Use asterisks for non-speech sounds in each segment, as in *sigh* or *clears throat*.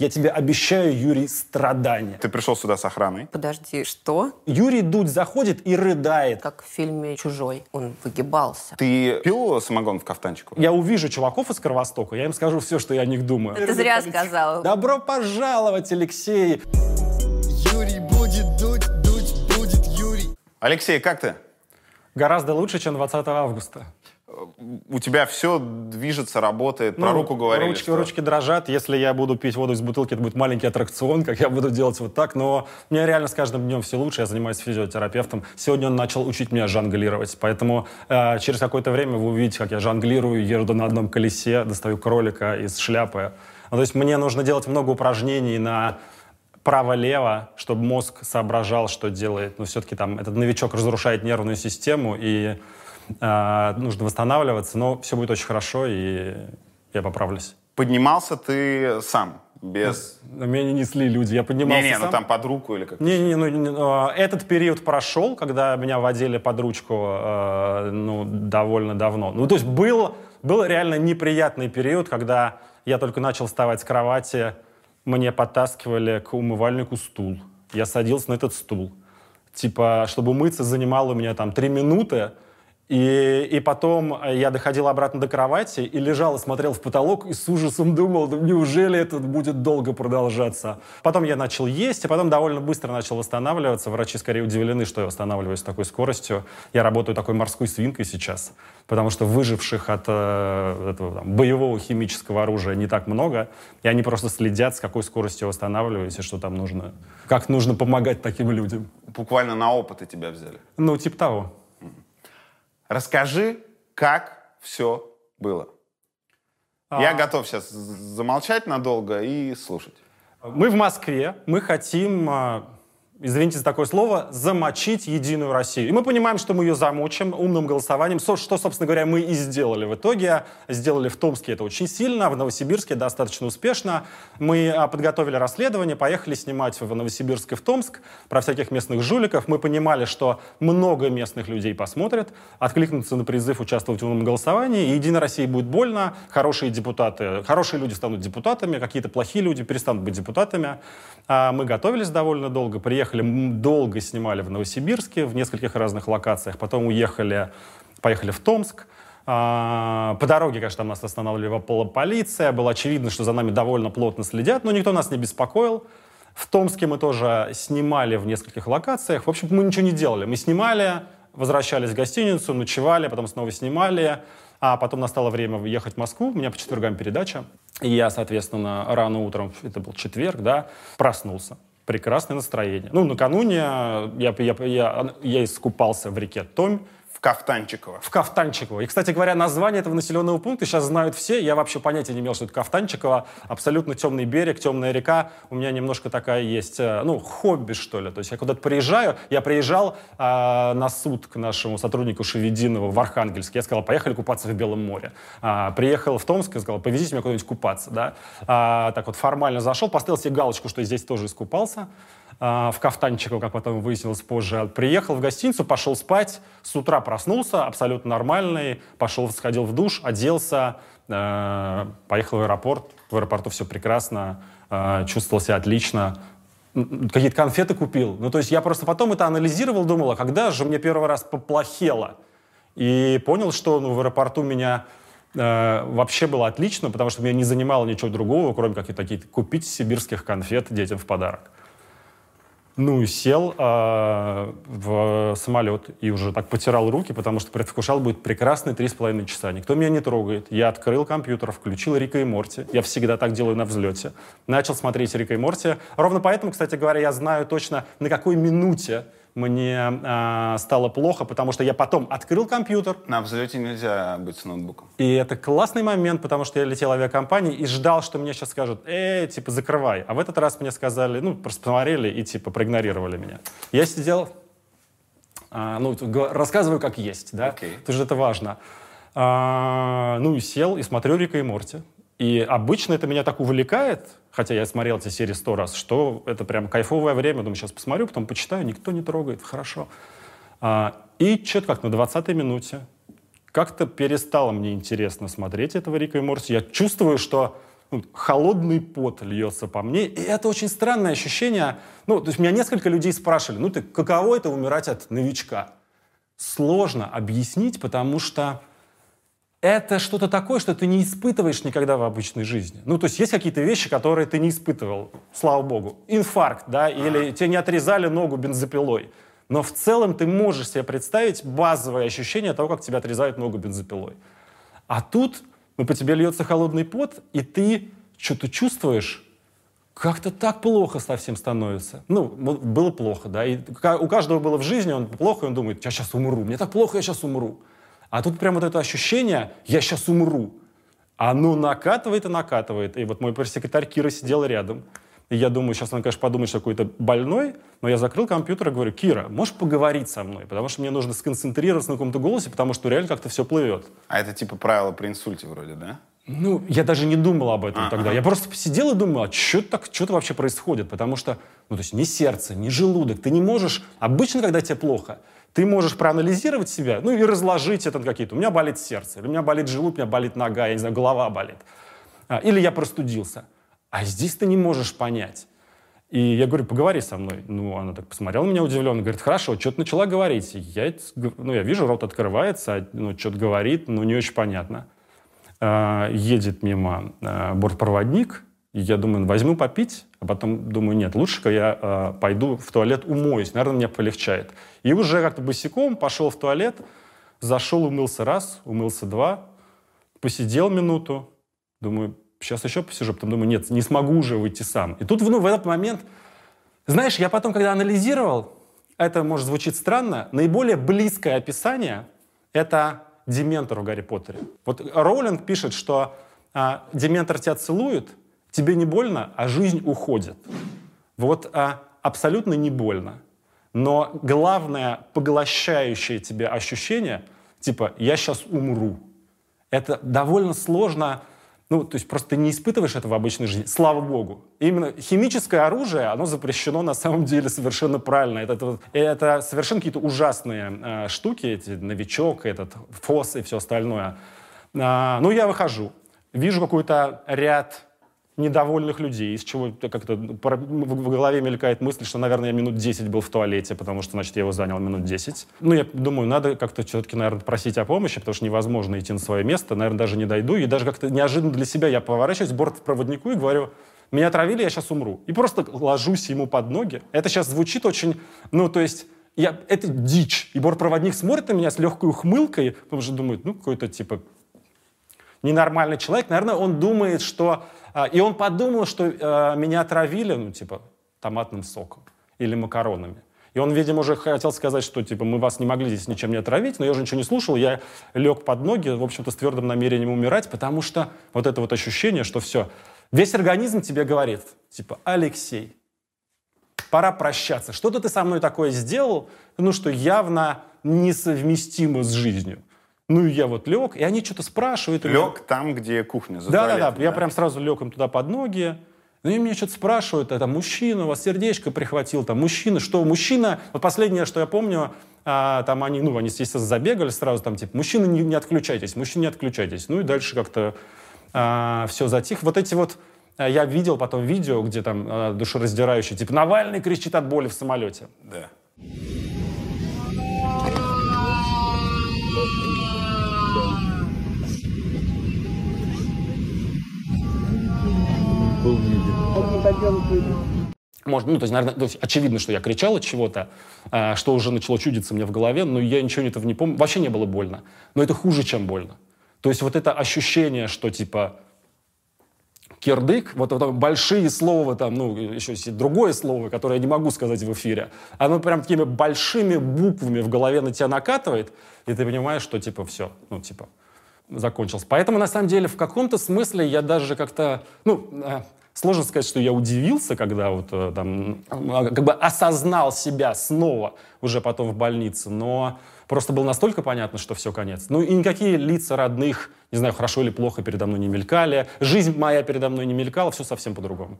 Я тебе обещаю, Юрий, страдания. Ты пришел сюда с охраной. Подожди, что? Юрий Дудь заходит и рыдает. Как в фильме «Чужой». Он выгибался. Ты пил самогон в кафтанчику? Я увижу чуваков из Кровостока, я им скажу все, что я о них думаю. Ты зря сказал. Добро пожаловать, Алексей! Юрий будет дуть, дуть будет Юрий. Алексей, как ты? Гораздо лучше, чем 20 августа. У тебя все движется, работает, про Ну, руку говорили. Ручки, что- ручки дрожат. Если я буду пить воду из бутылки, это будет маленький аттракцион, как я буду делать вот так. Но мне реально с каждым днем все лучше. Я занимаюсь физиотерапевтом. Сегодня он начал учить меня жонглировать. Поэтому э, через какое-то время вы увидите, как я жонглирую, еду на одном колесе, достаю кролика из шляпы. Ну, то есть мне нужно делать много упражнений на право-лево, чтобы мозг соображал, что делает. Но все-таки там этот новичок разрушает нервную систему, и э, нужно восстанавливаться. Но все будет очень хорошо, и я поправлюсь. Поднимался ты сам, без... На меня не несли люди, я поднимался Не-не, ну сам. там под руку или как? Не-не, ну, не, э, этот период прошел, когда меня водили под ручку, э, ну, довольно давно. Ну, то есть был, был реально неприятный период, когда я только начал вставать с кровати, мне подтаскивали к умывальнику стул. Я садился на этот стул. Типа, чтобы умыться, занимало у меня там три минуты, и, и потом я доходил обратно до кровати и лежал и смотрел в потолок и с ужасом думал, да неужели это будет долго продолжаться. Потом я начал есть, и потом довольно быстро начал восстанавливаться. Врачи скорее удивлены, что я восстанавливаюсь с такой скоростью. Я работаю такой морской свинкой сейчас, потому что выживших от э, этого, там, боевого химического оружия не так много, и они просто следят, с какой скоростью я восстанавливаюсь и что там нужно, как нужно помогать таким людям. Буквально на опыты тебя взяли. Ну, типа того. Расскажи, как все было. А. Я готов сейчас замолчать надолго и слушать. Мы в Москве, мы хотим, а, извините за такое слово, замочить Единую Россию. И мы понимаем, что мы ее замочим умным голосованием, со- что, собственно говоря, мы и сделали в итоге. Сделали в Томске это очень сильно, в Новосибирске достаточно успешно. Мы а, подготовили расследование, поехали снимать в Новосибирск и в Томск про всяких местных жуликов. Мы понимали, что много местных людей посмотрят, откликнутся на призыв участвовать в умном голосовании, и Единой России будет больно, хорошие депутаты, хорошие люди станут депутатами, какие-то плохие люди перестанут быть депутатами. А, Мы готовились довольно долго, приехали, м, долго снимали в Новосибирске, в нескольких разных локациях, потом уехали, поехали в Томск. А, По дороге, конечно, там нас останавливала пол- полиция, было очевидно, что за нами довольно плотно следят, но никто нас не беспокоил. В Томске мы тоже снимали в нескольких локациях. В общем, мы ничего не делали. Мы снимали, возвращались в гостиницу, ночевали, потом снова снимали. А потом настало время ехать в Москву. У меня по четвергам передача. И я, соответственно, рано утром, это был четверг, да, проснулся. Прекрасное настроение. Ну, накануне я, я, я, я искупался в реке Томь, В Кафтанчиково. в Кафтанчиково. И, кстати говоря, название этого населенного пункта сейчас знают все. Я вообще понятия не имел, что это Кафтанчиково. Абсолютно темный берег, темная река. У меня немножко такая есть, э, ну, хобби, что ли. То есть я куда-то приезжаю. Я приезжал э, на суд к нашему сотруднику Шевединову в Архангельск. Я сказал, поехали купаться в Белом море. А, приехал в Томск и сказал, повезите меня куда-нибудь купаться. Да? А, так вот формально зашел, поставил себе галочку, что здесь тоже искупался в Кафтанчиково, как потом выяснилось позже. Приехал в гостиницу, пошел спать, с утра проснулся, абсолютно нормальный, пошел, сходил в душ, оделся, э, поехал в аэропорт. В аэропорту все прекрасно, э, чувствовал себя отлично. Какие-то конфеты купил. Ну, то есть я просто потом это анализировал, думал, а когда же мне первый раз поплохело? И понял, что ну, в аэропорту меня э, вообще было отлично, потому что меня не занимало ничего другого, кроме как и такие купить сибирских конфет детям в подарок. Ну и сел э, в самолет и уже так потирал руки, потому что предвкушал будет прекрасные три с половиной часа. Никто меня не трогает. Я открыл компьютер, включил Рика и Морти. Я всегда так делаю на взлете. Начал смотреть Рика и Морти. Ровно поэтому, кстати говоря, я знаю точно, на какой минуте мне э, стало плохо, потому что я потом открыл компьютер, На взлете нельзя быть с ноутбуком. и это классный момент, потому что я летел авиакомпанией и ждал, что мне сейчас скажут, э, типа, закрывай. А в этот раз мне сказали, ну, просто посмотрели и, типа, проигнорировали меня. Я сидел, а, ну, рассказываю, как есть, да? Окей. Потому что это важно. А, ну, и сел, и смотрю Рика и Морти. И обычно это меня так увлекает, хотя я смотрел эти серии сто раз, что это прям кайфовое время. Думаю, сейчас посмотрю, потом почитаю, никто не трогает, хорошо. А, и что-то как на 20-й минуте как-то перестало мне интересно смотреть этого Рика и Морти. Я чувствую, что ну, холодный пот льется по мне. И это очень странное ощущение. Ну, то есть меня несколько людей спрашивали, ну ты каково это умирать от новичка? Сложно объяснить, потому что это что-то такое, что ты не испытываешь никогда в обычной жизни. Ну, то есть есть какие-то вещи, которые ты не испытывал, слава богу. Инфаркт, да, или тебе не отрезали ногу бензопилой. Но в целом ты можешь себе представить базовое ощущение того, как тебя отрезают ногу бензопилой. А тут ну, по тебе льется холодный пот, и ты что-то чувствуешь, как-то так плохо совсем становится. Ну, было плохо, да, и у каждого было в жизни, он плохо, и он думает, я сейчас умру, мне так плохо, я сейчас умру. А тут прям вот это ощущение, я сейчас умру. Оно накатывает и накатывает. И вот мой пресс-секретарь Кира сидел рядом. И я думаю, сейчас он, конечно, подумает, что какой-то больной, но я закрыл компьютер и говорю, Кира, можешь поговорить со мной? Потому что мне нужно сконцентрироваться на каком-то голосе, потому что реально как-то все плывет. А это типа правило при инсульте вроде, да? Ну, я даже не думал об этом А-а-а. тогда. Я просто посидел и думал, а что так, что вообще происходит? Потому что, ну, то есть ни сердце, ни желудок. Ты не можешь... Обычно, когда тебе плохо, ты можешь проанализировать себя, ну и разложить это на какие-то. У меня болит сердце, или у меня болит желудок, у меня болит нога, я не знаю, голова болит. А, или я простудился. А здесь ты не можешь понять. И я говорю, поговори со мной. Ну, она так посмотрела на меня удивленно, говорит, хорошо, что-то начала говорить. Я, ну, я вижу, рот открывается, ну, что-то говорит, но не очень понятно. А, едет мимо а, бортпроводник, я думаю, возьму попить, а потом думаю, нет, лучше-ка я э, пойду в туалет умоюсь, наверное, мне полегчает. И уже как-то босиком пошел в туалет, зашел, умылся раз, умылся два, посидел минуту, думаю, сейчас еще посижу, потом думаю, нет, не смогу уже выйти сам. И тут ну, в этот момент, знаешь, я потом, когда анализировал, это может звучить странно, наиболее близкое описание — это Дементор в Гарри Поттере. Вот Роулинг пишет, что а, Дементор тебя целует, тебе не больно, а жизнь уходит. Вот а, абсолютно не больно. Но главное поглощающее тебе ощущение, типа «я сейчас умру», это довольно сложно, ну, то есть просто не испытываешь этого в обычной жизни, слава богу. Именно химическое оружие, оно запрещено на самом деле совершенно правильно. Это, это, это совершенно какие-то ужасные э, штуки, эти новичок, этот фос и все остальное. А, ну, я выхожу, вижу какой-то ряд недовольных людей, из чего как-то в голове мелькает мысль, что, наверное, я минут 10 был в туалете, потому что, значит, я его занял минут 10. Ну, я думаю, надо как-то все-таки, наверное, просить о помощи, потому что невозможно идти на свое место, наверное, даже не дойду. И даже как-то неожиданно для себя я поворачиваюсь к бортпроводнику и говорю, меня отравили, я сейчас умру. И просто ложусь ему под ноги. Это сейчас звучит очень, ну, то есть, я, это дичь. И бортпроводник смотрит на меня с легкой ухмылкой, потому что думает, ну, какой-то, типа, ненормальный человек. Наверное, он думает, что а, и он подумал, что э, меня отравили, ну, типа, томатным соком или макаронами. И он, видимо, уже хотел сказать, что, типа, мы вас не могли здесь ничем не отравить, но я уже ничего не слушал, я лег под ноги, в общем-то, с твердым намерением умирать, потому что вот это вот ощущение, что все, весь организм тебе говорит, типа, Алексей, пора прощаться. Что-то ты со мной такое сделал, ну, что явно несовместимо с жизнью. Ну, и я вот лег, и они что-то спрашивают. Лег там, где кухня, за да, да, да, да. Я прям сразу лег им туда под ноги. Ну, и мне что-то спрашивают, это мужчина, у вас сердечко прихватил, там, мужчина, что, мужчина, вот последнее, что я помню, а, там они, ну, они, естественно, забегали сразу, там, типа, мужчина, не, не отключайтесь, мужчина, не отключайтесь. Ну, и дальше как-то а, все затих. Вот эти вот, а, я видел потом видео, где там а, душераздирающий, типа, Навальный кричит от боли в самолете. Да. Был виден. Может, ну, то есть, наверное, то есть, очевидно, что я кричал от чего-то, э, что уже начало чудиться мне в голове, но я ничего этого не помню. Вообще не было больно. Но это хуже, чем больно. То есть вот это ощущение, что типа кирдык, вот это большие слова, там, ну, еще есть другое слово, которое я не могу сказать в эфире, оно прям такими большими буквами в голове на тебя накатывает, и ты понимаешь, что типа все, ну, типа, закончился. Поэтому, на самом деле, в каком-то смысле я даже как-то, ну, э, сложно сказать, что я удивился, когда вот э, там, а, как бы осознал себя снова уже потом в больнице, но просто было настолько понятно, что все, конец. Ну и никакие лица родных, не знаю, хорошо или плохо передо мной не мелькали, жизнь моя передо мной не мелькала, все совсем по-другому.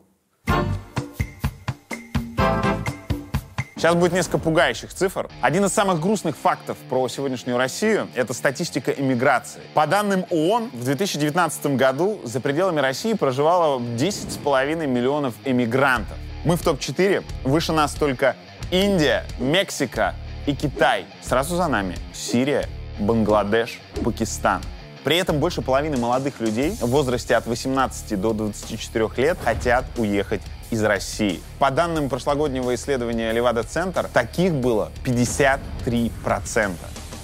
Сейчас будет несколько пугающих цифр. Один из самых грустных фактов про сегодняшнюю Россию — это статистика иммиграции. По данным ООН, в 2019 году за пределами России проживало 10,5 миллионов иммигрантов. Мы в топ-4. Выше нас только Индия, Мексика и Китай. Сразу за нами Сирия, Бангладеш, Пакистан. При этом больше половины молодых людей в возрасте от 18 до 24 лет хотят уехать из России. По данным прошлогоднего исследования Левада-центр, таких было 53%.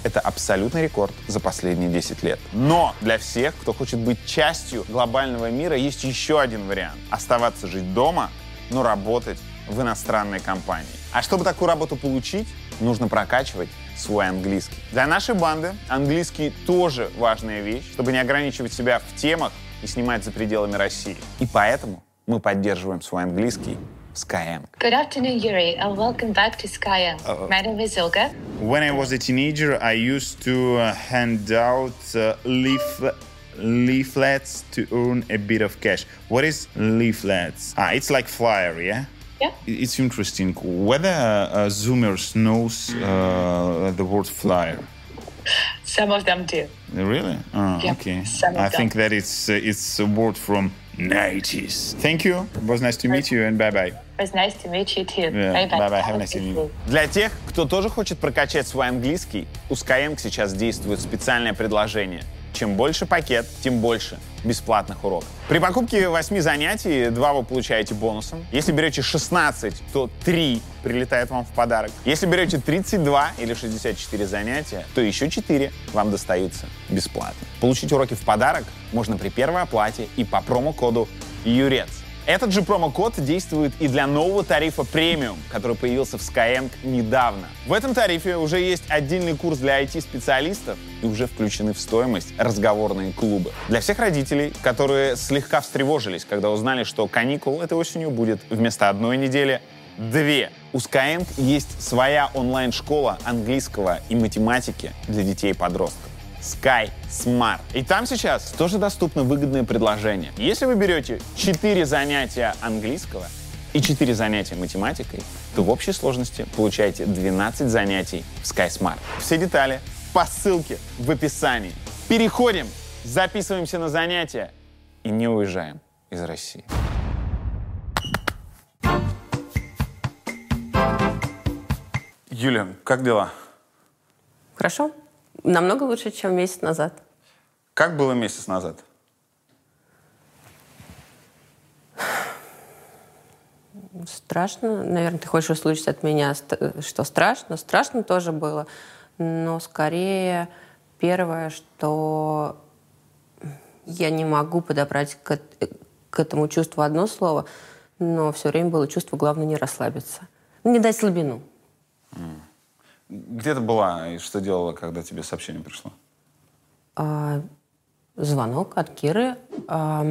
Это абсолютный рекорд за последние 10 лет. Но для всех, кто хочет быть частью глобального мира, есть еще один вариант. Оставаться жить дома, но работать в иностранной компании. А чтобы такую работу получить, нужно прокачивать свой английский. Для нашей банды английский тоже важная вещь, чтобы не ограничивать себя в темах и снимать за пределами России. И поэтому мы поддерживаем свой английский в Skyeng. Good afternoon, Yuri, and welcome back to Skyeng. My name is Ilga. When I was a teenager, I used to uh, hand out uh, leaf leaflets to earn a bit of cash. What is leaflets? Ah, it's like flyer, yeah. Yeah. It's interesting whether uh, Zoomers knows uh, the word flyer. Some of them do. Really? Oh, Yeah, okay. some of I think them. that it's uh, it's a word from 90s. Thank you. It was nice to meet you and bye bye. It was nice to meet you too. Yeah, Bye bye. bye-bye. Have a nice good evening. day. Для тех, кто тоже хочет прокачать свой английский, у Skyeng сейчас действует специальное предложение. Чем больше пакет, тем больше бесплатных уроков. При покупке 8 занятий 2 вы получаете бонусом. Если берете 16, то 3 прилетает вам в подарок. Если берете 32 или 64 занятия, то еще 4 вам достаются бесплатно. Получить уроки в подарок можно при первой оплате и по промокоду ЮРЕЦ. Этот же промокод действует и для нового тарифа премиум, который появился в Skyeng недавно. В этом тарифе уже есть отдельный курс для IT-специалистов и уже включены в стоимость разговорные клубы. Для всех родителей, которые слегка встревожились, когда узнали, что каникул этой осенью будет вместо одной недели две. У Skyeng есть своя онлайн-школа английского и математики для детей и подростков. Sky Smart. И там сейчас тоже доступно выгодное предложение. Если вы берете 4 занятия английского и 4 занятия математикой, то в общей сложности получаете 12 занятий в Sky Smart. Все детали по ссылке в описании. Переходим, записываемся на занятия и не уезжаем из России. Юля, как дела? Хорошо? Намного лучше, чем месяц назад. Как было месяц назад? Страшно. Наверное, ты хочешь услышать от меня, что страшно. Страшно тоже было. Но скорее первое, что я не могу подобрать к, к этому чувству одно слово, но все время было чувство, главное, не расслабиться. Не дать слабину. Где ты была и что делала, когда тебе сообщение пришло? А, звонок от Киры. А,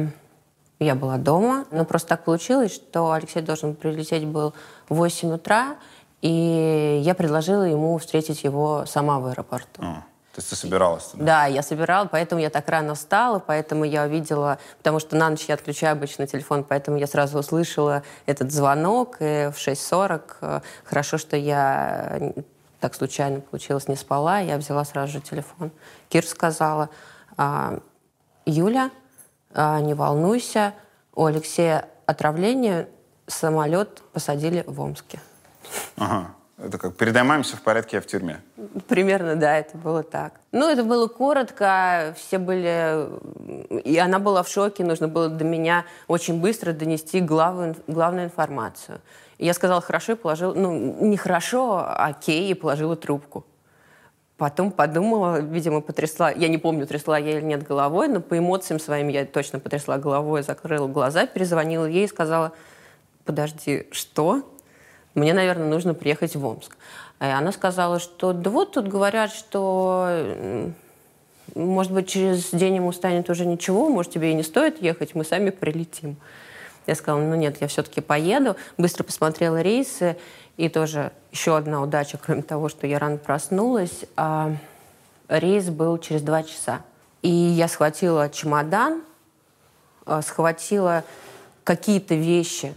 я была дома, но просто так получилось, что Алексей должен прилететь был в 8 утра, и я предложила ему встретить его сама в аэропорту. А, то есть ты собиралась туда? Да, я собирала, поэтому я так рано встала, поэтому я увидела, потому что на ночь я отключаю обычно телефон, поэтому я сразу услышала этот звонок и в 6.40. э, Хорошо, что я так случайно получилось, не спала, я взяла сразу же телефон. Кир сказала, «А, Юля, а, не волнуйся, у Алексея отравление, самолет посадили в Омске. Ага. Это как передай маме, все в порядке, я в тюрьме. Примерно, да, это было так. Ну, это было коротко, все были... И она была в шоке, нужно было до меня очень быстро донести главную, главную информацию. Я сказала хорошо и положила... Ну, не хорошо, а окей, и положила трубку. Потом подумала, видимо, потрясла... Я не помню, трясла я или нет головой, но по эмоциям своим я точно потрясла головой, закрыла глаза, перезвонила ей и сказала, подожди, что? Мне, наверное, нужно приехать в Омск. И она сказала, что да вот тут говорят, что может быть через день ему станет уже ничего, может тебе и не стоит ехать, мы сами прилетим. Я сказала, ну нет, я все-таки поеду. Быстро посмотрела рейсы, и тоже еще одна удача, кроме того, что я рано проснулась, а, рейс был через два часа. И я схватила чемодан, а, схватила какие-то вещи,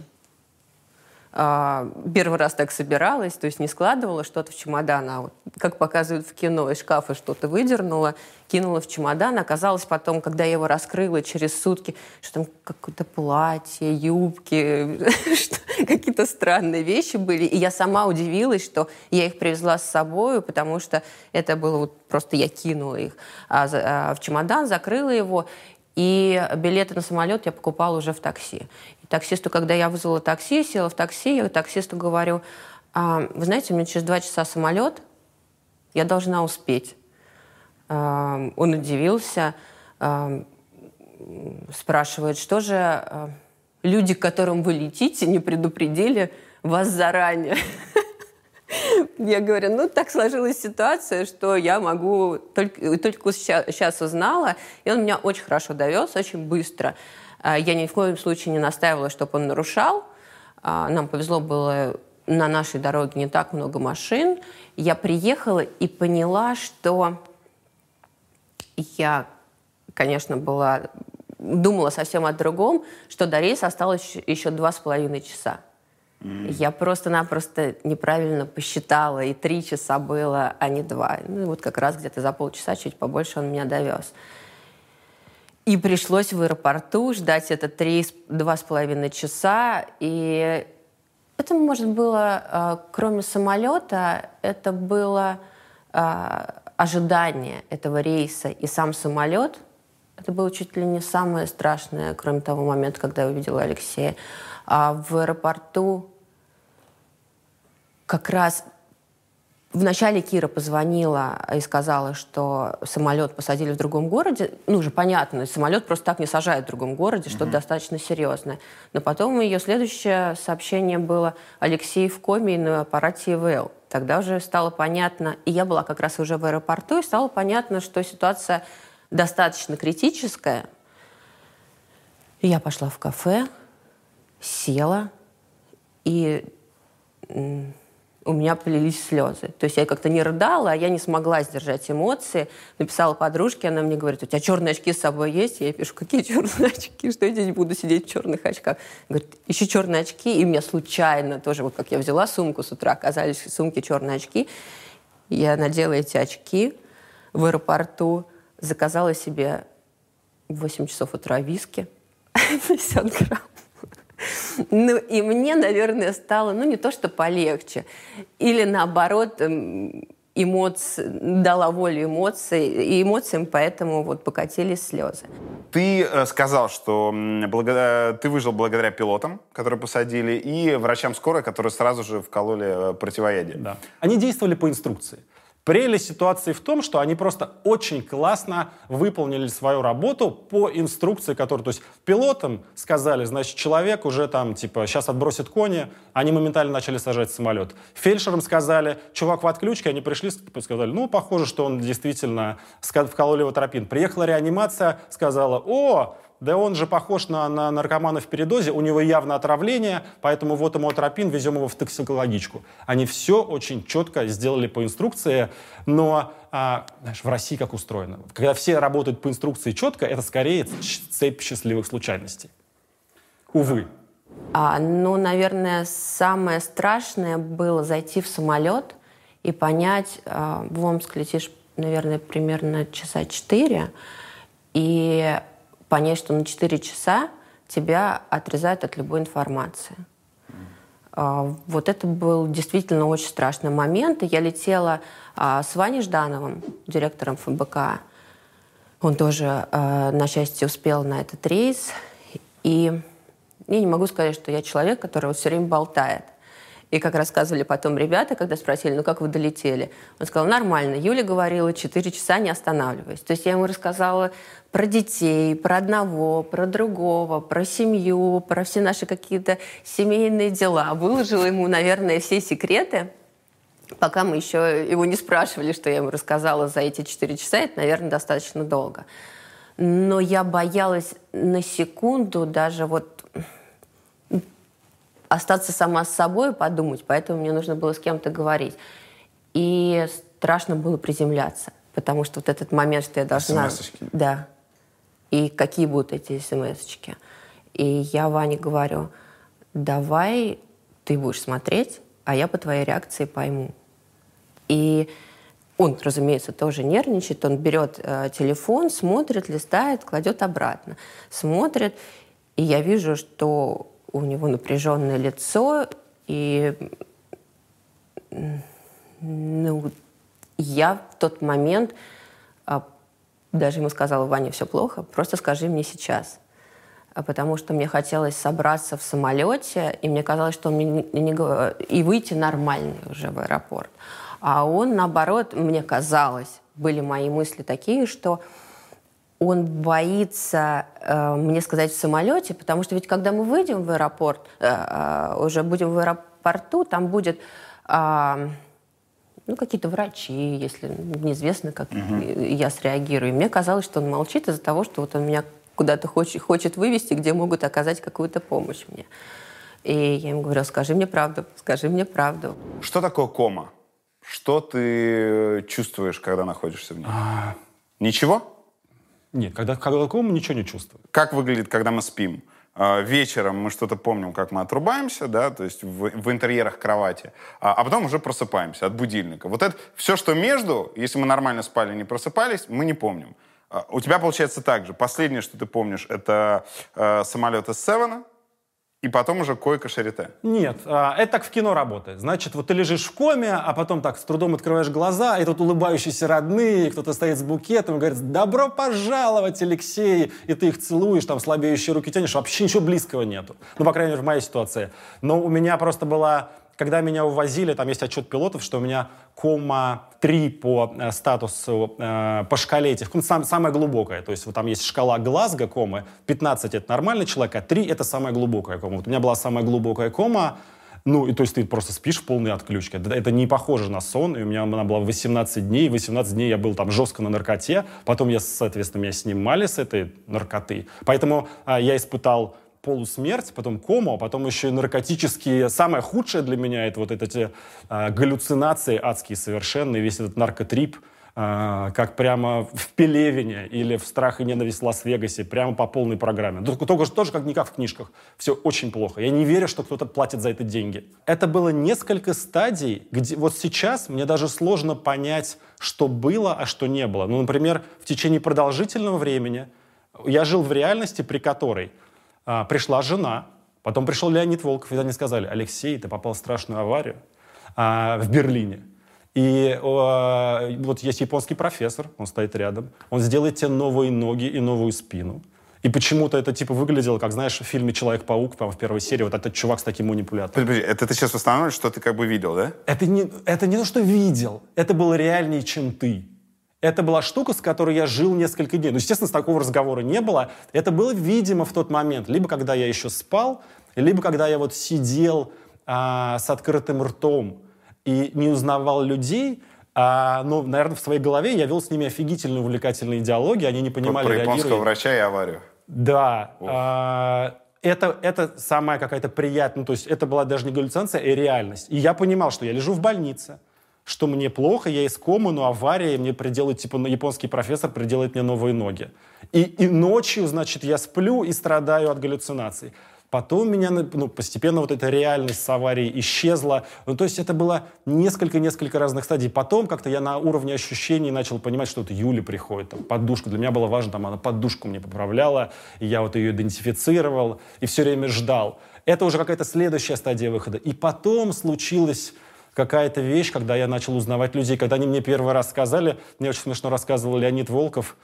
первый раз так собиралась, то есть не складывала что-то в чемодан, а вот, как показывают в кино, из шкафа что-то выдернула, кинула в чемодан. Оказалось потом, когда я его раскрыла через сутки, что там какое-то платье, юбки, *laughs* какие-то странные вещи были. И я сама удивилась, что я их привезла с собой, потому что это было вот просто я кинула их а, а, в чемодан, закрыла его. И билеты на самолет я покупала уже в такси. Таксисту, когда я вызвала такси, села в такси, я таксисту говорю, а, вы знаете, у меня через два часа самолет, я должна успеть. А, он удивился, а, спрашивает, что же а, люди, к которым вы летите, не предупредили вас заранее. *laughs* Я говорю, ну так сложилась ситуация, что я могу только, только сейчас узнала, и он меня очень хорошо довез, очень быстро. А, я ни в коем случае не настаивала, чтобы он нарушал. А, нам повезло было на нашей дороге не так много машин. Я приехала и поняла, что я, конечно, была думала совсем о другом, что до рейса осталось еще два с половиной часа. Mm. Я просто-напросто неправильно посчитала, и три часа было, а не два. Ну, вот как раз где-то за полчаса, чуть побольше он меня довез. И пришлось в аэропорту ждать это три, два с половиной часа. И это, может, было, а, кроме самолета, это было а, ожидание этого рейса и сам самолет. Это было чуть ли не самое страшное, кроме того момента, когда я увидела Алексея. А в аэропорту как раз Вначале Кира позвонила и сказала, что самолет посадили в другом городе. Ну, уже понятно, самолет просто так не сажают в другом городе, что mm-hmm. достаточно серьезное. Но потом ее следующее сообщение было «Алексей в коме на аппарате ИВЛ». Тогда уже стало понятно, и я была как раз уже в аэропорту, и стало понятно, что ситуация достаточно критическая. И я пошла в кафе, села, и у меня полились слезы. То есть я как-то не рыдала, а я не смогла сдержать эмоции. Написала подружке, она мне говорит, у тебя черные очки с собой есть? Я пишу, какие черные очки? Что я здесь буду сидеть в черных очках? Говорит, еще черные очки. И у меня случайно тоже, вот как я взяла сумку с утра, оказались в сумке черные очки. Я надела эти очки в аэропорту, заказала себе в 8 часов утра виски *laughs* 50 грамм. Ну, и мне, наверное, стало, ну, не то, что полегче. Или наоборот, эм, эмоций, дала волю эмоций, и эмоциям поэтому вот покатились слезы. Ты э, сказал, что благодаря, ты выжил благодаря пилотам, которые посадили, и врачам скорой, которые сразу же вкололи э, противоядие. Да. Они действовали по инструкции. Прелесть ситуации в том, что они просто очень классно выполнили свою работу по инструкции, которую, то есть пилотам сказали, значит, человек уже там, типа, сейчас отбросит кони, они моментально начали сажать самолет. Фельдшерам сказали, чувак в отключке, они пришли, сказали, ну, похоже, что он действительно вкололи его тропин. Приехала реанимация, сказала, о, да он же похож на, на наркомана в передозе, у него явно отравление, поэтому вот ему атропин, везем его в токсикологичку. Они все очень четко сделали по инструкции, но а, знаешь, в России как устроено? Когда все работают по инструкции четко, это скорее цепь счастливых случайностей. Увы. А, ну, наверное, самое страшное было зайти в самолет и понять, а, в Омск летишь, наверное, примерно часа четыре, и понять, что на 4 часа тебя отрезают от любой информации. А, вот это был действительно очень страшный момент. Я летела а, с Ваней Ждановым, директором ФБК. Он тоже, а, на счастье, успел на этот рейс. И я не могу сказать, что я человек, который все время болтает. И как рассказывали потом ребята, когда спросили, ну как вы долетели? Он сказал, нормально. Юля говорила, 4 часа не останавливаясь. То есть я ему рассказала про детей, про одного, про другого, про семью, про все наши какие-то семейные дела. Выложила ему, наверное, все секреты, пока мы еще его не спрашивали, что я ему рассказала за эти 4 часа. Это, наверное, достаточно долго. Но я боялась на секунду даже вот остаться сама с собой, подумать, поэтому мне нужно было с кем-то говорить. И страшно было приземляться, потому что вот этот момент, что я должна... смс Да. И какие будут эти смс -очки. И я Ване говорю, давай ты будешь смотреть, а я по твоей реакции пойму. И он, разумеется, тоже нервничает. Он берет э, телефон, смотрит, листает, кладет обратно. Смотрит, и я вижу, что у него напряженное лицо, и ну, я в тот момент а, даже ему сказала, Ваня, все плохо, просто скажи мне сейчас. А потому что мне хотелось собраться в самолете, и мне казалось, что он мне не, не, и выйти нормально уже в аэропорт. А он, наоборот, мне казалось, были мои мысли такие, что он боится э, мне сказать в самолете, потому что ведь когда мы выйдем в аэропорт, э, э, уже будем в аэропорту, там будет э, ну, какие-то врачи, если неизвестно, как угу. я среагирую. И мне казалось, что он молчит из-за того, что вот он меня куда-то хочет, хочет вывести, где могут оказать какую-то помощь мне. И я ему говорю, скажи мне правду, скажи мне правду. Что такое кома? Что ты чувствуешь, когда находишься в ней? А... Ничего? Нет, когда, когда кома, ничего не чувствую. Как выглядит, когда мы спим? А, вечером мы что-то помним, как мы отрубаемся, да, то есть в, в интерьерах кровати, а, а потом уже просыпаемся от будильника. Вот это все, что между, если мы нормально спали и не просыпались, мы не помним. А, у тебя получается так же. Последнее, что ты помнишь, это э, самолет из Севена, и потом уже койка шарите. Нет, а, это так в кино работает. Значит, вот ты лежишь в коме, а потом так с трудом открываешь глаза, и тут улыбающиеся родные, кто-то стоит с букетом и говорит, добро пожаловать, Алексей, и ты их целуешь, там слабеющие руки тянешь, вообще ничего близкого нету. Ну, по крайней мере, в моей ситуации. Но у меня просто была когда меня увозили, там есть отчет пилотов, что у меня кома 3 по э, статусу, э, по шкале этих, сам, самая глубокая. То есть вот там есть шкала Глазго комы, 15 это нормальный человек, а 3 это самая глубокая кома. Вот у меня была самая глубокая кома, ну, и то есть ты просто спишь в полной отключке. Это, это не похоже на сон, и у меня она была 18 дней, 18 дней я был там жестко на наркоте, потом я, соответственно, меня снимали с этой наркоты. Поэтому а, я испытал полусмерть, потом кому, а потом еще и наркотические. Самое худшее для меня это вот эти э, галлюцинации адские совершенные, весь этот наркотрип, э, как прямо в Пелевине или в «Страх и ненависть в Лас-Вегасе», прямо по полной программе. Только, только тоже как никак в книжках. Все очень плохо. Я не верю, что кто-то платит за это деньги. Это было несколько стадий, где вот сейчас мне даже сложно понять, что было, а что не было. Ну, например, в течение продолжительного времени я жил в реальности, при которой а, пришла жена, потом пришел Леонид Волков, и они сказали, Алексей, ты попал в страшную аварию а, в Берлине. И э, вот есть японский профессор, он стоит рядом, он сделает тебе новые ноги и новую спину. И почему-то это типа выглядело, как, знаешь, в фильме «Человек-паук», там, в первой серии, вот этот чувак с таким манипулятором. Подожди, это ты сейчас восстанавливаешь, что ты как бы видел, да? Это не, это не то, что видел, это было реальнее, чем ты. Это была штука, с которой я жил несколько дней. Ну, естественно, с такого разговора не было. Это было видимо в тот момент. Либо когда я еще спал, либо когда я вот сидел а, с открытым ртом и не узнавал людей, а, ну, наверное, в своей голове я вел с ними офигительные увлекательные диалоги, они не понимали, Про японского врача и аварию. Да. А, это, это самая какая-то приятная, ну, то есть это была даже не галлюцинация, а реальность. И я понимал, что я лежу в больнице, что мне плохо, я из комы, но авария, и мне приделает, типа, японский профессор приделает мне новые ноги. И, и ночью, значит, я сплю и страдаю от галлюцинаций. Потом меня ну, постепенно вот эта реальность с аварией исчезла. Ну, то есть это было несколько-несколько разных стадий. Потом как-то я на уровне ощущений начал понимать, что вот Юля приходит, там, подушка. Для меня было важно, там, она подушку мне поправляла, и я вот ее идентифицировал, и все время ждал. Это уже какая-то следующая стадия выхода. И потом случилось какая-то вещь, когда я начал узнавать людей. Когда они мне первый раз сказали, мне очень смешно рассказывал Леонид Волков,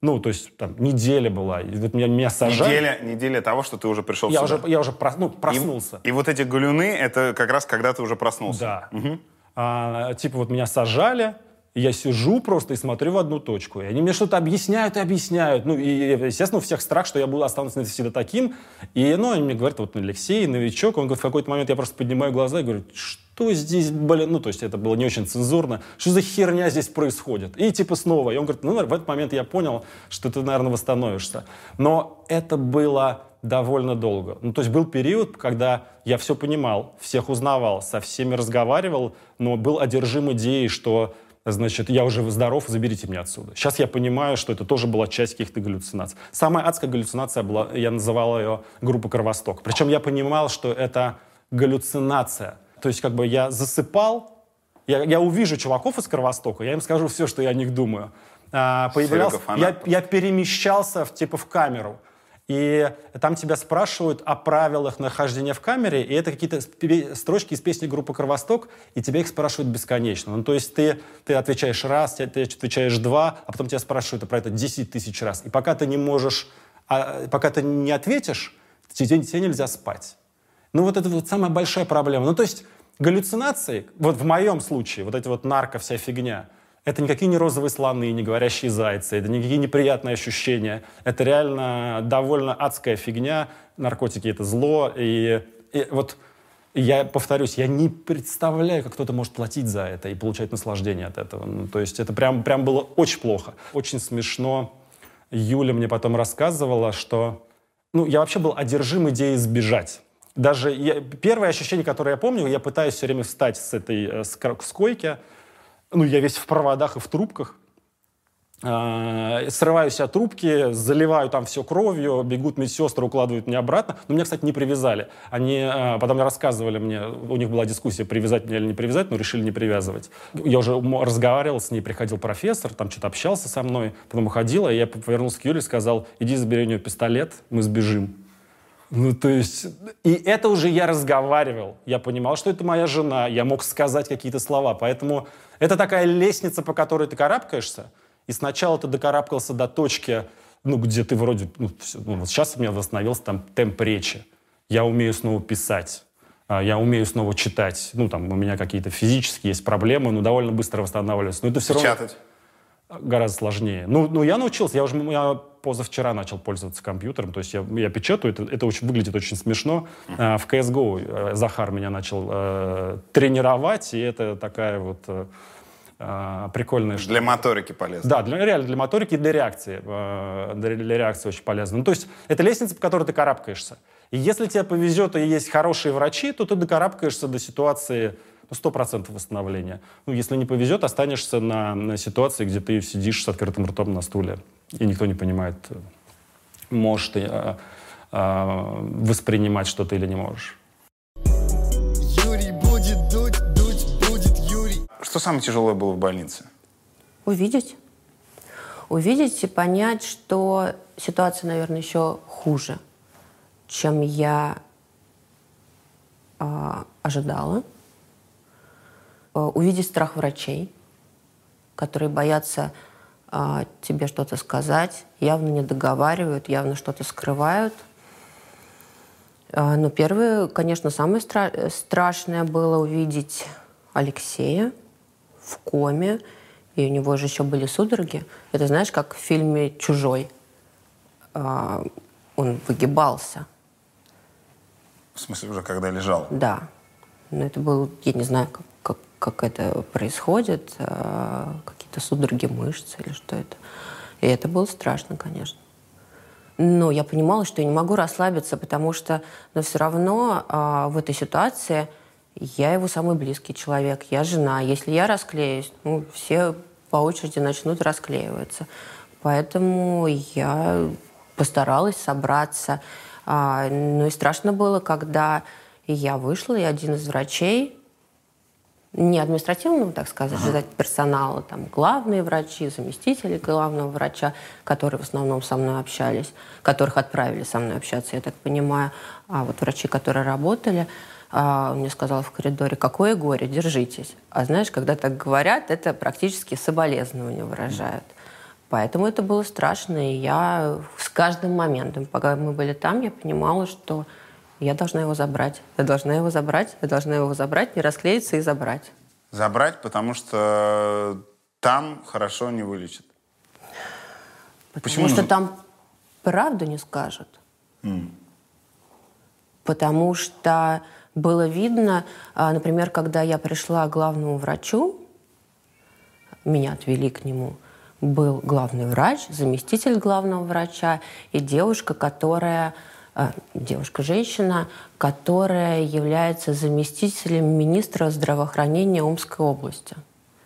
ну, то есть там неделя была, и вот меня, меня сажали. Неделя, неделя того, что ты уже пришел я сюда. Уже, я уже прос, ну, проснулся. И, и вот эти галюны, это как раз когда ты уже проснулся. Да. Угу. А, типа вот меня сажали, я сижу просто и смотрю в одну точку. И они мне что-то объясняют и объясняют. Ну, и, естественно, у всех страх, что я буду останусь всегда таким. И, ну, они мне говорят, вот Алексей, новичок. Он говорит, в какой-то момент я просто поднимаю глаза и говорю, что здесь, блин, ну, то есть это было не очень цензурно. Что за херня здесь происходит? И типа снова. И он говорит, ну, в этот момент я понял, что ты, наверное, восстановишься. Но это было довольно долго. Ну, то есть был период, когда я все понимал, всех узнавал, со всеми разговаривал, но был одержим идеей, что значит, я уже здоров, заберите меня отсюда. Сейчас я понимаю, что это тоже была часть каких-то галлюцинаций. Самая адская галлюцинация была, я называл ее группа «Кровосток». Причем я понимал, что это галлюцинация. То есть как бы я засыпал, я, я увижу чуваков из Кровостока, я им скажу все, что я о них думаю. А, появлялся, я, я перемещался в, типа в камеру. И там тебя спрашивают о правилах нахождения в камере, и это какие-то строчки из песни группы «Кровосток», и тебя их спрашивают бесконечно. Ну, то есть ты, ты отвечаешь раз, ты отвечаешь два, а потом тебя спрашивают про это 10 тысяч раз. И пока ты не можешь, а, пока ты не ответишь, тебе, тебе нельзя спать. Ну, вот это вот самая большая проблема. Ну, то есть галлюцинации, вот в моем случае, вот эти вот нарко вся фигня, это никакие не розовые слоны, не говорящие зайцы, это никакие неприятные ощущения. Это реально довольно адская фигня. Наркотики — это зло. И, и вот я повторюсь, я не представляю, как кто-то может платить за это и получать наслаждение от этого. Ну, то есть это прям, прям было очень плохо. Очень смешно. Юля мне потом рассказывала, что ну, я вообще был одержим идеей сбежать. Даже я, первое ощущение, которое я помню, я пытаюсь все время встать с этой э, с, с койки, ну, я весь в проводах и в трубках, э, срываю себя трубки, заливаю там все кровью, бегут медсестры, укладывают меня обратно. Но меня, кстати, не привязали. Они э, потом рассказывали мне, у них была дискуссия, привязать меня или не привязать, но решили не привязывать. Я уже разговаривал с ней, приходил профессор, там что-то общался со мной, потом уходила, и я повернулся к Юле и сказал, иди забери у нее пистолет, мы сбежим. Ну, то есть, и это уже я разговаривал. Я понимал, что это моя жена, я мог сказать какие-то слова. Поэтому это такая лестница, по которой ты карабкаешься. И сначала ты докарабкался до точки, ну, где ты вроде... Ну, все, ну, вот сейчас у меня восстановился там темп речи. Я умею снова писать. А, я умею снова читать. Ну, там, у меня какие-то физические есть проблемы, но довольно быстро восстанавливаюсь. Но это все Печатать? равно гораздо сложнее. Ну, ну, я научился. Я уже я позавчера начал пользоваться компьютером, то есть я, я печатаю, это, это очень, выглядит очень смешно. Uh, в CSGO э, Захар меня начал э, тренировать, и это такая вот э, э прикольная штука. Для моторики полезно. Да, для, реально для моторики и для реакции. Э, для, для реакции очень полезно. Ну, то есть это лестница, по которой ты карабкаешься. И если тебе повезет и есть хорошие врачи, то ты докарабкаешься до ситуации ну, 100% восстановления. Ну, если не повезет, останешься на, на ситуации, где ты сидишь с открытым ртом на стуле и никто не понимает, можешь ты а, а, воспринимать что-то или не можешь. Юрий будет дуть, дуть будет Юрий. Что самое тяжелое было в больнице? Увидеть. Увидеть и понять, что ситуация, наверное, еще хуже, чем я э, ожидала. Э, увидеть страх врачей, которые боятся а, тебе что-то сказать, явно не договаривают, явно что-то скрывают. А, но первое, конечно, самое стра- страшное было увидеть Алексея в коме, и у него же еще были судороги. Это знаешь, как в фильме «Чужой». А, он выгибался. В смысле, уже когда лежал? Да. Но это был, я не знаю, как, как, как это происходит, а, какие-то судороги мышц или что это. И это было страшно, конечно. Но я понимала, что я не могу расслабиться, потому что, но все равно а, в этой ситуации я его самый близкий человек, я жена. Если я расклеюсь, ну, все по очереди начнут расклеиваться. Поэтому я постаралась собраться. А, ну и страшно было, когда я вышла, и один из врачей не административного, так сказать, ага. персонала, там главные врачи, заместители главного врача, которые в основном со мной общались, которых отправили со мной общаться, я так понимаю, а вот врачи, которые работали, а, мне сказал в коридоре, какое горе, держитесь. А знаешь, когда так говорят, это практически соболезнования выражают. Поэтому это было страшно, и я с каждым моментом, пока мы были там, я понимала, что я должна его забрать. Я должна его забрать, я должна его забрать, не расклеиться и забрать. Забрать, потому что там хорошо не вылечат. Потому Почему? что там правду не скажут. Mm. Потому что было видно, а, например, когда я пришла к главному врачу, меня отвели к нему, был главный врач, заместитель главного врача и девушка, которая девушка-женщина, которая является заместителем министра здравоохранения Омской области.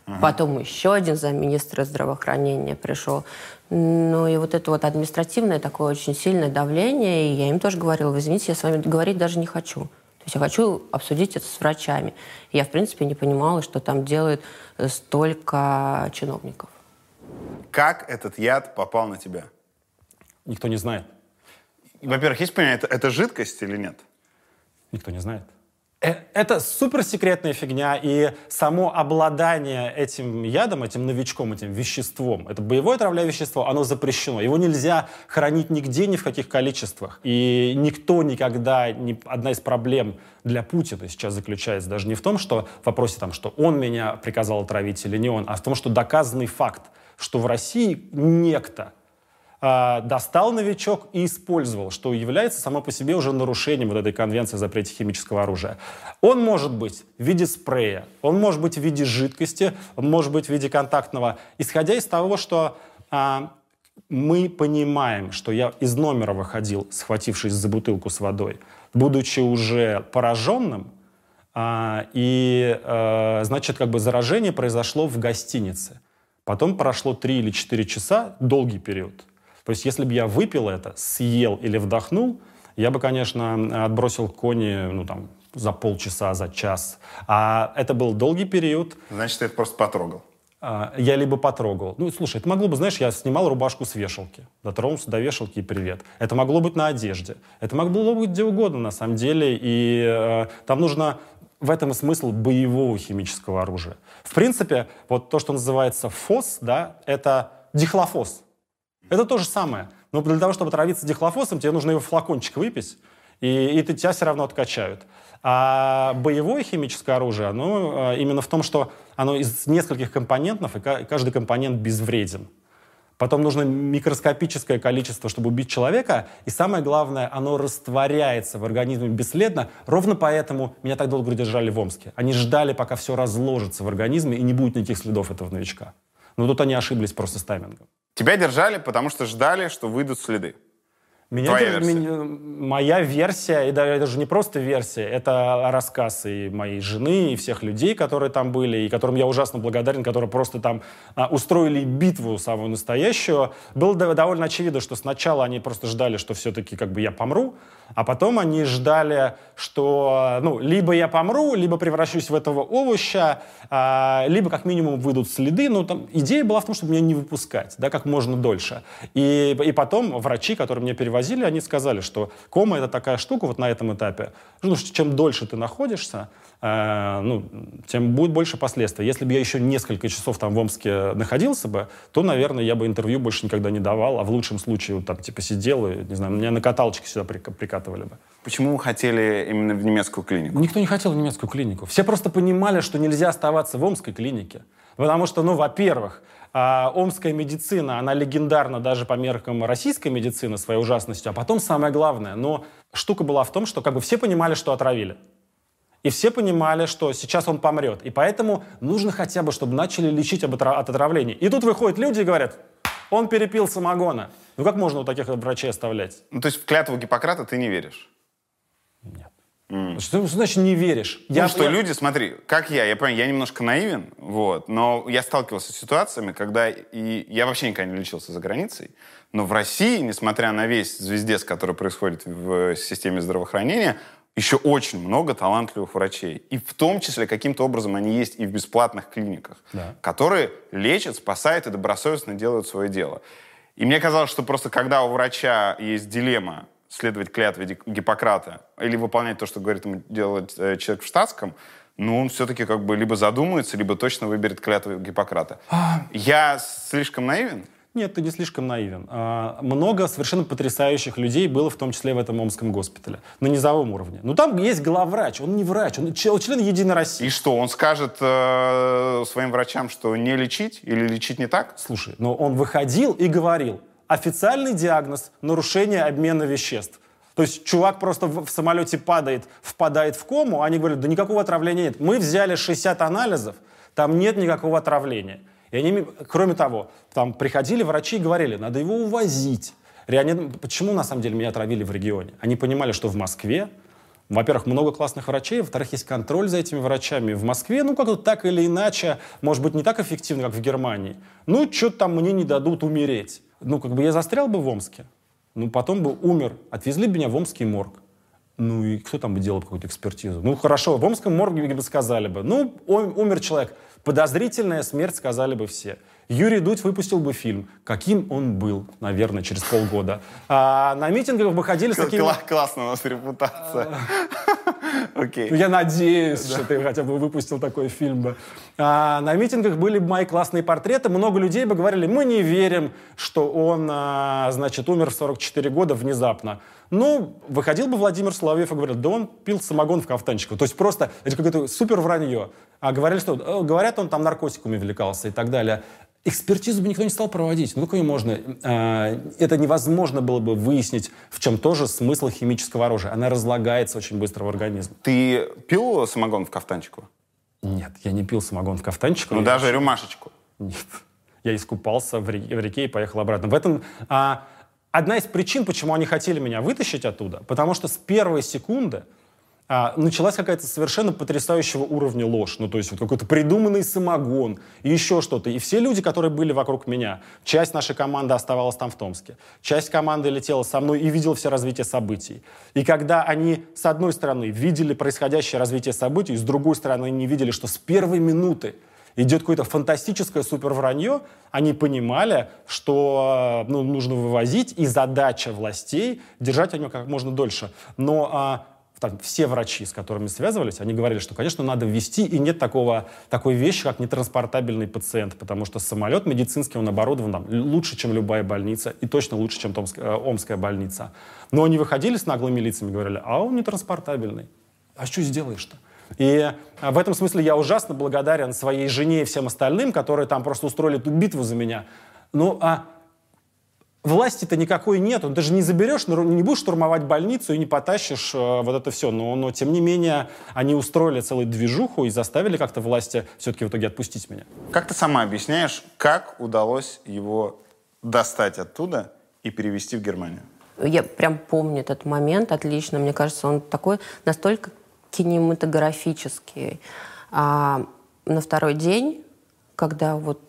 Ага. Потом еще один замминистра здравоохранения пришел. Ну и вот это вот административное такое очень сильное давление. И я им тоже говорила, вы извините, я с вами говорить даже не хочу. То есть я хочу обсудить это с врачами. Я, в принципе, не понимала, что там делают э, столько чиновников. Как этот яд попал на тебя? Никто не знает. Во-первых, есть понимание, это, это жидкость или нет? Никто не знает. Э, Это суперсекретная фигня, и само обладание этим ядом, этим новичком, этим веществом, это боевое отравляющее вещество, оно запрещено. Его нельзя хранить нигде, ни в каких количествах. И никто никогда, не, одна из проблем для Путина сейчас заключается даже не в том, что в вопросе, там, что он меня приказал отравить или не он, а в том, что доказанный факт, что в России некто а, достал новичок и использовал, что является само по себе уже нарушением вот этой конвенции о запрете химического оружия. Он может быть в виде спрея, он может быть в виде жидкости, он может быть в виде контактного. Исходя из того, что а, мы понимаем, что я из номера выходил, схватившись за бутылку с водой, будучи уже пораженным, а, и, а, значит, как бы заражение произошло в гостинице. Потом прошло 3 или 4 часа, долгий период. То есть если бы я выпил это, съел или вдохнул, я бы, конечно, отбросил кони ну, там, за полчаса, за час. А это был долгий период. Значит, ты это просто потрогал. А, Я либо потрогал. Ну, слушай, это могло бы, знаешь, я снимал рубашку с вешалки. Дотронулся до вешалки и привет. Это могло быть на одежде. Это могло быть где угодно, на самом деле. И э, там нужно в этом и смысл боевого химического оружия. В принципе, вот то, что называется ФОС, да, это дихлофос. Это то же самое. Но для того, чтобы отравиться дихлофосом, тебе нужно его флакончик выпить, и, и тебя все равно откачают. А боевое химическое оружие, оно э, именно в том, что оно из нескольких компонентов, и ка- каждый компонент безвреден. Потом нужно микроскопическое количество, чтобы убить человека. И самое главное, оно растворяется в организме бесследно. Ровно поэтому меня так долго держали в Омске. Они ждали, пока все разложится в организме, и не будет никаких следов этого новичка. Но тут они ошиблись просто с таймингом. Тебя держали, потому что ждали, что выйдут следы. Меня Твоя держ- версия. меня- моя версия, и да, это же не просто версия, это рассказ и моей жены, и всех людей, которые там были, и которым я ужасно благодарен, которые просто там а, устроили битву самую настоящую. Было дов- довольно очевидно, что сначала они просто ждали, что все-таки как бы я помру, а потом они ждали, что ну, либо я помру, либо превращусь в этого овоща, а, либо как минимум выйдут следы. Ну, там, идея была в том, чтобы меня не выпускать, да, как можно дольше. И, и потом врачи, которые меня перевозили, они сказали, что кома это такая штука вот на этом этапе, ну, что чем дольше ты находишься, э, ну, тем будет больше последствий. Если бы я еще несколько часов там в Омске находился бы, то, наверное, я бы интервью больше никогда не давал, а в лучшем случае вот там типа сидел и, не знаю, меня на каталочке сюда прика- прикатывали бы. Почему вы хотели именно в немецкую клинику? Никто не хотел в немецкую клинику. Все просто понимали, что нельзя оставаться в омской клинике. Потому что, ну, во-первых, а, омская медицина, она легендарна даже по меркам российской медицины своей ужасностью. А потом самое главное, но штука была в том, что как бы все понимали, что отравили. И все понимали, что сейчас он помрет. И поэтому нужно хотя бы, чтобы начали лечить от отравления. И тут выходят люди и говорят, он перепил самогона. Ну как можно у таких врачей оставлять? Ну, то есть в клятву Гиппократа ты не веришь? Что, что значит не веришь? Я Ну, что люди, смотри, как я, я понимаю, я немножко наивен, вот, но я сталкивался с ситуациями, когда и я вообще никогда не лечился за границей, но в России, несмотря на весь звездец, который происходит в системе здравоохранения, еще очень много талантливых врачей. И в том числе каким-то образом они есть и в бесплатных клиниках, Да. которые лечат, спасают и добросовестно делают свое дело. И мне казалось, что просто когда у врача есть дилемма следовать клятве Гиппократа или выполнять то, что говорит ему делать э, человек в штатском, ну, он все-таки как бы либо задумается, либо точно выберет клятву Гиппократа. Я слишком наивен? Нет, ты не слишком наивен. А, много совершенно потрясающих людей было, в том числе в этом Омском госпитале, на низовом уровне. Ну, там есть главврач, он не врач, он член, член Единой России. И что, он скажет э, своим врачам, что не лечить или лечить не так? Слушай, но он выходил и говорил, официальный диагноз – нарушение обмена веществ. То есть чувак просто в, самолете падает, впадает в кому, а они говорят, да никакого отравления нет. Мы взяли 60 анализов, там нет никакого отравления. И они, кроме того, там приходили врачи и говорили, надо его увозить. Реани- Почему, на самом деле, меня отравили в регионе? Они понимали, что в Москве, во-первых, много классных врачей, во-вторых, есть контроль за этими врачами. В Москве, ну, как-то так или иначе, может быть, не так эффективно, как в Германии. Ну, что-то там мне не дадут умереть. Ну, как бы я застрял бы в Омске, ну, потом бы умер. Отвезли бы меня в Омский морг. Ну и кто там бы делал какую-то экспертизу? Ну хорошо, в Омском морге бы сказали бы, ну ум- умер человек, подозрительная смерть сказали бы все. Юрий Дудь выпустил бы фильм, каким он был, наверное, через полгода. А на митингах бы ходили с такими... Кла- Классно у нас репутация. Ну, Окей. я надеюсь, что ты хотя бы выпустил такой фильм бы. А, на митингах были бы мои классные портреты. Много людей бы говорили, мы не верим, что он, а, значит, умер в 44 года внезапно. Ну, выходил бы Владимир Соловьев и говорил, да он пил самогон в кафтанчику. То есть просто это какое-то супер вранье. А говорили, что э, говорят, он там наркотиками увлекался и так далее. Экспертизу бы никто не стал проводить. Ну, какое можно? А, Это невозможно было бы выяснить, в чем тоже смысл химического оружия. Она разлагается очень быстро в организме. Ты пил самогон в кафтанчику? Нет, я не пил самогон в кафтанчику. Ну, Я- даже рюмашечку. Нет. Я искупался в реке, в реке и поехал обратно. В этом а, одна из причин, почему они хотели меня вытащить оттуда, потому что с первой секунды а, началась какая-то совершенно потрясающего уровня ложь. Ну, то есть вот какой-то придуманный самогон и еще что-то. И все люди, которые были вокруг меня, часть нашей команды оставалась там в Томске, часть команды летела со мной и видела все развитие событий. И когда они, с одной стороны, видели происходящее развитие событий, с другой стороны, они видели, что с первой минуты идет какое-то фантастическое супер вранье, они понимали, что ну, нужно вывозить, и задача властей держать от него как можно дольше. Но а, там, все врачи, с которыми связывались, они говорили, что, конечно, надо ввести, и нет такого, такой вещи, как нетранспортабельный пациент, потому что самолет медицинский, он оборудован там, лучше, чем любая больница, и точно лучше, чем Томск- э, Омская больница. Но они выходили с наглыми лицами говорили, а он нетранспортабельный. А что сделаешь-то? И а, в этом смысле я ужасно благодарен своей жене и всем остальным, которые там просто устроили эту битву за меня. Ну, а власти-то никакой нет. Ты же не заберешь, не будешь штурмовать больницу и не потащишь э, вот это все. Но, но, тем не менее, они устроили целую движуху и заставили как-то власти все-таки в итоге отпустить меня. Как ты сама объясняешь, как удалось его достать оттуда и перевести в Германию? Я прям помню этот момент отлично. Мне кажется, он такой настолько кинематографический. А на второй день, когда вот,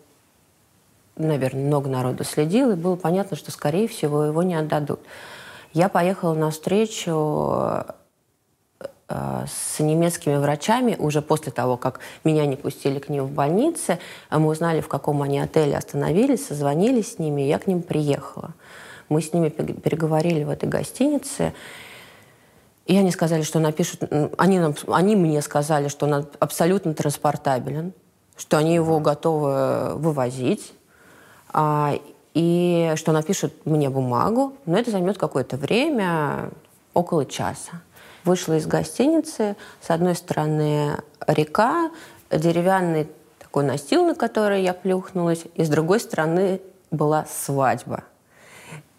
наверное, много народу следил, и было понятно, что, скорее всего, его не отдадут. Я поехала на встречу э, с немецкими врачами уже после того, как меня не пустили к ним в больнице. Мы узнали, в каком они отеле остановились, созвонились с ними, и я к ним приехала. Мы с ними пе- переговорили в этой гостинице, и они сказали, что напишут... Они, нам- они мне сказали, что он аб- абсолютно транспортабелен, что они его готовы вывозить, и что напишут мне бумагу, но это займет какое-то время, около часа. Вышла из гостиницы, с одной стороны река, деревянный такой настил, на который я плюхнулась, и с другой стороны была свадьба.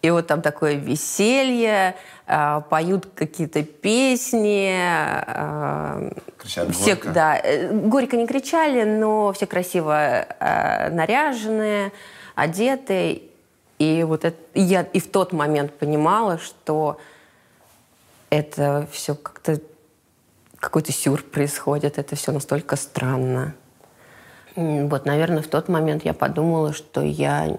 И вот там такое веселье, а, поют какие-то песни. а, Кричат все, горько. да, э, горько не кричали, но все красиво э, наряженные, одеты. И вот это, и я и в тот момент понимала, что это все как-то какой-то сюр происходит, это все настолько странно. Вот, наверное, в тот момент я подумала, что я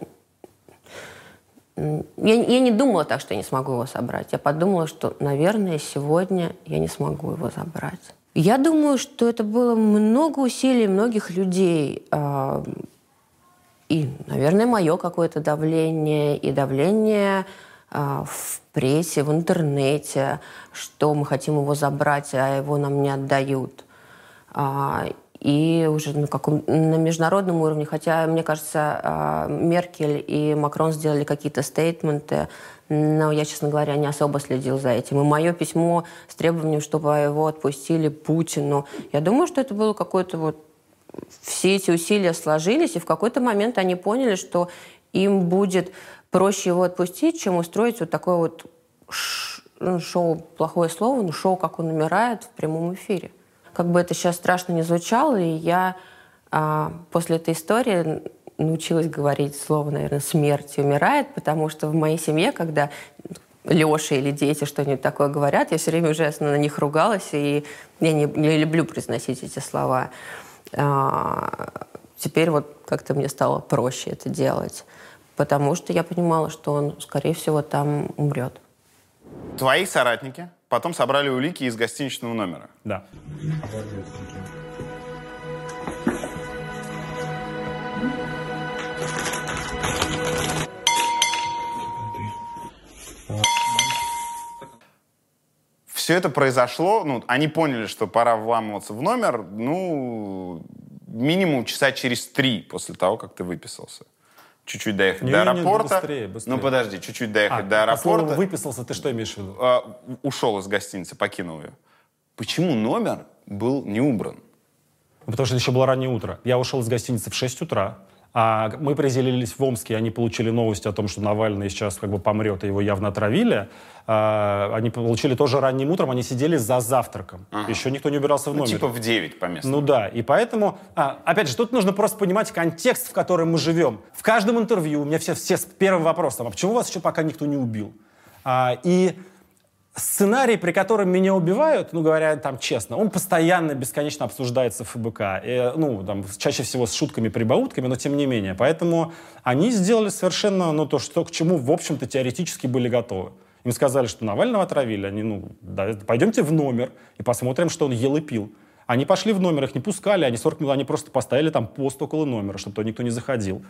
я, я не думала так, что я не смогу его собрать. Я подумала, что, наверное, сегодня я не смогу его забрать. Я думаю, что это было много усилий многих людей. И, наверное, мое какое-то давление, и давление а, в прессе, в интернете, что мы хотим его забрать, а его нам не отдают. А, И уже на, каком, на международном уровне, хотя, мне кажется, а, Меркель и Макрон сделали какие-то стейтменты, но я, честно говоря, не особо следил за этим. И мое письмо с требованием, чтобы его отпустили Путину, я думаю, что это было какое-то вот... Все эти усилия сложились, и в какой-то момент они поняли, что им будет проще его отпустить, чем устроить вот такое вот ну, шоу, плохое слово, но шоу, как он умирает в прямом эфире. Как бы это сейчас страшно не звучало, и я а, после этой истории научилась говорить слово, наверное, «смерть умирает», потому что в моей семье, когда Леша или дети что-нибудь такое говорят, я все время ужасно на них ругалась, и я не, не люблю произносить эти слова. А, теперь вот как-то мне стало проще это делать, потому что я понимала, что он, скорее всего, там умрет. Твои соратники потом собрали улики из гостиничного номера. Да. Все это произошло, ну, они поняли, что пора вламываться в номер, ну, минимум часа через три после того, как ты выписался. Чуть-чуть доехать Не, до не, аэропорта. быстрее, быстрее. Ну, подожди, чуть-чуть доехать А, до аэропорта. выписался, ты что имеешь в виду? А, ушел из гостиницы, покинул ее. Почему номер был не убран? Ну, Потому что еще было раннее утро. Я ушел из гостиницы в 6 утра. А мы приземлились в Омске, они получили новость о том, что Навальный сейчас как бы помрет, и его явно отравили. А, они получили тоже ранним утром, они сидели за завтраком. Еще никто не убирался в Ну, номере. типа в 9 по местному. Ну да, и поэтому, а, опять же, тут нужно просто понимать контекст, в котором мы живем. В каждом интервью у меня все, все с первым вопросом, а почему вас еще пока никто не убил? А, и сценарий, при котором меня убивают, ну, говоря там честно, он постоянно, бесконечно обсуждается в ФБК. И, ну, там, чаще всего с шутками-прибаутками, но тем не менее. Поэтому они сделали совершенно, ну, то, что, к чему, в общем-то, теоретически были готовы. Им сказали, что Навального отравили. Они, ну, да, пойдемте в номер и посмотрим, что он ел и пил. Они пошли в номер, их не пускали, они 40 минут, они просто поставили там пост около номера, чтобы туда никто не заходил.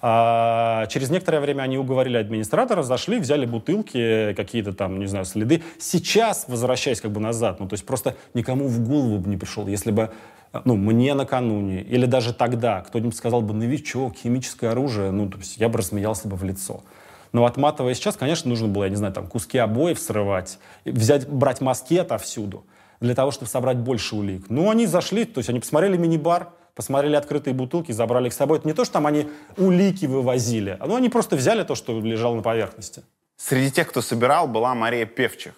А, через некоторое время они уговорили администратора, зашли, взяли бутылки, какие-то там, не знаю, следы. Сейчас, возвращаясь как бы назад, ну, то есть просто никому в голову бы не пришел, если бы ну, мне накануне, или даже тогда кто-нибудь сказал бы, новичок, химическое оружие, ну, то есть я бы рассмеялся бы в лицо. Но отматывая сейчас, конечно, нужно было, я не знаю, там, куски обоев срывать, взять, брать мазки отовсюду для того, чтобы собрать больше улик. Ну, они зашли, то есть они посмотрели мини-бар, посмотрели открытые бутылки, забрали их с собой. Это не то, что там они улики вывозили, а ну, они просто взяли то, что лежало на поверхности. Среди тех, кто собирал, была Мария Певчих.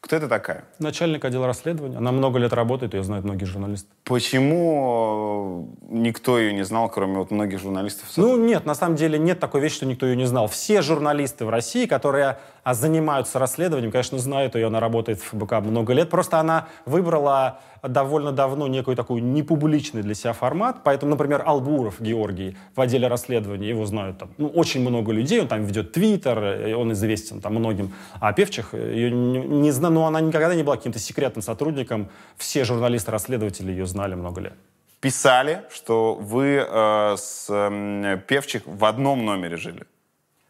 Кто это такая? Начальник отдела расследования. Она много лет работает, ее знают многие журналисты. Почему э, никто ее не знал, кроме вот многих журналистов? Ну, нет, на самом деле нет такой вещи, что никто ее не знал. Все журналисты в России, которые занимаются расследованием, конечно, знают ее, она работает в ФБК много лет. Просто она выбрала довольно давно некую такую непубличный для себя формат. Поэтому, например, Албуров Георгий в отделе расследования, его знают там ну, очень много людей, он там ведет твиттер, он известен там многим. А Певчих, ее не, не знаю, но она никогда не была каким-то секретным сотрудником. Все журналисты-расследователи ее знали много лет. Писали, что вы э, с э, Певчих в одном номере жили.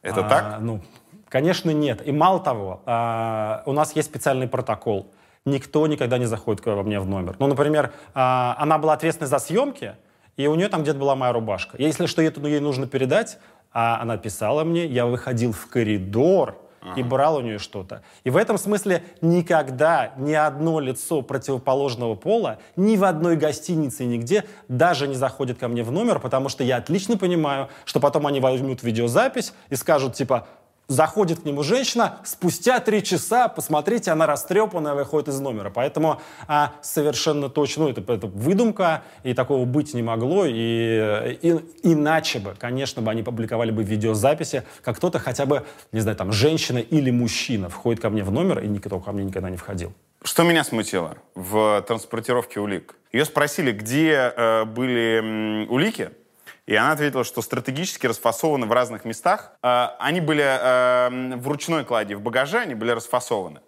Это А, так? Ну, конечно, нет. И мало того, а, у нас есть специальный протокол. Никто никогда не заходит ко мне в номер. Ну, например, а, она была ответственной за съемки, и у нее там где-то была моя рубашка. Если что ей нужно передать, а она писала мне, я выходил в коридор и брал у нее что-то. И в этом смысле никогда ни одно лицо противоположного пола ни в одной гостинице нигде даже не заходит ко мне в номер, потому что я отлично понимаю, что потом они возьмут видеозапись и скажут типа заходит к нему женщина, спустя три часа, посмотрите, она растрепанная, выходит из номера. Поэтому а, совершенно точно, ну, это, это выдумка, и такого быть не могло, и, и иначе бы, конечно, бы они публиковали бы видеозаписи, как кто-то хотя бы, не знаю, там, женщина или мужчина входит ко мне в номер, и никто ко мне никогда не входил. Что меня смутило в транспортировке улик? Ее спросили, где э, были м, улики, и она ответила, что стратегически расфасованы в разных местах. Э, они были э, в ручной кладе, в багаже они были расфасованы.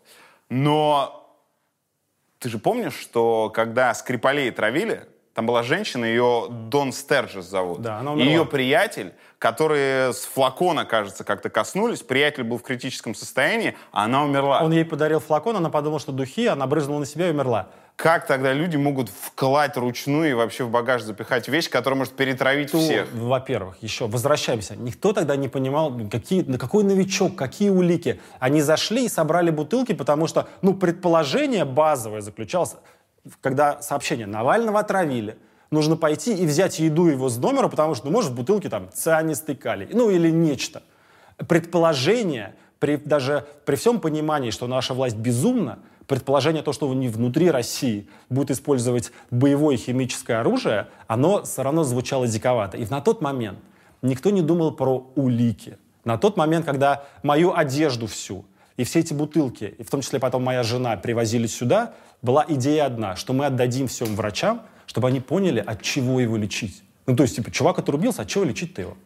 Но ты же помнишь, что когда Скрипалей травили, там была женщина, ее Дон Стерджес зовут. Да, она умерла. ее приятель, которые с флакона, кажется, как-то коснулись, приятель был в критическом состоянии, а она умерла. Он ей подарил флакон, она подумала, что духи, она брызнула на себя и умерла. Как тогда люди могут вкладывать ручную и вообще в багаж запихать вещь, которая может перетравить То, всех? Во-первых, еще возвращаемся. Никто тогда не понимал, какие, на какой новичок, какие улики. Они зашли и собрали бутылки, потому что, ну, предположение базовое заключалось, когда сообщение Навального отравили, нужно пойти и взять еду его с номера, потому что, ну, может, в бутылке там цианистый калий, ну, или нечто. Предположение, при, даже при всем понимании, что наша власть безумна, предположение то, что они внутри России будут использовать боевое химическое оружие, оно все равно звучало диковато. И на тот момент никто не думал про улики. На тот момент, когда мою одежду всю и все эти бутылки, и в том числе потом моя жена, привозили сюда, была идея одна, что мы отдадим всем врачам, чтобы они поняли, от чего его лечить. Ну, то есть, типа, чувак отрубился, от чего лечить-то его?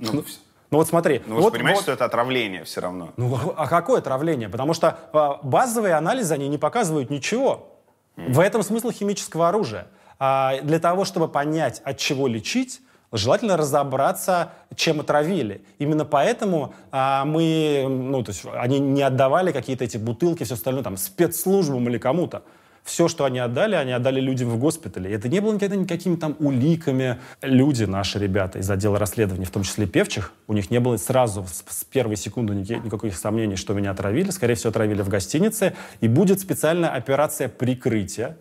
Ну, Ну вот смотри. Ну, вы же вот, понимаете, вот- что это отравление все равно. Ну, а какое отравление? Потому что а, базовые анализы, они не показывают ничего. В этом смысл химического оружия. А, для того, чтобы понять, от чего лечить, желательно разобраться, чем отравили. Именно поэтому а, мы, ну, то есть они не отдавали какие-то эти бутылки, все остальное, там, спецслужбам или кому-то. Все, что они отдали, они отдали людям в госпитале. Это не было никогда никакими там уликами. Люди, наши ребята из отдела расследований, в том числе певчих, у них не было сразу с, первой секунды никаких сомнений, что меня отравили. Скорее всего, отравили в гостинице. И будет специальная операция прикрытия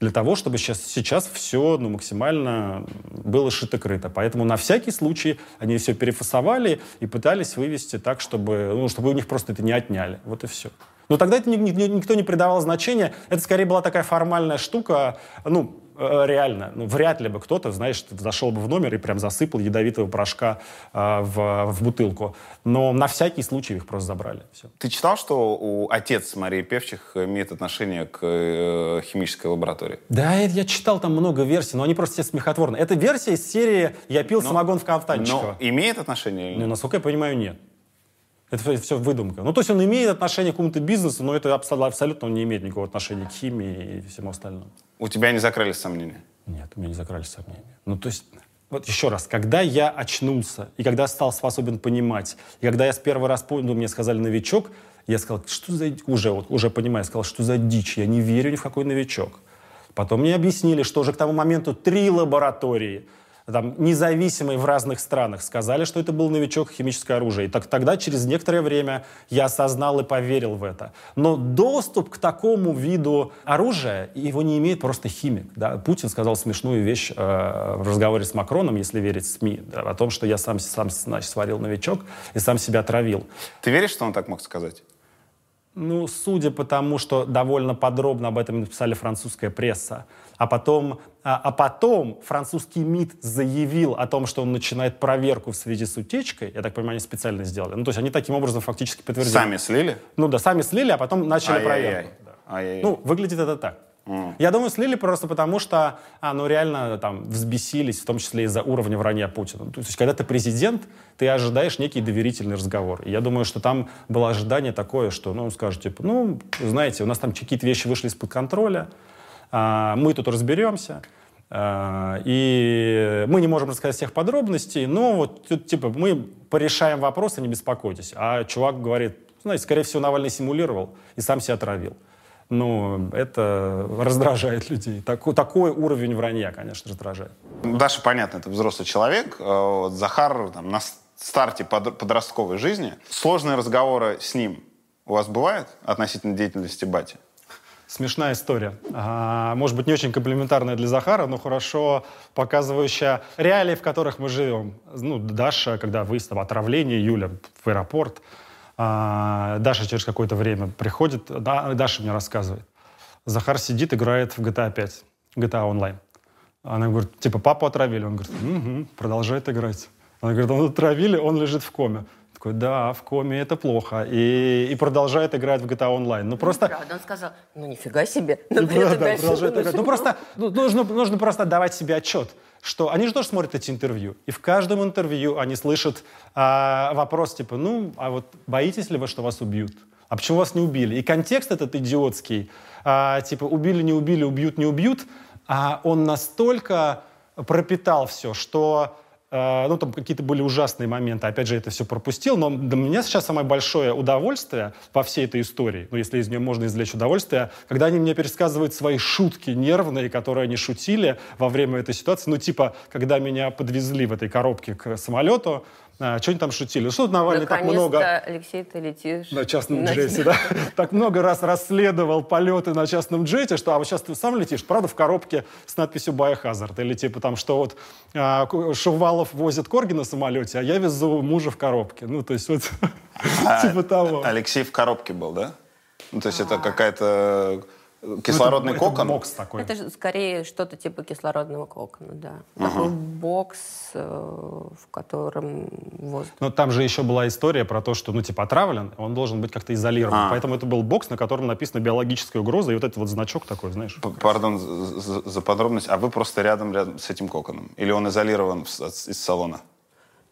для того, чтобы сейчас, сейчас все ну, максимально было шито-крыто. Поэтому на всякий случай они все перефасовали и пытались вывести так, чтобы, ну, чтобы у них просто это не отняли. Вот и все. Но тогда это ни- ни- никто не придавал значения. Это скорее была такая формальная штука, ну, э, реально, ну, вряд ли бы кто-то, знаешь, зашел бы в номер и прям засыпал ядовитого порошка э, в, в бутылку. Но на всякий случай их просто забрали. Все. Ты читал, что у отец Марии Певчих имеет отношение к э, химической лаборатории? Да, это я читал там много версий, но они просто все смехотворные. Это версия из серии «Я пил самогон в Кавтанчиково». Но имеет отношение Ну, насколько я понимаю, нет. Это все выдумка. Ну, то есть он имеет отношение к какому-то бизнесу, но это абсолютно, он не имеет никакого отношения к химии и всему остальному. У тебя не закрылись сомнения? Нет, у меня не закрались сомнения. Ну, то есть, вот еще раз, когда я очнулся, и когда стал способен понимать, и когда я с первый раз понял, мне сказали новичок, я сказал, что за... Уже, вот, уже понимаю, сказал, что за дичь, я не верю ни в какой новичок. Потом мне объяснили, что уже к тому моменту три лаборатории, там, независимые в разных странах, сказали, что это был новичок химическое оружие. И так, тогда, через некоторое время, я осознал и поверил в это. Но доступ к такому виду оружия, его не имеет просто химик. Да? Путин сказал смешную вещь э, в разговоре с Макроном, если верить СМИ, да, о том, что я сам, сам значит, сварил новичок и сам себя травил. Ты веришь, что он так мог сказать? Ну, судя по тому, что довольно подробно об этом написали французская пресса, а потом, а, а потом французский МИД заявил о том, что он начинает проверку в связи с утечкой, я так понимаю, они специально сделали. Ну, то есть они таким образом фактически подтвердили. Сами слили? Ну да, сами слили, а потом начали Ай-яй-яй. проверку. Да. Ай-яй-яй. Ну, выглядит это так. Я думаю, слили просто потому, что а, ну, реально там взбесились, в том числе из-за уровня вранья Путина. То есть, когда ты президент, ты ожидаешь некий доверительный разговор. И я думаю, что там было ожидание такое, что, ну, он скажет, типа, ну, знаете, у нас там какие-то вещи вышли из-под контроля, мы тут разберемся, а, и мы не можем рассказать всех подробностей, но вот тут, типа, мы порешаем вопросы, не беспокойтесь. А чувак говорит, знаете, скорее всего, Навальный симулировал и сам себя отравил. Ну, это раздражает людей. Такой, такой уровень вранья, конечно, раздражает. Даша, понятно, это взрослый человек. э, вот Захар там, на старте под- подростковой жизни. Сложные разговоры с ним у вас бывают относительно деятельности Бати? Смешная история. А, может быть, не очень комплиментарная для Захара, но хорошо показывающая реалии, в которых мы живем. Ну, Даша, когда выяснила отравление, Юля в аэропорт, а, Даша через какое-то время приходит, да, Даша мне рассказывает. Захар сидит, играет в GTA 5, GTA Online. Она говорит, типа, папу отравили. Он говорит, угу, продолжает играть. Она говорит, он отравили, он лежит в коме. Такой, да, в коме это плохо. И, и продолжает играть в GTA Online. Ну, просто... Правда, он сказал, ну нифига себе. *laughs* Но Ну, дальше продолжает играть. Ну, просто ну, нужно, нужно просто отдавать себе отчет, что они же тоже смотрят эти интервью. И в каждом интервью они слышат а, вопрос типа, ну, а вот боитесь ли вы, что вас убьют? А почему вас не убили? И контекст этот идиотский, а, типа, убили, не убили, убьют, не убьют, а он настолько пропитал все, что э, ну, там какие-то были ужасные моменты, опять же, это все пропустил, но для меня сейчас самое большое удовольствие во всей этой истории, ну, если из нее можно извлечь удовольствие, когда они мне пересказывают свои шутки нервные, которые они шутили во время этой ситуации, ну, типа, когда меня подвезли в этой коробке к самолету, а, что они там шутили? Что Навальный так много... Алексей, ты летишь. На частном на- джете, да. *laughs* Так много раз расследовал полеты на частном джете, что а вот сейчас ты сам летишь, правда, в коробке с надписью «Biohazard». Или типа там, что вот а, Шувалов возит корги на самолете, а я везу мужа в коробке. Ну, то есть вот *laughs* типа того. Алексей в коробке был, да? Ну, то есть это какая-то э, кислородный Ну, это- это кокон? бокс такой. Это же скорее что-то типа кислородного кокона, да. Такой бокс, э, в котором воздух. Но там же еще была история про то, что, ну, типа, отравлен, он должен быть как-то изолирован. А. Поэтому это был бокс, на котором написано биологическая угроза, и вот этот вот значок такой, знаешь. П- Пардон за, подробность. А вы просто рядом, рядом с этим коконом? Или он изолирован из салона?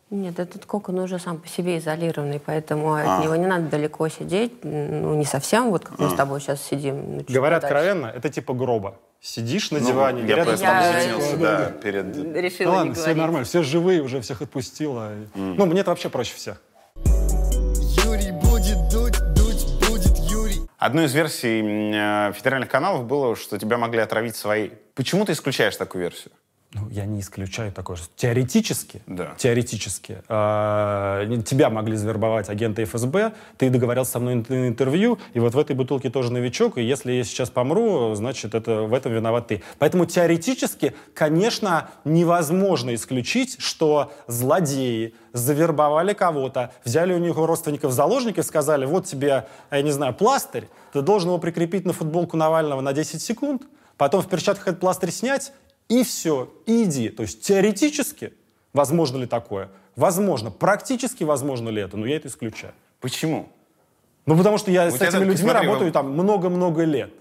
Нет, этот кокон уже сам по себе изолированный, поэтому А. от него не надо далеко сидеть. Ну, не совсем, вот как мы с А. тобой сейчас сидим. ну, Говоря откровенно, это типа гроба. Сидишь на Ну, диване, я рядом просто с тобой Я- извинился, сидит. да, перед... Решила Ну не ладно, все говорить. нормально, все живые, уже всех отпустила. Ну, мне это вообще проще всех. Юрий будет дуть, дуть будет Юрий. Одной из версий э, федеральных каналов было, что тебя могли отравить свои. Почему ты исключаешь такую версию? Ну, я не исключаю такое. что Теоретически, Да. теоретически, э, тебя могли завербовать агенты ФСБ, ты договорился со мной на интервью, и вот в этой бутылке тоже новичок, и если я сейчас помру, значит, это, в этом виноват ты. Поэтому теоретически, конечно, невозможно исключить, что злодеи завербовали кого-то, взяли у него родственников в заложники и сказали, вот тебе, я не знаю, пластырь, ты должен его прикрепить на футболку Навального на 10 секунд, потом в перчатках этот пластырь снять, и все, и иди. То есть теоретически возможно ли такое? Возможно. Практически возможно ли это? Но я это исключаю. Почему? Ну, потому что я Вот с это, этими людьми смотри, работаю вы- там много-много лет.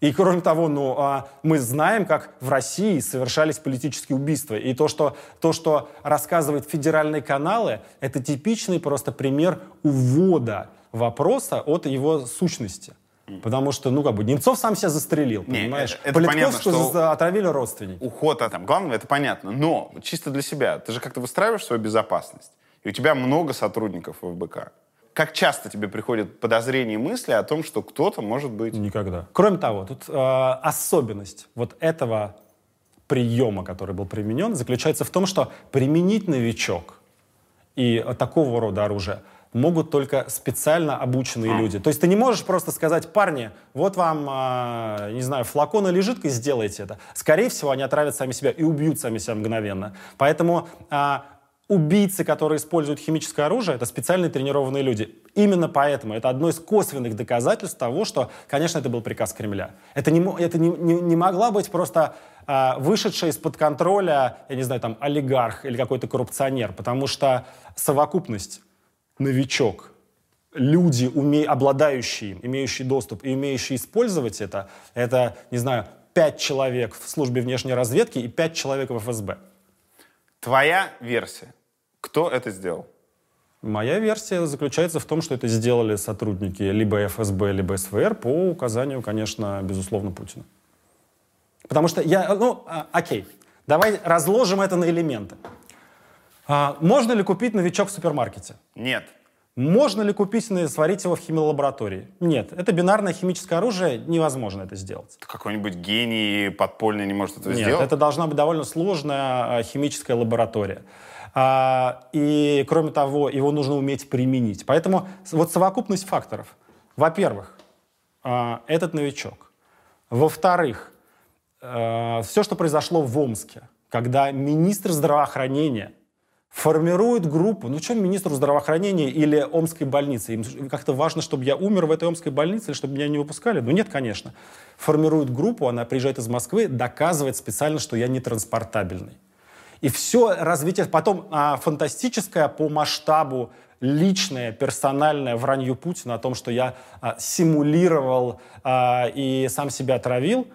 И кроме того, ну, а, мы знаем, как в России совершались политические убийства. И то что, то, что рассказывают федеральные каналы, это типичный просто пример увода вопроса от его сущности. Потому что, ну, как бы, Немцов сам себя застрелил, Не, понимаешь? это- это понятно, что- за- отравили родственники. Уход от там, главного, это понятно. Но чисто для себя, ты же как-то выстраиваешь свою безопасность. И у тебя много сотрудников в ФБК. Как часто тебе приходят подозрения и мысли о том, что кто-то может быть... Никогда. Кроме того, тут э, особенность вот этого приема, который был применен, заключается в том, что применить новичок и э, такого рода оружие могут только специально обученные люди. То есть ты не можешь просто сказать, парни, вот вам, э, не знаю, флакон или жидкость, сделайте это. Скорее всего, они отравят сами себя и убьют сами себя мгновенно. Поэтому э, убийцы, которые используют химическое оружие, это специально тренированные люди. Именно поэтому это одно из косвенных доказательств того, что, конечно, это был приказ Кремля. Это не, это не, не- не могла быть просто а, вышедшая из-под контроля, я не знаю, там, олигарх или какой-то коррупционер, потому что совокупность новичок, люди, уме... обладающие им, имеющие доступ и умеющие использовать это, это, не знаю, пять человек в службе внешней разведки и пять человек в ФСБ. Твоя версия. Кто это сделал? Моя версия заключается в том, что это сделали сотрудники либо ФСБ, либо СВР по указанию, конечно, безусловно, Путина. Потому что я, ну, а, окей, давай разложим это на элементы. А, можно ли купить новичок в супермаркете? Нет. Можно ли купить и сварить его в химиолаборатории? Нет. Это бинарное химическое оружие, невозможно это сделать. Какой-нибудь гений подпольный не может этого Нет, сделать? это должна быть довольно сложная а, химическая лаборатория. А, и, кроме того, его нужно уметь применить. Поэтому вот совокупность факторов. Во-первых, а, этот новичок. Во-вторых, все, что произошло в Омске, когда министр здравоохранения формирует группу. Ну, чем министру здравоохранения или Омской больницы? Им как-то важно, чтобы я умер в этой Омской больнице или чтобы меня не выпускали? Ну, нет, конечно. Формирует группу, она приезжает из Москвы, доказывает специально, что я не транспортабельный. И все развитие потом а, фантастическое по масштабу личное, персональное вранье Путина о том, что я а, симулировал а, и сам себя отравил,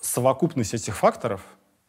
совокупность этих факторов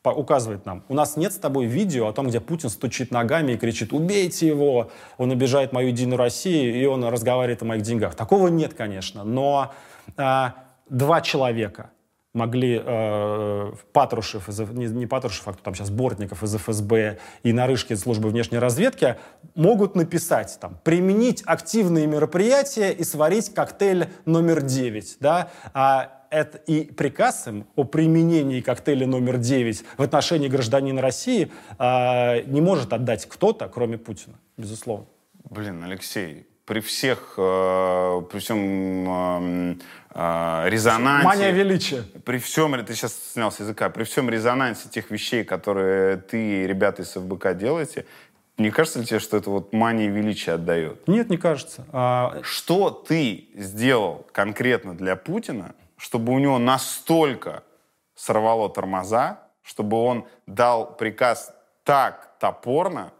указывает нам, у нас нет с тобой видео о том, где Путин стучит ногами и кричит «убейте его», он обижает мою Единую Россию, и он разговаривает о моих деньгах. Такого нет, конечно, но а, два человека могли э, Патрушев, из, не, не Патрушев, а кто там сейчас, Бортников из ФСБ и Нарышкин из службы внешней разведки, могут написать там, применить активные мероприятия и сварить коктейль номер 9, да, а это и приказ им о применении коктейля номер 9 в отношении гражданина России э, не может отдать кто-то, кроме Путина, безусловно. Блин, Алексей, при всех, э, при всем э, э, резонансе... Мания величия. При всем, ты сейчас снял с языка, при всем резонансе тех вещей, которые ты и ребята из ФБК делаете, не кажется ли тебе, что это вот мания величия отдает? Нет, не кажется. А, Что ты сделал конкретно для Путина, чтобы у него настолько сорвало тормоза, чтобы он дал приказ так топорно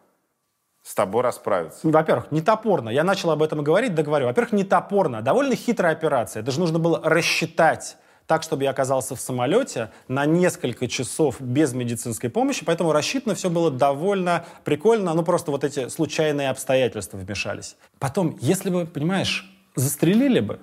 с тобой расправиться? Во-первых, не топорно. Я начал об этом говорить, договорю. Во-первых, не топорно. Довольно хитрая операция. Это же нужно было рассчитать так, чтобы я оказался в самолете на несколько часов без медицинской помощи, поэтому рассчитано все было довольно прикольно, ну просто вот эти случайные обстоятельства вмешались. Потом, если бы, понимаешь, застрелили бы,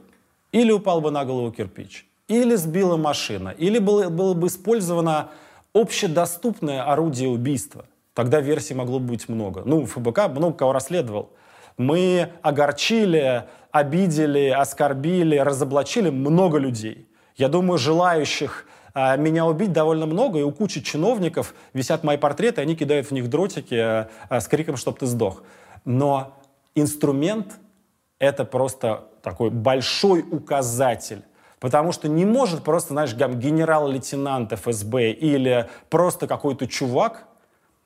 или упал бы на голову кирпич, или сбила машина, или было, было бы использовано общедоступное орудие убийства. Тогда версий могло быть много. Ну, ФБК много кого расследовал. Мы огорчили, обидели, оскорбили, разоблачили много людей. Я думаю, желающих а, меня убить довольно много, и у кучи чиновников висят мои портреты, они кидают в них дротики а, а, с криком, чтоб ты сдох. Но инструмент — это просто такой большой указатель Потому что не может просто, знаешь, генерал-лейтенант ФСБ или просто какой-то чувак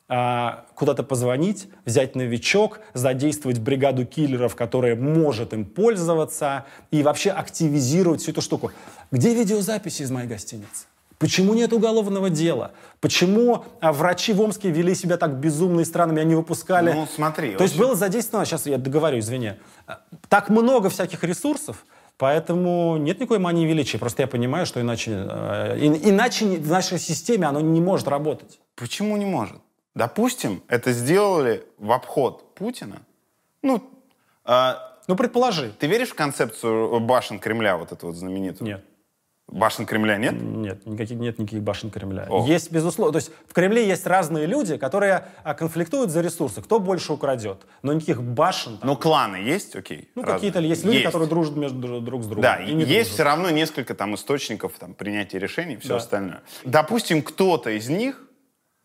а, куда-то позвонить, взять новичок, задействовать бригаду киллеров, которая может им пользоваться, и вообще активизировать всю эту штуку. Где видеозаписи из моей гостиницы? Почему нет уголовного дела? Почему а, врачи в Омске вели себя так безумно и странно, меня не выпускали? Ну, смотри. То есть было задействовано, сейчас я договорю, извини, так много всяких ресурсов, Поэтому нет никакой мании величия. Просто я понимаю, что иначе, э, иначе в нашей системе оно не может работать. Почему не может? Допустим, это сделали в обход Путина. Ну, э, ну предположи. Ты веришь в концепцию башен Кремля, вот эту вот знаменитую? Нет. Башен Кремля нет? Нет, никаких, нет никаких башен Кремля. О. Есть, безусловно, то есть в Кремле есть разные люди, которые а, конфликтуют за ресурсы, кто больше украдет. Но никаких башен... Там... Но кланы есть, окей? Ну, какие-то есть люди, есть. которые дружат между друг с другом. Да, и есть дружат. все равно несколько там источников там, принятия решений и все да. остальное. Допустим, кто-то из них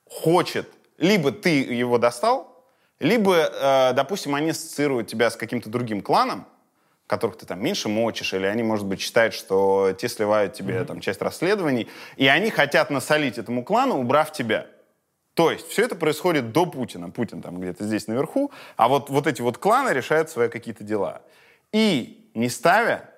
хочет, либо ты его достал, либо, э, допустим, они ассоциируют тебя с каким-то другим кланом, которых ты там меньше мочишь, или они, может быть, считают, что те сливают тебе mm-hmm. там часть расследований, и они хотят насолить этому клану, убрав тебя. То есть все это происходит до Путина. Путин там где-то здесь наверху, а вот, вот эти вот кланы решают свои какие-то дела. И не ставя,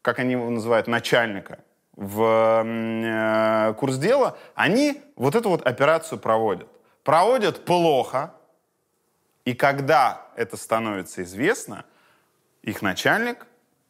как они его называют, начальника в э, курс дела, они вот эту вот операцию проводят. Проводят плохо, и когда это становится известно – их начальник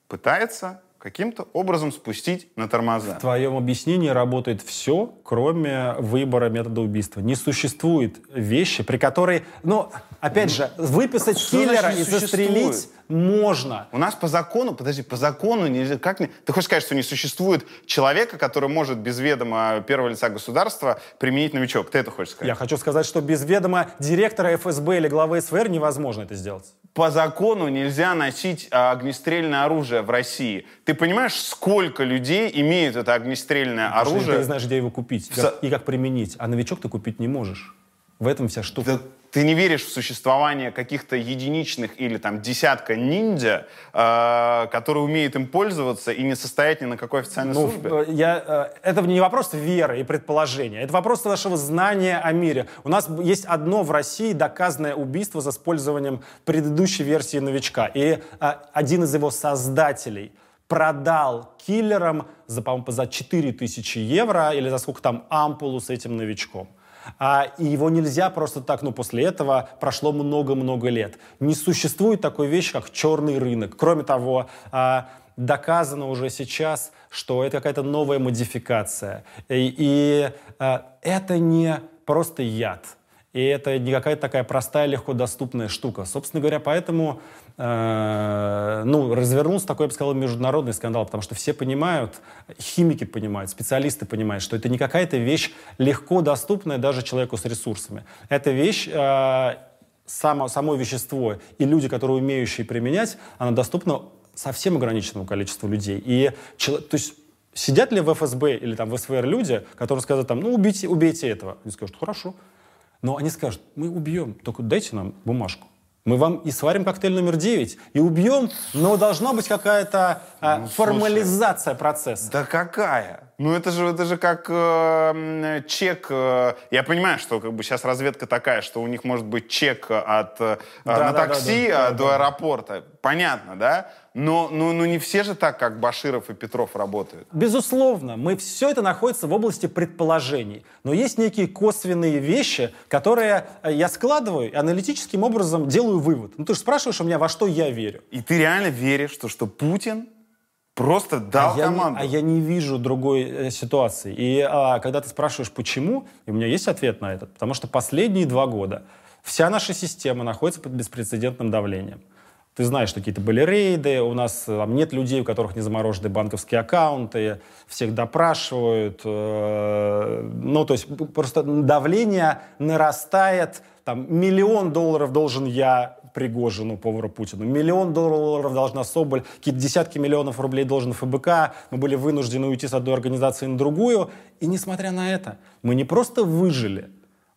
пытается каким-то образом спустить на тормоза. В твоем объяснении работает все, кроме выбора метода убийства. Не существует вещи, при которой, ну, опять же, выписать что киллера и застрелить можно. У нас по закону, подожди, по закону нельзя, как не... Ты хочешь сказать, что не существует человека, который может без ведома первого лица государства применить новичок? Ты это хочешь сказать? Я хочу сказать, что без ведома директора ФСБ или главы СВР невозможно это сделать. По закону нельзя носить а, огнестрельное оружие в России. Ты понимаешь, сколько людей имеют это огнестрельное Потому оружие? Ты знаешь, где его купить в... и как применить. А новичок ты купить не можешь. В этом вся штука. Да ты не веришь в существование каких-то единичных или там десятка ниндзя, э, которые умеют им пользоваться и не состоят ни на какой официальной ну, службе? Э, я, э, это не вопрос веры и предположения, это вопрос нашего знания о мире. У нас есть одно в России доказанное убийство за использованием предыдущей версии новичка. И э, один из его создателей продал киллерам за, по-моему, за 4000 евро или за сколько там ампулу с этим новичком. А, и его нельзя просто так, ну, после этого прошло много-много лет. Не существует такой вещи, как черный рынок. Кроме того, а, доказано уже сейчас, что это какая-то новая модификация. И, и а, это не просто яд. И это не какая-то такая простая, легко доступная штука. Собственно говоря, поэтому э, ну, развернулся такой, я бы сказал, международный скандал, потому что все понимают, химики понимают, специалисты понимают, что это не какая-то вещь легко доступная даже человеку с ресурсами. Это вещь, э, само, само вещество и люди, которые умеющие применять, она доступна совсем ограниченному количеству людей. И, то есть сидят ли в ФСБ или там в СВР люди, которые скажут там, ну убейте, убейте этого. Они скажут, хорошо. Но они скажут, мы убьем, только дайте нам бумажку. Мы вам и сварим коктейль номер 9, и убьем, но должна быть какая-то а, ну, формализация слушай, процесса. Да какая? Ну это же, это же как э, чек. Э, я понимаю, что как бы сейчас разведка такая, что у них может быть чек от, э, да, на да, такси да, да, до да, аэропорта. Понятно, да? Но, но, но не все же так, как Баширов и Петров работают. Безусловно, мы все это находится в области предположений. Но есть некие косвенные вещи, которые э, я складываю и аналитическим образом делаю вывод. Ну ты же спрашиваешь у меня, во что я верю. И ты реально веришь, что, что Путин просто дал а я, не, команду. а я не вижу другой э, ситуации. И а, когда ты спрашиваешь, почему, и у меня есть ответ на это. Потому что последние два года вся наша система находится под беспрецедентным давлением. Ты знаешь, что какие-то были рейды, у нас э, там нет людей, у которых не заморожены банковские аккаунты, всех допрашивают. Э, ну, то есть просто давление нарастает. Там миллион долларов должен я Пригожину, повару Путину. Миллион долларов должна Соболь, какие-то десятки миллионов рублей должен ФБК. Мы были вынуждены уйти с одной организации на другую. И несмотря на это, мы не просто выжили,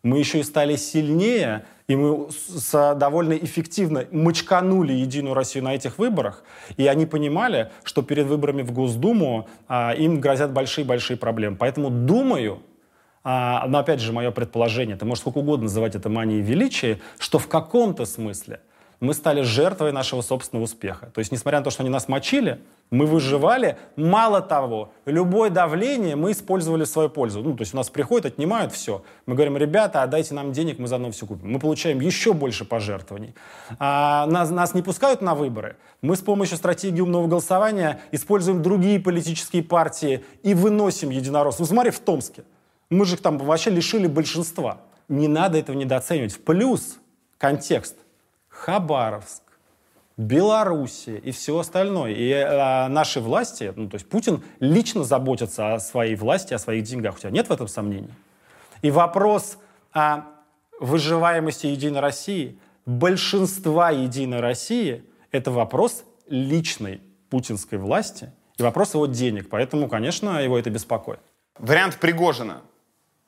мы еще и стали сильнее, и мы с, довольно эффективно мочканули Единую Россию на этих выборах. И они понимали, что перед выборами в Госдуму а, им грозят большие-большие проблемы. Поэтому думаю, а, но опять же, мое предположение, ты можешь сколько угодно называть это манией величия, что в каком-то смысле мы стали жертвой нашего собственного успеха. То есть, несмотря на то, что они нас мочили, мы выживали. Мало того, любое давление мы использовали в свою пользу. Ну, то есть у нас приходят, отнимают все. Мы говорим, ребята, отдайте нам денег, мы заодно все купим. Мы получаем еще больше пожертвований. А, нас, нас не пускают на выборы. Мы с помощью стратегии умного голосования используем другие политические партии и выносим единороссов. Ну, смотри, в Томске. Мы же там вообще лишили большинства. Не надо этого недооценивать. В плюс контекст – Хабаровск, Белоруссия и все остальное. И э, наши власти, ну, то есть Путин лично заботится о своей власти, о своих деньгах. У тебя нет в этом сомнений? И вопрос о выживаемости Единой России, большинства Единой России, это вопрос личной путинской власти и вопрос его денег. Поэтому, конечно, его это беспокоит. Вариант Пригожина.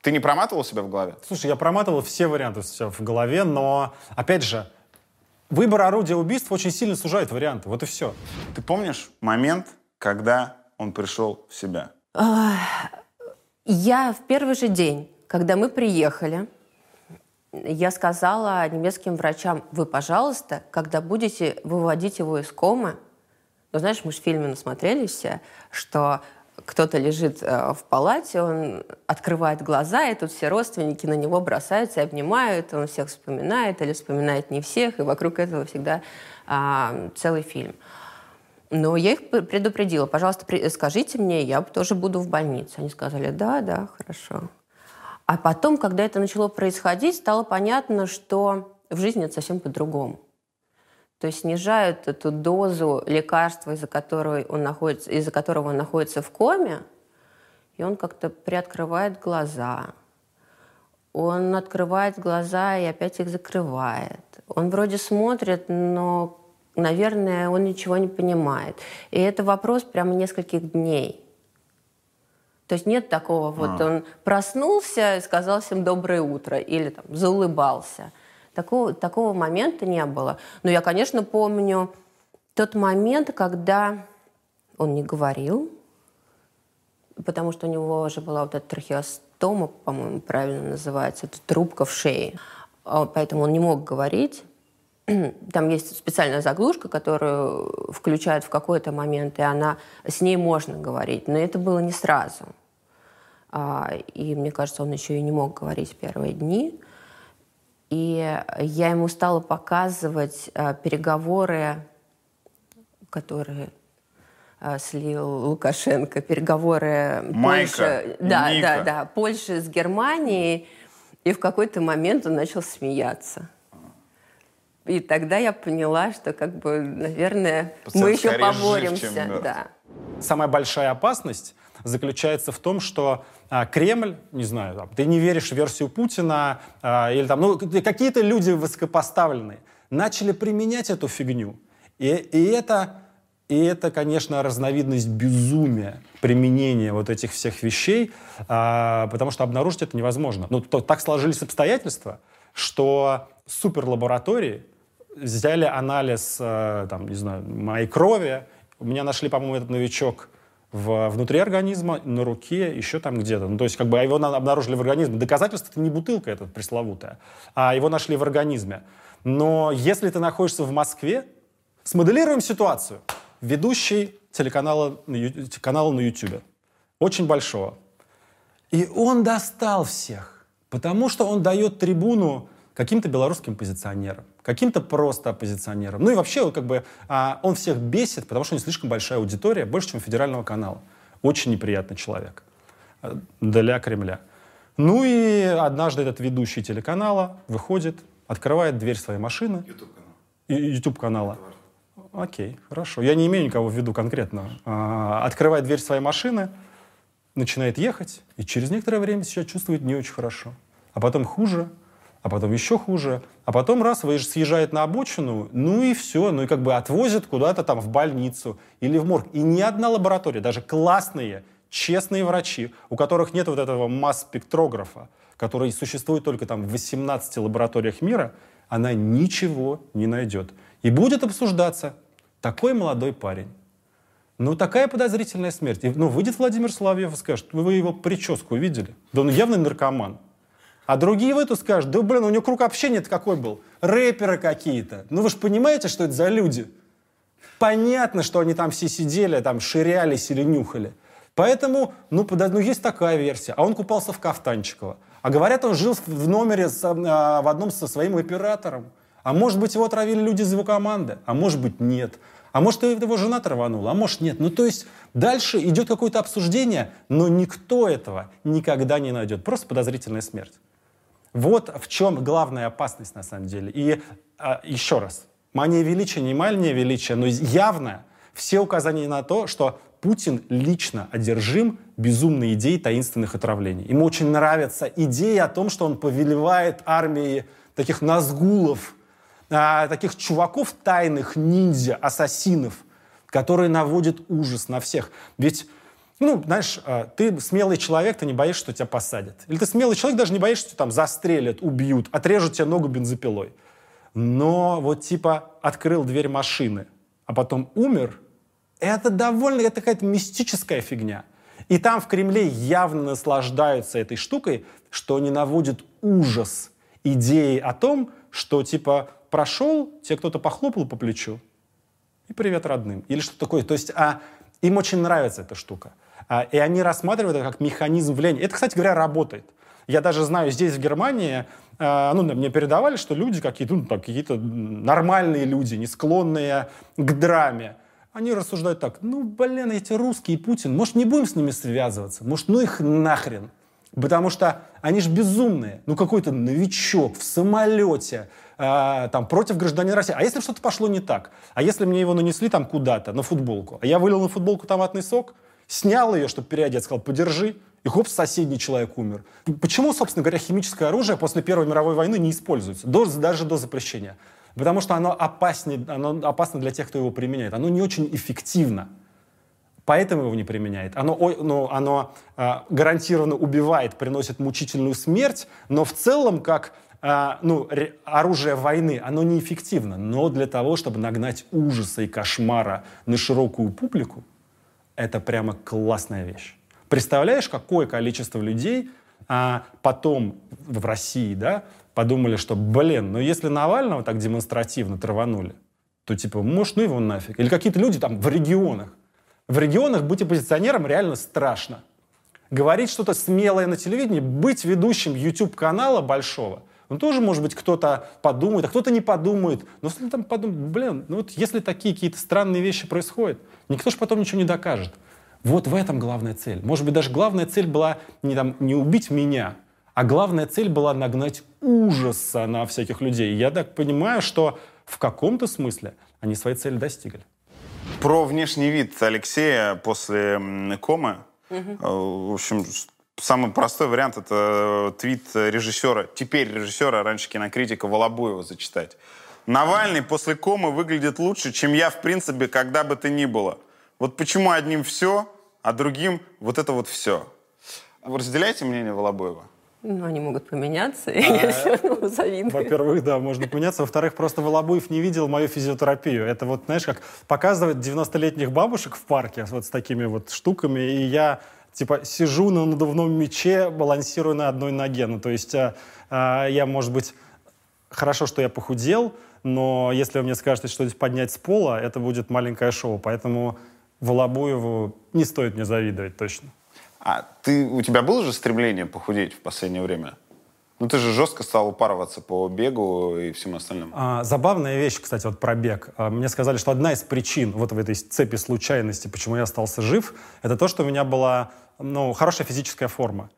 Ты не проматывал себя в голове? Слушай, я проматывал все варианты в голове, но, опять же, Выбор орудия убийства очень сильно сужает варианты. Вот и все. Ты помнишь момент, когда он пришел в себя? Я в первый же день, когда мы приехали, я сказала немецким врачам, вы, пожалуйста, когда будете выводить его из комы, ну, знаешь, мы же в фильме насмотрелись все, что кто-то лежит э, в палате, он открывает глаза, и тут все родственники на него бросаются и обнимают, он всех вспоминает или вспоминает не всех, и вокруг этого всегда а, целый фильм. Но я их предупредила, пожалуйста, скажите мне, я тоже буду в больнице. Они сказали, да, да, хорошо. А потом, когда это начало происходить, стало понятно, что в жизни это совсем по-другому то есть снижают эту дозу лекарства, из-за которого он находится, из-за которого он находится в коме, и он как-то приоткрывает глаза. Он открывает глаза и опять их закрывает. Он вроде смотрит, но, наверное, он ничего не понимает. И это вопрос прямо нескольких дней. То есть нет такого, вот а. он проснулся и сказал всем доброе утро или там заулыбался – Такого, такого момента не было. Но я, конечно, помню тот момент, когда он не говорил, потому что у него уже была вот эта трахеостома, по-моему, правильно называется, это трубка в шее. А, поэтому он не мог говорить. *clears throat* Там есть специальная заглушка, которую включают в какой-то момент, и она с ней можно говорить. Но это было не сразу. А, и мне кажется, он еще и не мог говорить первые дни. И я ему стала показывать э, переговоры, которые э, слил Лукашенко, переговоры Майка, Польши, да, Ника. да, да, Польши с Германией, и в какой-то момент он начал смеяться. И тогда я поняла, что, как бы, наверное, Пацан, мы еще поборемся. Жив, да. Самая большая опасность заключается в том, что а, Кремль, не знаю, там, ты не веришь в версию Путина, а, или там, ну, какие-то люди высокопоставленные, начали применять эту фигню. И, и это и это, конечно, разновидность безумия применения вот этих всех вещей, а, потому что обнаружить это невозможно. Ну, то, так сложились обстоятельства, что суперлаборатории взяли анализ, а, там, не знаю, моей крови. У меня нашли, по-моему, этот новичок в, внутри организма, на руке, еще там где-то. Ну, то есть как бы его обнаружили в организме. Доказательство это не бутылка эта пресловутая, а его нашли в организме. Но если ты находишься в Москве, смоделируем ситуацию. Ведущий телеканала канала на YouTube, очень большого. И он достал всех, потому что он дает трибуну каким-то белорусским оппозиционером, каким-то просто оппозиционером. Ну и вообще, как бы, а, он всех бесит, потому что у него слишком большая аудитория, больше, чем у федерального канала. Очень неприятный человек э, для Кремля. Ну и однажды этот ведущий телеканала выходит, открывает дверь своей машины. YouTube канала. Окей, хорошо. Я не имею никого в виду конкретно. А, открывает дверь своей машины, начинает ехать, и через некоторое время себя чувствует не очень хорошо. А потом хуже, а потом еще хуже, а потом раз съезжает на обочину, ну и все, ну и как бы отвозят куда-то там в больницу или в морг. И ни одна лаборатория, даже классные, честные врачи, у которых нет вот этого масс-спектрографа, который существует только там в 18 лабораториях мира, она ничего не найдет. И будет обсуждаться такой молодой парень. Ну, такая подозрительная смерть. И, ну, выйдет Владимир Соловьев и скажет, вы его прическу видели? Да он явно наркоман. А другие в эту скажут, да, блин, у него круг общения-то какой был? Рэперы какие-то. Ну, вы же понимаете, что это за люди? Понятно, что они там все сидели, там ширялись или нюхали. Поэтому, ну, под, ну, есть такая версия. А он купался в Кафтанчиково. А говорят, он жил в номере с, а, в одном со своим оператором. А может быть, его отравили люди из его команды, а может быть, нет. А может, его жена траванула, а может, нет. Ну, то есть дальше идет какое-то обсуждение, но никто этого никогда не найдет. Просто подозрительная смерть. Вот в чем главная опасность на самом деле. И а, еще раз, мания величия, не мания величия, но явно все указания на то, что Путин лично одержим безумной идеей таинственных отравлений. Ему очень нравится идея о том, что он повелевает армией таких назгулов, а, таких чуваков тайных, ниндзя, ассасинов, которые наводят ужас на всех. Ведь ну, знаешь, а, ты смелый человек, ты не боишься, что тебя посадят. Или ты смелый человек, даже не боишься, что там застрелят, убьют, отрежут тебе ногу бензопилой. Но вот типа открыл дверь машины, а потом умер, это довольно, это какая-то мистическая фигня. И там в Кремле явно наслаждаются этой штукой, что они наводят ужас идеи о том, что типа прошел, тебе кто-то похлопал по плечу, и привет родным. Или что такое. То есть а, им очень нравится эта штука. А, и они рассматривают это как механизм влияния. Это, кстати говоря, работает. Я даже знаю, здесь, в Германии, а, ну, мне передавали, что люди какие-то, ну, какие-то нормальные люди, не склонные к драме, они рассуждают так, ну, блин, эти русские Путин, может, не будем с ними связываться? Может, ну их нахрен? Потому что они же безумные. Ну, какой-то новичок в самолете, э, там, против гражданина России. А если что-то пошло не так? А если мне его нанесли там куда-то, на футболку, а я вылил на футболку томатный сок, снял ее, чтобы переодеть, сказал, подержи, и хоп, соседний человек умер. Почему, собственно говоря, химическое оружие после Первой мировой войны не используется, до, даже до запрещения? Потому что оно, опаснее, оно опасно для тех, кто его применяет. Оно не очень эффективно. Поэтому его не применяет. Оно, ну, оно э, гарантированно убивает, приносит мучительную смерть, но в целом, как э, ну, оружие войны, оно неэффективно. Но для того, чтобы нагнать ужаса и кошмара на широкую публику, это прямо классная вещь. Представляешь, какое количество людей а, потом в России да, подумали, что, блин, ну если Навального так демонстративно траванули, то типа, может, ну его нафиг. Или какие-то люди там в регионах, в регионах быть оппозиционером реально страшно. Говорить что-то смелое на телевидении, быть ведущим YouTube-канала большого, ну, тоже, может быть, кто-то подумает, а кто-то не подумает. Но если там подумать, блин, ну вот если такие какие-то странные вещи происходят, никто же потом ничего не докажет. Вот в этом главная цель. Может быть, даже главная цель была не, там, не убить меня, а главная цель была нагнать ужаса на всяких людей. Я так понимаю, что в каком-то смысле они своей цели достигли. Про внешний вид Алексея после комы. Угу. В общем, самый простой вариант это э, твит режиссера, теперь режиссера, раньше кинокритика Волобуева зачитать. Навальный после комы выглядит лучше, чем я, в принципе, когда бы то ни было. Вот почему одним все, а другим вот это вот все. Вы разделяете мнение Волобуева? Ну, они могут поменяться, а, я все равно завидую. Во-первых, да, можно поменяться. Во-вторых, просто Волобуев не видел мою физиотерапию. Это вот, знаешь, как показывает 90-летних бабушек в парке вот с такими вот штуками, и я типа сижу на надувном мече, балансирую на одной ноге. Ну, то есть а, а, я, может быть, хорошо, что я похудел, но если вы мне скажете что-то поднять с пола, это будет маленькое шоу. Поэтому Волобуеву не стоит мне завидовать точно. А ты, у тебя было же стремление похудеть в последнее время? Ну, ты же жестко стал упарываться по бегу и всему остальному. А, забавная вещь, кстати, вот про бег. А, мне сказали, что одна из причин вот в этой цепи случайности, почему я остался жив, это то, что у меня была ну, хорошая физическая форма.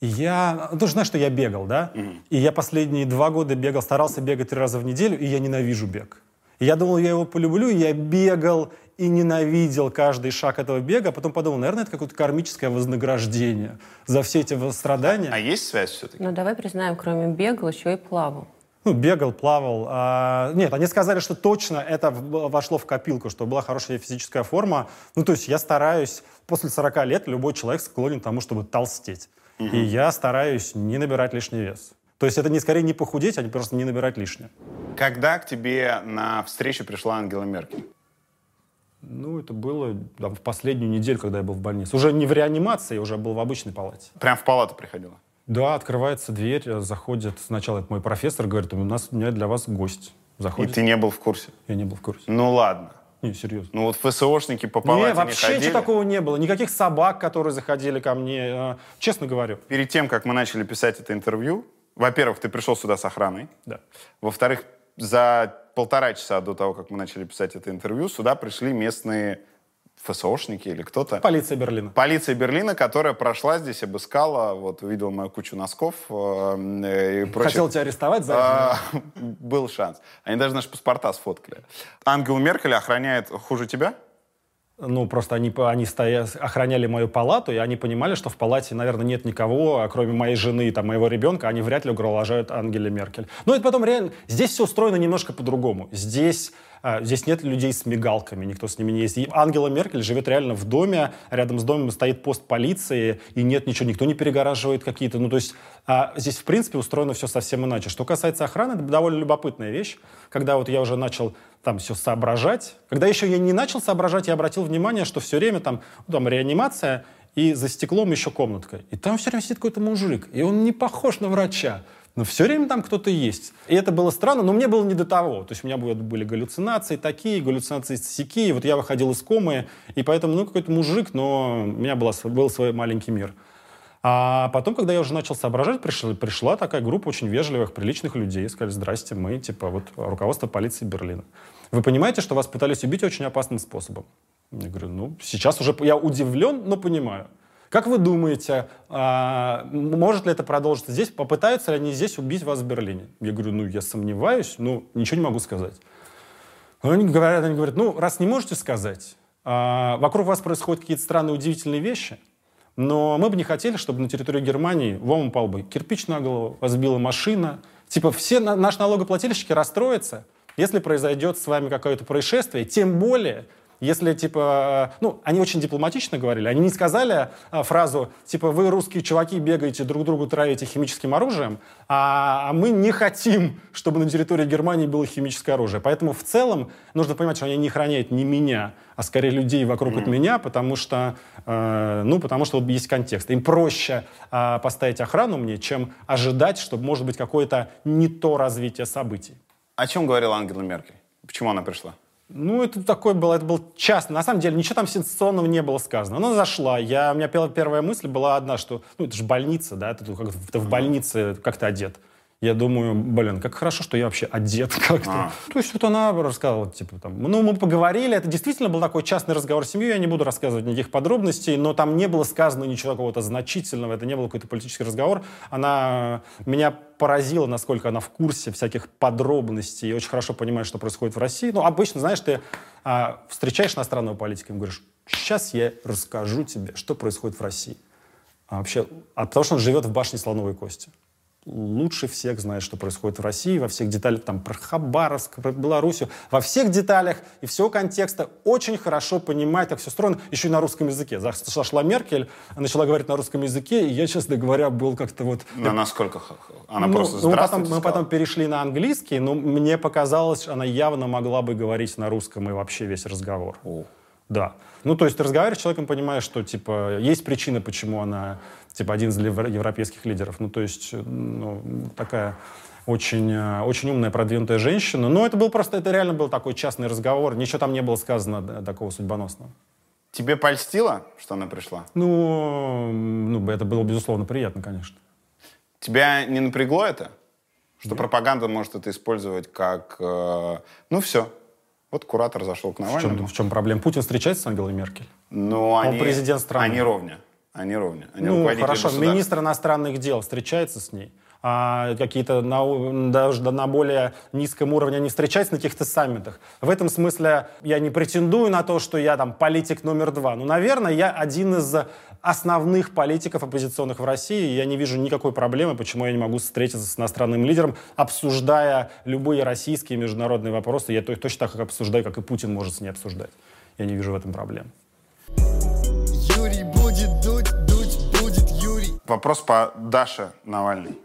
Я, ну, ты же знаешь, что я бегал, да? И я последние два года бегал, старался бегать три раза в неделю, и я ненавижу бег. И я думал, я его полюблю, и я бегал и ненавидел каждый шаг этого бега, а потом подумал, наверное, это какое-то кармическое вознаграждение за все эти страдания. А есть связь все-таки? Ну, давай признаем, кроме бегал, еще и плавал. Ну, бегал, плавал. А, нет, они сказали, что точно это вошло в копилку, что была хорошая физическая форма. Ну, то есть я стараюсь, после 40 лет любой человек склонен к тому, чтобы толстеть. И я стараюсь не набирать лишний вес. То есть это не скорее не похудеть, а просто не набирать лишнее. Когда к тебе на встречу пришла Ангела Меркель? Ну, это было там, в последнюю неделю, когда я был в больнице. Уже не в реанимации, я уже был в обычной палате. Прям в палату приходила? Да, открывается дверь, заходит сначала это мой профессор, говорит, у нас у меня для вас гость. И Заходит. ты не был в курсе? Я не был в курсе. Ну ладно. Не, серьезно. Ну вот ФСОшники по Не, палате не, вообще ходили. ничего такого не было. Никаких собак, которые заходили ко мне. э, Честно говорю. Перед тем, как мы начали писать это интервью, во-первых, ты пришел сюда с охраной. Да. Во-вторых, за полтора часа до того, как мы начали писать это интервью, сюда пришли местные ФСОшники или кто-то. Полиция Берлина. Полиция Берлина, которая прошла здесь, обыскала, вот увидела мою кучу носков э, и прочих. Хотел тебя арестовать за А, *laughs* Был шанс. Они даже наши паспорта сфоткали. Ангела Меркель охраняет хуже тебя? Ну, просто они, они стоя- охраняли мою палату, и они понимали, что в палате, наверное, нет никого, а кроме моей жены и там, моего ребенка, они вряд ли угрожают Ангеле Меркель. Но это потом реально... Здесь все устроено немножко по-другому. Здесь, здесь нет людей с мигалками, никто с ними не. И Ангела Меркель живет реально в доме, рядом с домом стоит пост полиции, и нет ничего, никто не перегораживает какие-то... Ну, то есть а, здесь, в принципе, устроено все совсем иначе. Что касается охраны, это довольно любопытная вещь. Когда вот я уже начал там все соображать. Когда еще я не начал соображать, я обратил внимание, что все время там, ну, там реанимация, и за стеклом еще комнатка. И там все время сидит какой-то мужик, и он не похож на врача. Но все время там кто-то есть. И это было странно, но мне было не до того. То есть у меня были, галлюцинации такие, галлюцинации сякие. Вот я выходил из комы, и поэтому, ну, какой-то мужик, но у меня была, был свой маленький мир. А потом, когда я уже начал соображать, пришла, пришла такая группа очень вежливых, приличных людей. Сказали, здрасте, мы, типа, вот руководство полиции Берлина. Вы понимаете, что вас пытались убить очень опасным способом? Я говорю, ну, сейчас уже я удивлен, но понимаю. Как вы думаете, а, может ли это продолжиться здесь? Попытаются ли они здесь убить вас в Берлине? Я говорю, ну, я сомневаюсь, но ничего не могу сказать. Они говорят, они говорят, ну, раз не можете сказать, а, вокруг вас происходят какие-то странные, удивительные вещи, но мы бы не хотели, чтобы на территории Германии вам упал бы кирпич на голову, вас сбила машина. Типа все на- наши налогоплательщики расстроятся, если произойдет с вами какое-то происшествие, тем более, если, типа, ну, они очень дипломатично говорили, они не сказали а, фразу, типа, вы, русские чуваки, бегаете, друг другу травите химическим оружием, а, а мы не хотим, чтобы на территории Германии было химическое оружие. Поэтому в целом нужно понимать, что они не охраняют не меня, а скорее людей вокруг от меня, потому что, э, ну, потому что вот есть контекст. Им проще э, поставить охрану мне, чем ожидать, что может быть какое-то не то развитие событий. О чем говорила Ангела Меркель? Почему она пришла? Ну, это такой был, это был частный. На самом деле, ничего там сенсационного не было сказано. Она зашла. Я, у меня пер- первая мысль была одна, что, ну, это же больница, да, ты, тут как, ты в больнице как то одет. Я думаю, блин, как хорошо, что я вообще одет *laughs* как-то. То есть вот она рассказывала, типа, там, ну, мы поговорили, это действительно был такой частный разговор с семьей, я не буду рассказывать никаких подробностей, но там не было сказано ничего какого-то значительного, это не был какой-то политический разговор. Она меня поразила, насколько она в курсе всяких подробностей и очень хорошо понимает, что происходит в России. Ну, обычно, знаешь, ты а, встречаешь иностранного политика и говоришь, сейчас я расскажу тебе, что происходит в России. А вообще, а потому что он живет в башне Слоновой Кости. Лучше всех знает, что происходит в России, во всех деталях, там, про Хабаровск, про Белоруссию, во всех деталях и всего контекста очень хорошо понимает, как все устроено, еще и на русском языке. Зашла Меркель, начала говорить на русском языке, и я, честно говоря, был как-то вот... На насколько х- х- она Ну, просто ну, мы, потом, мы потом перешли на английский, но мне показалось, что она явно могла бы говорить на русском и вообще весь разговор. Да. Ну, то есть ты разговариваешь с человеком, понимаешь, что, типа, есть причина, почему она, типа, один из европейских лидеров. Ну, то есть, э, ну, такая очень, э, очень умная, продвинутая женщина. Но это был просто, это реально был такой частный разговор. Ничего там не было сказано такого судьбоносного. Тебе польстило, что она пришла? Ну, ну, это было, безусловно, приятно, конечно. Тебя не напрягло это? Что пропаганда может это использовать как... э, ну, все. Вот куратор зашел к В Навальному. чем, в чем проблема? Путин встречается с Ангелой Меркель? Ну, они, президент страны. Они ровня. Они ровня. Они Ну, хорошо, министр иностранных дел встречается с ней, а какие-то на, даже на более низком уровне они встречаются на каких-то саммитах. В этом смысле я не претендую на то, что я там политик номер два. Ну, наверное, я один из основных политиков оппозиционных в России. Я не вижу никакой проблемы, почему я не могу встретиться с иностранным лидером, обсуждая любые российские международные вопросы. Я то- точно так как обсуждаю, как и Путин может с ней обсуждать. Я не вижу в этом проблем. Вопрос по Даше Навальной.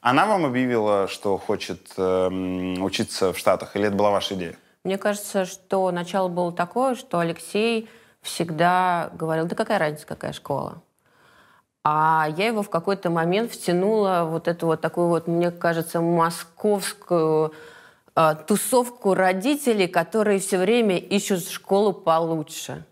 Она вам объявила, что хочет эм, учиться в Штатах, или это была ваша идея? Мне кажется, что начало было такое, что Алексей всегда говорил, да какая разница, какая школа. А я его в какой-то момент втянула вот эту вот такую вот, мне кажется, московскую э, тусовку родителей, которые все время ищут школу получше.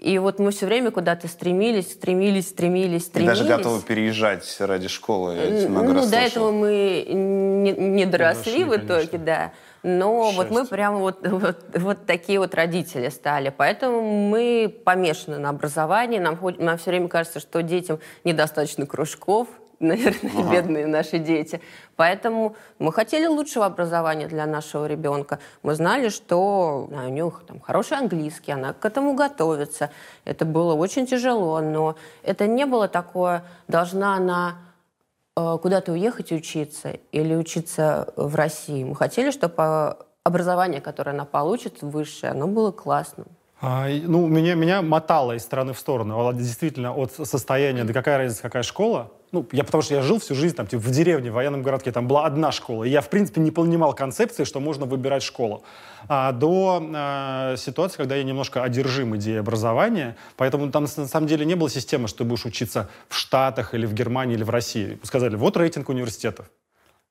И вот мы все время куда-то стремились, стремились, стремились, И стремились. даже готовы переезжать ради школы. Я много Ну, раз до этого мы не, не доросли дошли, в итоге, конечно. да. Но вот мы Счастье. прямо вот, вот, вот такие вот родители стали. Поэтому мы помешаны на образовании. Нам, нам все время кажется, что детям недостаточно кружков. Наверное, бедные наши дети. Поэтому мы хотели лучшего образования для нашего ребенка. Мы знали, что а, у нее там хороший английский, она к этому готовится. Это было очень тяжело, но это не было такое, должна она э, куда-то уехать и учиться или учиться в России. Мы хотели, чтобы образование, которое она получит высшее, оно было классным. А, ну, меня, меня мотало из стороны в сторону. Действительно, от состояния, да какая разница, какая школа. Ну, я потому что я жил всю жизнь там, типа, в деревне, в военном городке, там была одна школа. И я, в принципе, не понимал концепции, что можно выбирать школу. А, до а, ситуации, когда я немножко одержим идеей образования, поэтому там на самом деле не было системы, что ты будешь учиться в Штатах или в Германии или в России. Сказали, вот рейтинг университетов.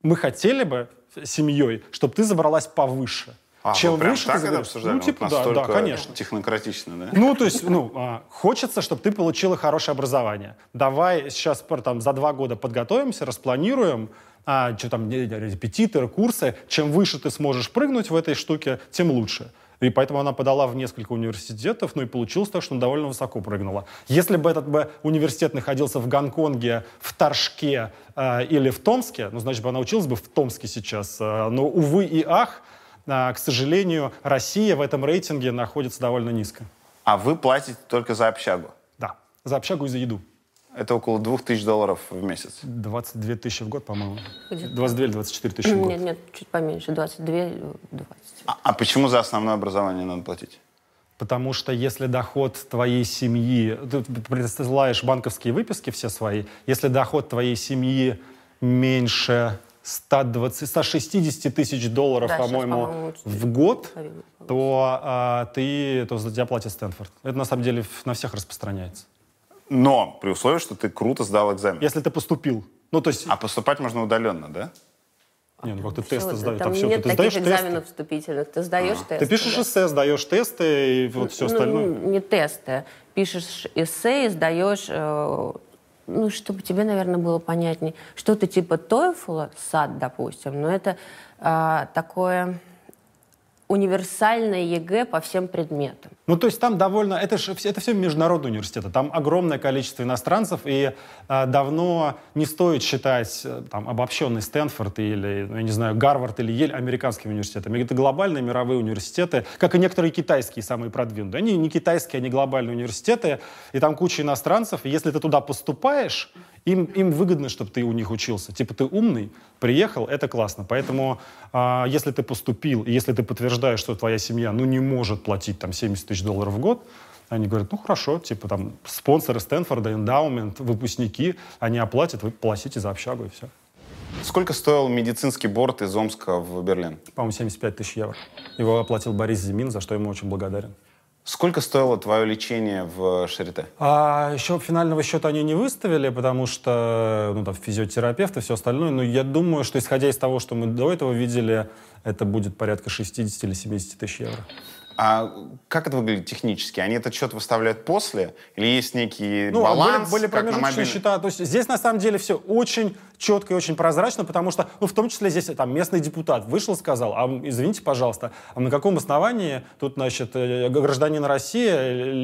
Мы хотели бы семьей, чтобы ты забралась повыше. А, Чем вы выше так ты это обсуждали? Ну, Вот типа, да, да, конечно. Технократично, да? Ну, то есть, ну, а, хочется, чтобы ты получила хорошее образование. Давай сейчас там, за два года подготовимся, распланируем, а, что там, репетиторы, курсы. Чем выше ты сможешь прыгнуть в этой штуке, тем лучше. И поэтому она подала в несколько университетов, ну и получилось так, что она довольно высоко прыгнула. Если бы этот бы университет находился в Гонконге, в Торжке э, или в Томске, ну, значит бы она училась бы в Томске сейчас. Э, но, увы и ах, к сожалению, Россия в этом рейтинге находится довольно низко. А вы платите только за общагу. Да, за общагу и за еду. Это около 2000 долларов в месяц. 22 тысячи в год, по-моему. Где-то. 22 или 24 тысячи в год. Нет, нет, чуть поменьше, 22, 20. А, а почему за основное образование надо платить? Потому что если доход твоей семьи, ты присылаешь банковские выписки все свои, если доход твоей семьи меньше 120, 160 тысяч долларов, Да, по-моему, по-моему, в год, то, а, ты, то за тебя платит Стэнфорд. Это на самом деле на всех распространяется. Но при условии, что ты круто сдал экзамен. Если ты поступил. Ну, то есть, А поступать можно удаленно, да? не, ну как ты тесты да, сдаешь, там там все, нет ты таких сдаешь тесты. экзаменов вступительных. Ты сдаешь тесты. Ты пишешь да. эссе, сдаешь тесты и вот все Ну, остальное. не тесты. Пишешь эссе и сдаешь, э, ну, чтобы тебе, наверное, было понятнее, что-то типа TOEFL, SAT, допустим, но это э, такое универсальное ЕГЭ по всем предметам. Ну, то есть там довольно... Это, ж, это все международные университеты. Там огромное количество иностранцев, и э, давно не стоит считать э, там, обобщенный Стэнфорд или, ну, я не знаю, Гарвард или Ель американскими университетами. Это глобальные мировые университеты, как и некоторые китайские, самые продвинутые. Они не китайские, они глобальные университеты, и там куча иностранцев. И если ты туда поступаешь, им, им выгодно, чтобы ты у них учился. Типа ты умный, приехал, это классно. Поэтому а, если ты поступил, и если ты подтверждаешь, что твоя семья ну, не может платить там 70 тысяч долларов в год, они говорят, ну хорошо, типа там спонсоры Стэнфорда, эндаумент, выпускники, они оплатят, вы платите за общагу и все. Сколько стоил медицинский борт из Омска в Берлин? По-моему, 75 тысяч евро. Его оплатил Борис Зимин, за что ему очень благодарен. Сколько стоило твое лечение в Шарите? А еще финального счета они не выставили, потому что ну, там, физиотерапевт и все остальное. Но я думаю, что исходя из того, что мы до этого видели, это будет порядка 60 или 70 тысяч евро. А как это выглядит технически? Они этот счет выставляют после? Или есть некий Ну, а баланс? были, были промежуточные мобильном? счета. То есть здесь на самом деле все очень четко и очень прозрачно, потому что, ну, в том числе здесь там местный депутат вышел, сказал, а извините, пожалуйста, а на каком основании тут, значит, э, гражданин России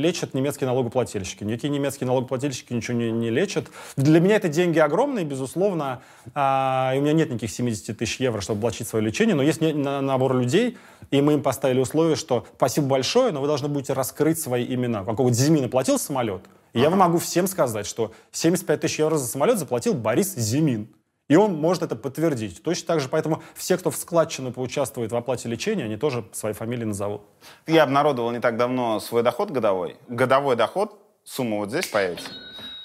лечат немецкие налогоплательщики? Никакие немецкие налогоплательщики ничего не, не лечат. Для меня это деньги огромные, безусловно, а, и у меня нет никаких 70 тысяч евро, чтобы оплатить свое лечение, но есть набор людей, и мы им поставили условие, что спасибо большое, но вы должны будете раскрыть свои имена. Какого-то Зимина платил самолет, и ага. я могу всем сказать, что 75 тысяч евро за самолет заплатил Борис Зимин. И он может это подтвердить. Точно так же, поэтому все, кто в складчину поучаствует в оплате лечения, они тоже свои фамилии назовут. Я обнародовал не так давно свой доход годовой. Годовой доход, сумма вот здесь появится.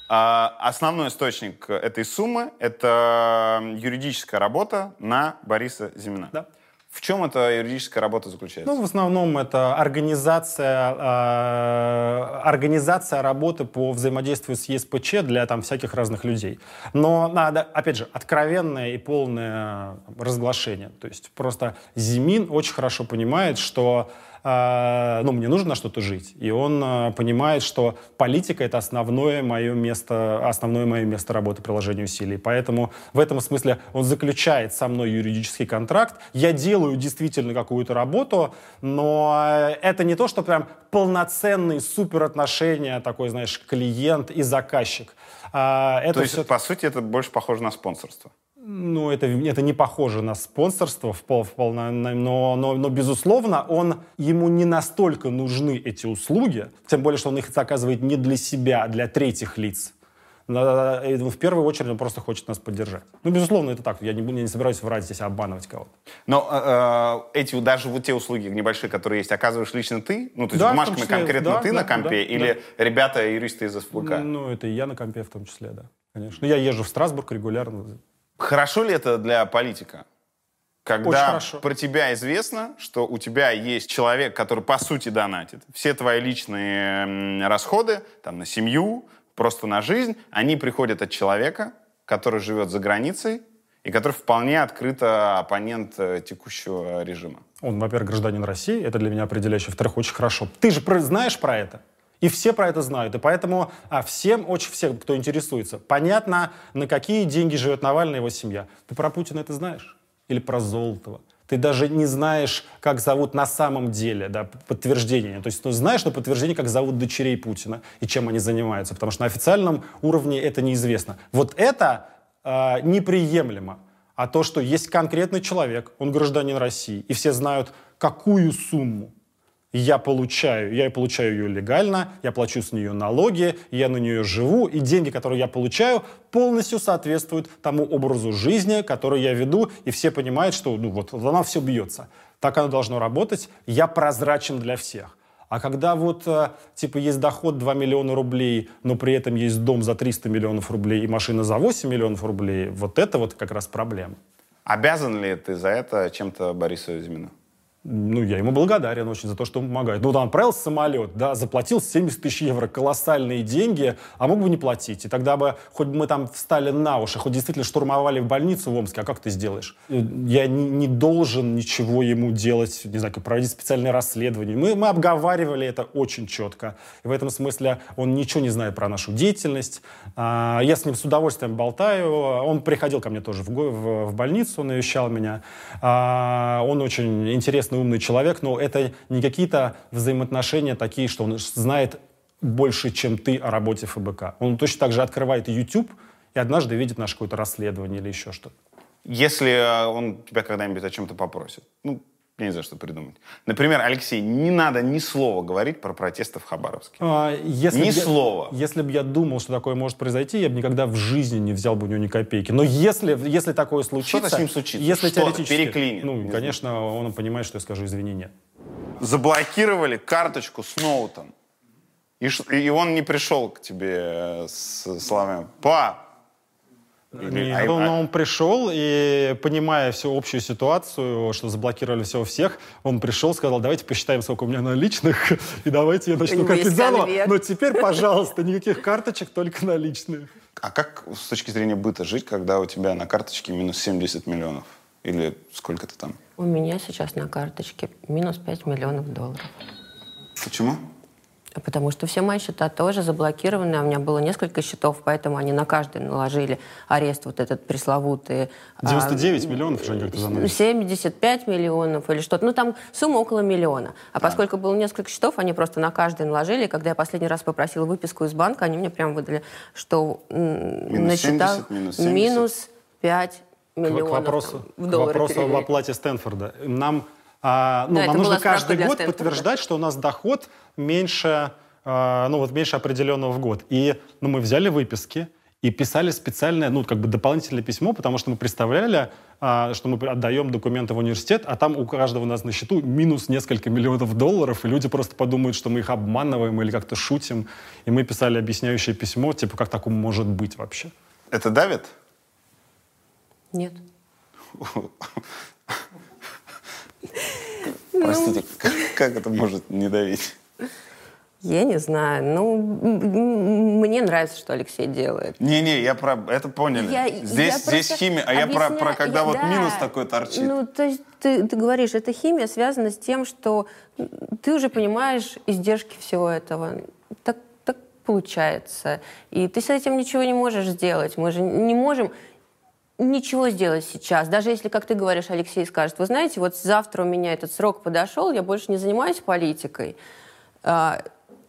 А основной источник этой суммы – это юридическая работа на Бориса Зимина. Да. В чем эта юридическая работа заключается? Ну, в основном это организация, э, организация работы по взаимодействию с ЕСПЧ для там всяких разных людей. Но надо, опять же, откровенное и полное разглашение. То есть просто Зимин очень хорошо понимает, что ну, мне нужно на что-то жить. И он а, понимает, что политика — это основное мое место, основное мое место работы приложения усилий. Поэтому в этом смысле он заключает со мной юридический контракт. Я делаю действительно какую-то работу, но это не то, что прям полноценные суперотношения, такой, знаешь, клиент и заказчик. А, это то есть, все... по сути, это больше похоже на спонсорство? Ну, это, это не похоже на спонсорство, в пол, в пол, но, но, но, безусловно, он, ему не настолько нужны эти услуги, тем более, что он их заказывает не для себя, а для третьих лиц. В первую очередь он просто хочет нас поддержать. Ну, безусловно, это так. Я не, не собираюсь врать здесь, обманывать кого-то. Но э, э, эти даже вот те услуги небольшие, которые есть, оказываешь лично ты? Ну, то есть да, бумажками числе, конкретно да, ты да, на компе? Да, или да. ребята, юристы из СПК? Ну, это и я на компе в том числе, да. Конечно. Ну, я езжу в Страсбург регулярно. Хорошо ли это для политика? Когда про тебя известно, что у тебя есть человек, который по сути донатит, все твои личные расходы там, на семью, просто на жизнь, они приходят от человека, который живет за границей и который вполне открыто оппонент э, текущего режима. Он, во-первых, гражданин России, это для меня определяющее. Во-вторых, очень хорошо. Ты же знаешь про это? И все про это знают. И поэтому а, всем, очень всем, кто интересуется, понятно, на какие деньги живет Навальный и его семья. Ты про Путина это знаешь? Или про Золотого? Ты даже не знаешь, как зовут на самом деле, да, подтверждение. То есть ну, знаешь на подтверждение, как зовут дочерей Путина и чем они занимаются, потому что на официальном уровне это неизвестно. Вот это э, неприемлемо. А то, что есть конкретный человек, он гражданин России, и все знают, какую сумму я получаю, я получаю ее легально, я плачу с нее налоги, я на нее живу, и деньги, которые я получаю, полностью соответствуют тому образу жизни, который я веду, и все понимают, что ну, вот она все бьется. Так оно должно работать. Я прозрачен для всех. А когда вот, э, типа, есть доход 2 миллиона рублей, но при этом есть дом за 300 миллионов рублей и машина за 8 миллионов рублей, вот это вот как раз проблема. Обязан ли ты за это чем-то Борису Зимину? Ну, я ему благодарен очень за то, что он помогает. Ну, он отправил самолет, да, заплатил 70 тысяч евро, колоссальные деньги, а мог бы не платить. И тогда бы, хоть мы там встали на уши, хоть действительно штурмовали в больницу в Омске, а как ты сделаешь? Я не, не должен ничего ему делать, не знаю, проводить специальное расследование. Мы, мы обговаривали это очень четко. И в этом смысле он ничего не знает про нашу деятельность. А, я с ним с удовольствием болтаю. Он приходил ко мне тоже в, в, в больницу, навещал меня. А, он очень интересный интересный, умный человек, но это не какие-то взаимоотношения такие, что он знает больше, чем ты о работе ФБК. Он точно так же открывает YouTube и однажды видит наше какое-то расследование или еще что-то. Если э, он тебя когда-нибудь о чем-то попросит, ну, я не знаю, что придумать. Например, Алексей, не надо ни слова говорить про протесты в Хабаровске. А, если ни я, слова. Если бы я думал, что такое может произойти, я бы никогда в жизни не взял бы у него ни копейки. Но если, если такое случится... Что-то с ним случится. Если что теоретически... переклинит. Ну, конечно, он понимает, что я скажу извини, нет. Заблокировали карточку Сноутон. И, и он не пришел к тебе с словами «Па, нет, он, он пришел и, понимая всю общую ситуацию, что заблокировали все у всех, он пришел, сказал, давайте посчитаем, сколько у меня наличных, *laughs* и давайте я начну копить заново. Но теперь, пожалуйста, никаких карточек, только наличные. А как с точки зрения быта жить, когда у тебя на карточке минус 70 миллионов? Или сколько-то там? У меня сейчас на карточке минус 5 миллионов долларов. Почему? Потому что все мои счета тоже заблокированы. У меня было несколько счетов, поэтому они на каждый наложили арест вот этот пресловутый. 99 а, миллионов, что они как-то заносят? 75 миллионов или что-то. Ну, там сумма около миллиона. А, а поскольку было несколько счетов, они просто на каждый наложили. И когда я последний раз попросила выписку из банка, они мне прям выдали, что минус на счетах 70, минус, 70. минус 5 миллионов к вопросу, в К вопросу об оплате Стэнфорда. Нам а, ну, да, нам нужно каждый год Стэнфорда. подтверждать, что у нас доход меньше, а, ну, вот меньше определенного в год. И ну, мы взяли выписки и писали специальное, ну, как бы дополнительное письмо, потому что мы представляли, а, что мы отдаем документы в университет, а там у каждого у нас на счету минус несколько миллионов долларов, и люди просто подумают, что мы их обманываем или как-то шутим. И мы писали объясняющее письмо, типа, как такому может быть вообще. Это давит? Нет. *laughs* Простите, *laughs* как, как это может не давить? Я не знаю. Ну, мне нравится, что Алексей делает. Не-не, я про это поняли. Я, здесь, я здесь химия, а я про, про когда я, вот да. минус такой торчит. Ну, то есть ты, ты говоришь, эта химия связана с тем, что ты уже понимаешь издержки всего этого. Так, так получается. И ты с этим ничего не можешь сделать. Мы же не можем ничего сделать сейчас. Даже если, как ты говоришь, Алексей скажет, вы знаете, вот завтра у меня этот срок подошел, я больше не занимаюсь политикой.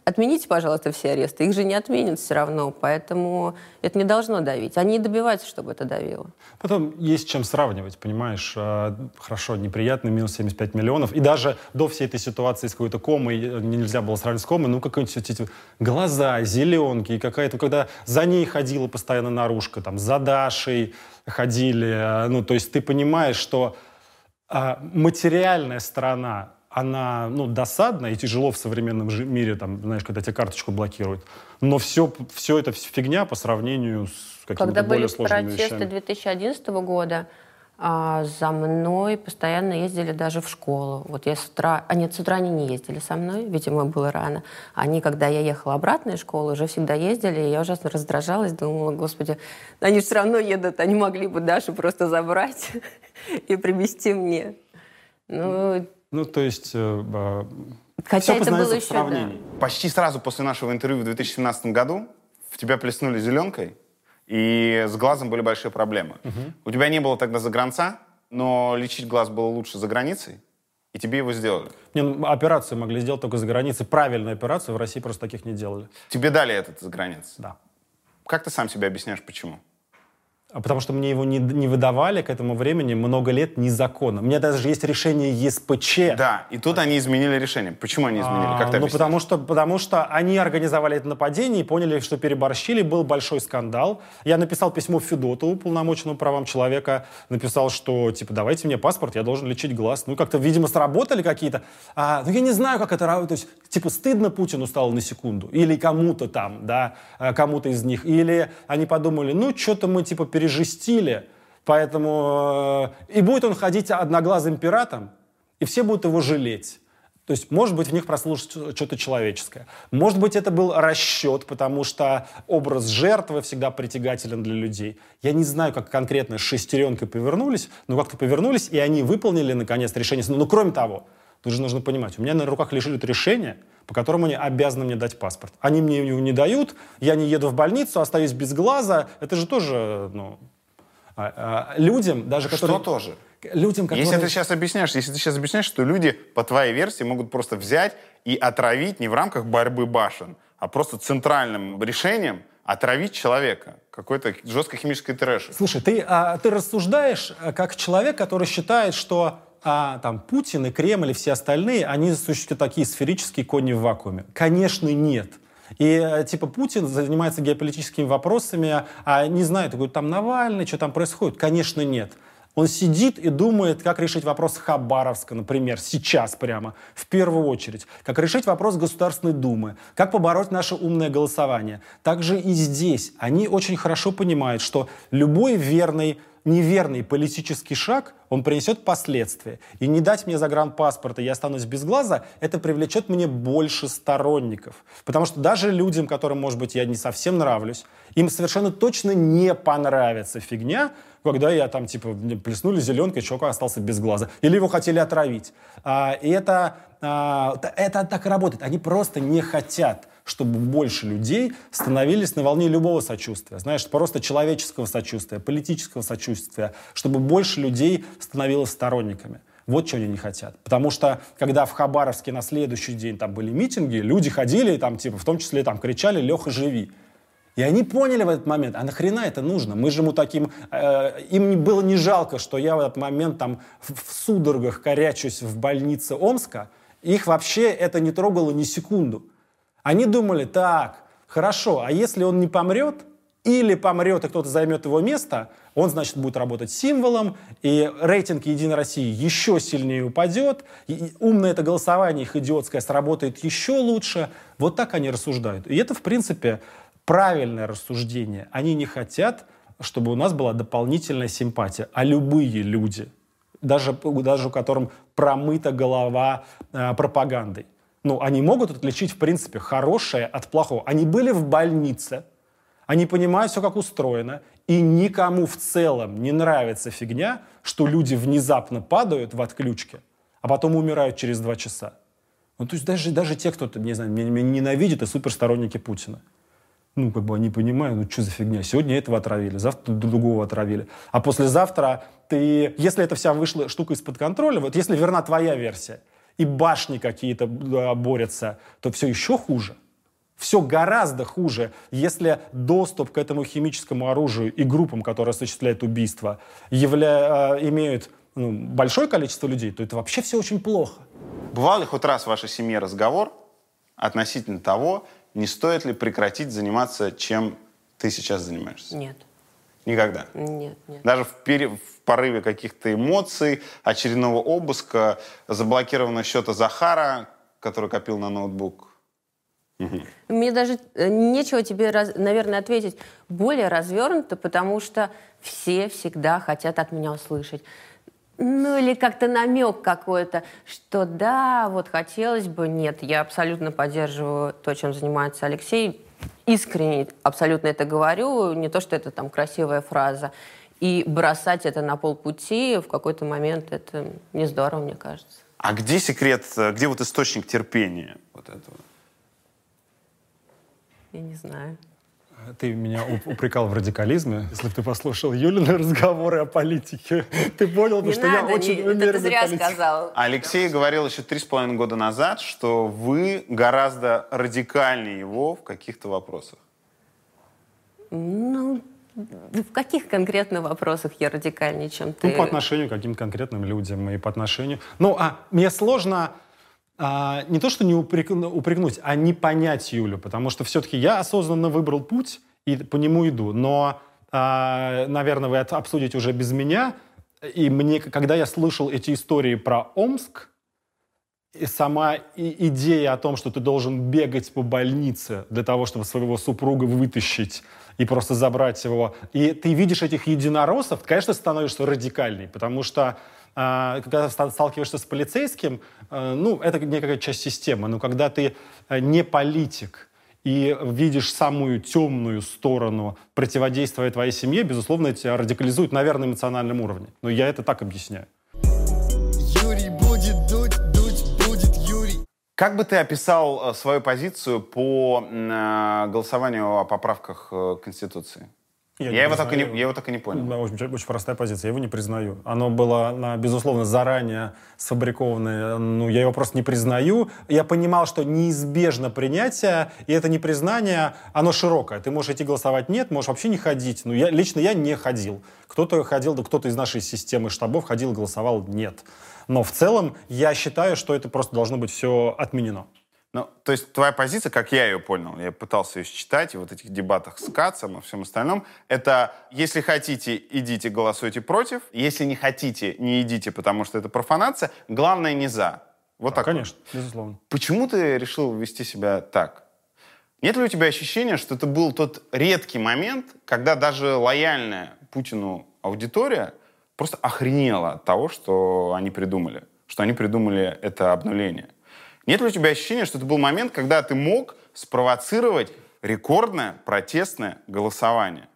Отмените, пожалуйста, все аресты. Их же не отменят все равно, поэтому это не должно давить. Они добиваются, чтобы это давило. Потом есть чем сравнивать, понимаешь? А, хорошо, неприятный минус 75 миллионов. И даже до всей этой ситуации с какой-то комой э, нельзя было сравнивать с комой, ну, какие-нибудь эти глаза, зеленки, какая-то, когда за ней ходила постоянно наружка, там, за Дашей ходили. Э, ну, то есть ты понимаешь, что а, материальная сторона она ну, досадна и тяжело в современном мире, там, знаешь, когда тебе карточку блокируют. Но все, все это фигня по сравнению с какими-то более сложными вещами. Когда были протесты 2011 года, а за мной постоянно ездили даже в школу. Вот я с утра... А нет, с утра они не ездили со мной, видимо, было рано. Они, когда я ехала обратно из школы, уже всегда ездили, и я ужасно раздражалась, думала, господи, они же все равно едут, они могли бы Дашу просто забрать *laughs* и привезти мне. Ну, ну, то есть... Э, Хотя это было еще, да. Почти сразу после нашего интервью в 2017 году в тебя плеснули зеленкой, и с глазом были большие проблемы. Угу. У тебя не было тогда загранца, но лечить глаз было лучше за границей, и тебе его сделали. Не, ну, операцию могли сделать только за границей. Правильную операцию в России просто таких не делали. Тебе дали этот за границей? Да. Как ты сам себе объясняешь, почему? А потому что мне его не, не выдавали к этому времени много лет незаконно. У меня даже есть решение ЕСПЧ. Да, и тут они изменили решение. Почему они изменили? А, как ты ну, потому что, потому что они организовали это нападение и поняли, что переборщили, был большой скандал. Я написал письмо Федотову, полномоченному правам человека, написал, что, типа, давайте мне паспорт, я должен лечить глаз. Ну, как-то, видимо, сработали какие-то. А, ну, я не знаю, как это работает. То есть, типа, стыдно Путину стало на секунду. Или кому-то там, да, э, кому-то из них. Или они подумали, ну, что-то мы, типа, пережестили, поэтому... Э, и будет он ходить одноглазым пиратом, и все будут его жалеть. То есть, может быть, в них проснулось что-то человеческое. Может быть, это был расчет, потому что образ жертвы всегда притягателен для людей. Я не знаю, как конкретно шестеренкой повернулись, но как-то повернулись, и они выполнили, наконец, решение. Но, ну, кроме того, тут же нужно понимать, у меня на руках лежит решение, по которому они обязаны мне дать паспорт. Они мне его не дают, я не еду в больницу, остаюсь без глаза. Это же тоже, ну, а, а, людям, даже которые... Что тоже? Людям, которые... Если ты сейчас объясняешь, если ты сейчас объясняешь, что люди, по твоей версии, могут просто взять и отравить не в рамках борьбы башен, а просто центральным решением отравить человека. Какой-то жесткой химической трэш. Слушай, ты, а, ты рассуждаешь э, как человек, который считает, что а, там Путин и Кремль и все остальные, они существуют такие сферические кони в вакууме. Конечно, нет. И э, типа Путин занимается геополитическими вопросами, а не знаю, такой там Навальный, что там происходит. Конечно, нет. Он сидит и думает, как решить вопрос Хабаровска, например, сейчас прямо, в первую очередь. Как решить вопрос Государственной Думы, как побороть наше умное голосование. Также и здесь они очень хорошо понимают, что любой верный неверный политический шаг, он принесет последствия. И не дать мне загранпаспорт, и я останусь без глаза, это привлечет мне больше сторонников. Потому что даже людям, которым, может быть, я не совсем нравлюсь, им совершенно точно не понравится фигня, когда я там, типа, плеснули зеленкой, чувак остался без глаза. Или его хотели отравить. А, и это, а, это так и работает. Они просто не хотят чтобы больше людей становились на волне любого сочувствия. Знаешь, просто человеческого сочувствия, политического сочувствия, чтобы больше людей становилось сторонниками. Вот чего они не хотят. Потому что, когда в Хабаровске на следующий день там были митинги, люди ходили, там, типа, в том числе там кричали «Леха, живи!». И они поняли в этот момент, а нахрена это нужно? Мы же ему таким... э, им было не жалко, что я в этот момент там в, в судорогах корячусь в больнице Омска. Их вообще это не трогало ни секунду. Они думали, так, хорошо, а если он не помрет, или помрет, и кто-то займет его место, он, значит, будет работать символом, и рейтинг «Единой России» еще сильнее упадет, и умное это голосование их идиотское сработает еще лучше. Вот так они рассуждают. И это, в принципе, правильное рассуждение. Они не хотят, чтобы у нас была дополнительная симпатия. А любые люди, даже, даже у которым промыта голова э, пропагандой, ну, они могут отличить, в принципе, хорошее от плохого. Они были в больнице, они понимают все, как устроено, и никому в целом не нравится фигня, что люди внезапно падают в отключке, а потом умирают через два часа. Ну, то есть даже, даже те, кто, не знаю, меня, меня ненавидит, и суперсторонники Путина. Ну, как бы они понимают, ну, что за фигня. Сегодня этого отравили, завтра другого отравили. А послезавтра ты... Если эта вся вышла штука из-под контроля, вот если верна твоя версия, и башни какие-то борются, то все еще хуже. Все гораздо хуже, если доступ к этому химическому оружию и группам, которые осуществляют убийство, явля... э, имеют ну, большое количество людей, то это вообще все очень плохо. Бывал ли хоть раз в вашей семье разговор относительно того, не стоит ли прекратить заниматься, чем ты сейчас занимаешься? Нет, Никогда. нет, нет. Даже в, пере- в порыве каких-то эмоций, очередного обыска, заблокированного счета Захара, который копил на ноутбук. Мне даже э, нечего тебе, наверное, ответить более развернуто, потому что все всегда хотят от меня услышать. Ну, или как-то намек какой-то, что да, вот хотелось бы. Нет, я абсолютно поддерживаю то, чем занимается Алексей. Искренне абсолютно это говорю. Не то, что это там красивая фраза. И бросать это на полпути в какой-то момент, это не здорово, мне кажется. А где секрет, где вот источник терпения вот этого? Я не знаю. Ты меня уп- упрекал в радикализме. Если бы ты послушал Юлины разговоры о политике, *laughs* ты понял бы, Не что я надо, очень не- это ты умеренный зря политик. сказал. Алексей говорил еще три с половиной года назад, что вы гораздо радикальнее его в каких-то вопросах. Ну, в каких конкретно вопросах я радикальнее, чем ты? Ну, по отношению к каким-то конкретным людям и по отношению... Ну, а мне сложно а, не то, что не упрек- упрекнуть, а не понять Юлю, потому что все-таки я осознанно выбрал путь и по нему иду. Но, а, наверное, вы это обсудите уже без меня. И мне, когда я слышал эти истории про Омск, и сама идея о том, что ты должен бегать по больнице для того, чтобы своего супруга вытащить и просто забрать его. И ты видишь этих единороссов, конечно, становишься радикальней, потому что когда ста- сталкиваешься с полицейским, а, ну, это некая часть системы, но когда ты а, не политик и видишь самую темную сторону противодействия твоей семье, безусловно, это тебя радикализует, наверное, на эмоциональном уровне. Но я это так объясняю. Юрий будет дуть, дуть будет Юрий. Как бы ты описал э, свою позицию по э, голосованию о поправках э, к Конституции? Я, не его так и не, я его так и не понял. Да, очень, очень простая позиция. Я его не признаю. Оно было, на, безусловно, заранее сфабрикованное. Ну, я его просто не признаю. Я понимал, что неизбежно принятие, и это непризнание, оно широкое. Ты можешь идти голосовать нет, можешь вообще не ходить. Ну, я, лично я не ходил. Кто-то ходил, да кто-то из нашей системы штабов ходил, голосовал нет. Но в целом я считаю, что это просто должно быть все отменено. Ну, то есть твоя позиция, как я ее понял, я пытался ее считать, и вот этих дебатах с Кацем и всем остальном, это если хотите, идите, голосуйте против, если не хотите, не идите, потому что это профанация, главное не за. Вот так. вот. Конечно, безусловно. Почему ты решил вести себя так? Нет ли у тебя ощущения, что это был тот редкий момент, когда даже лояльная Путину аудитория просто охренела от того, что они придумали, что они придумали это обнуление? Нет ли у тебя ощущения, что это был момент, когда ты мог спровоцировать рекордное протестное голосование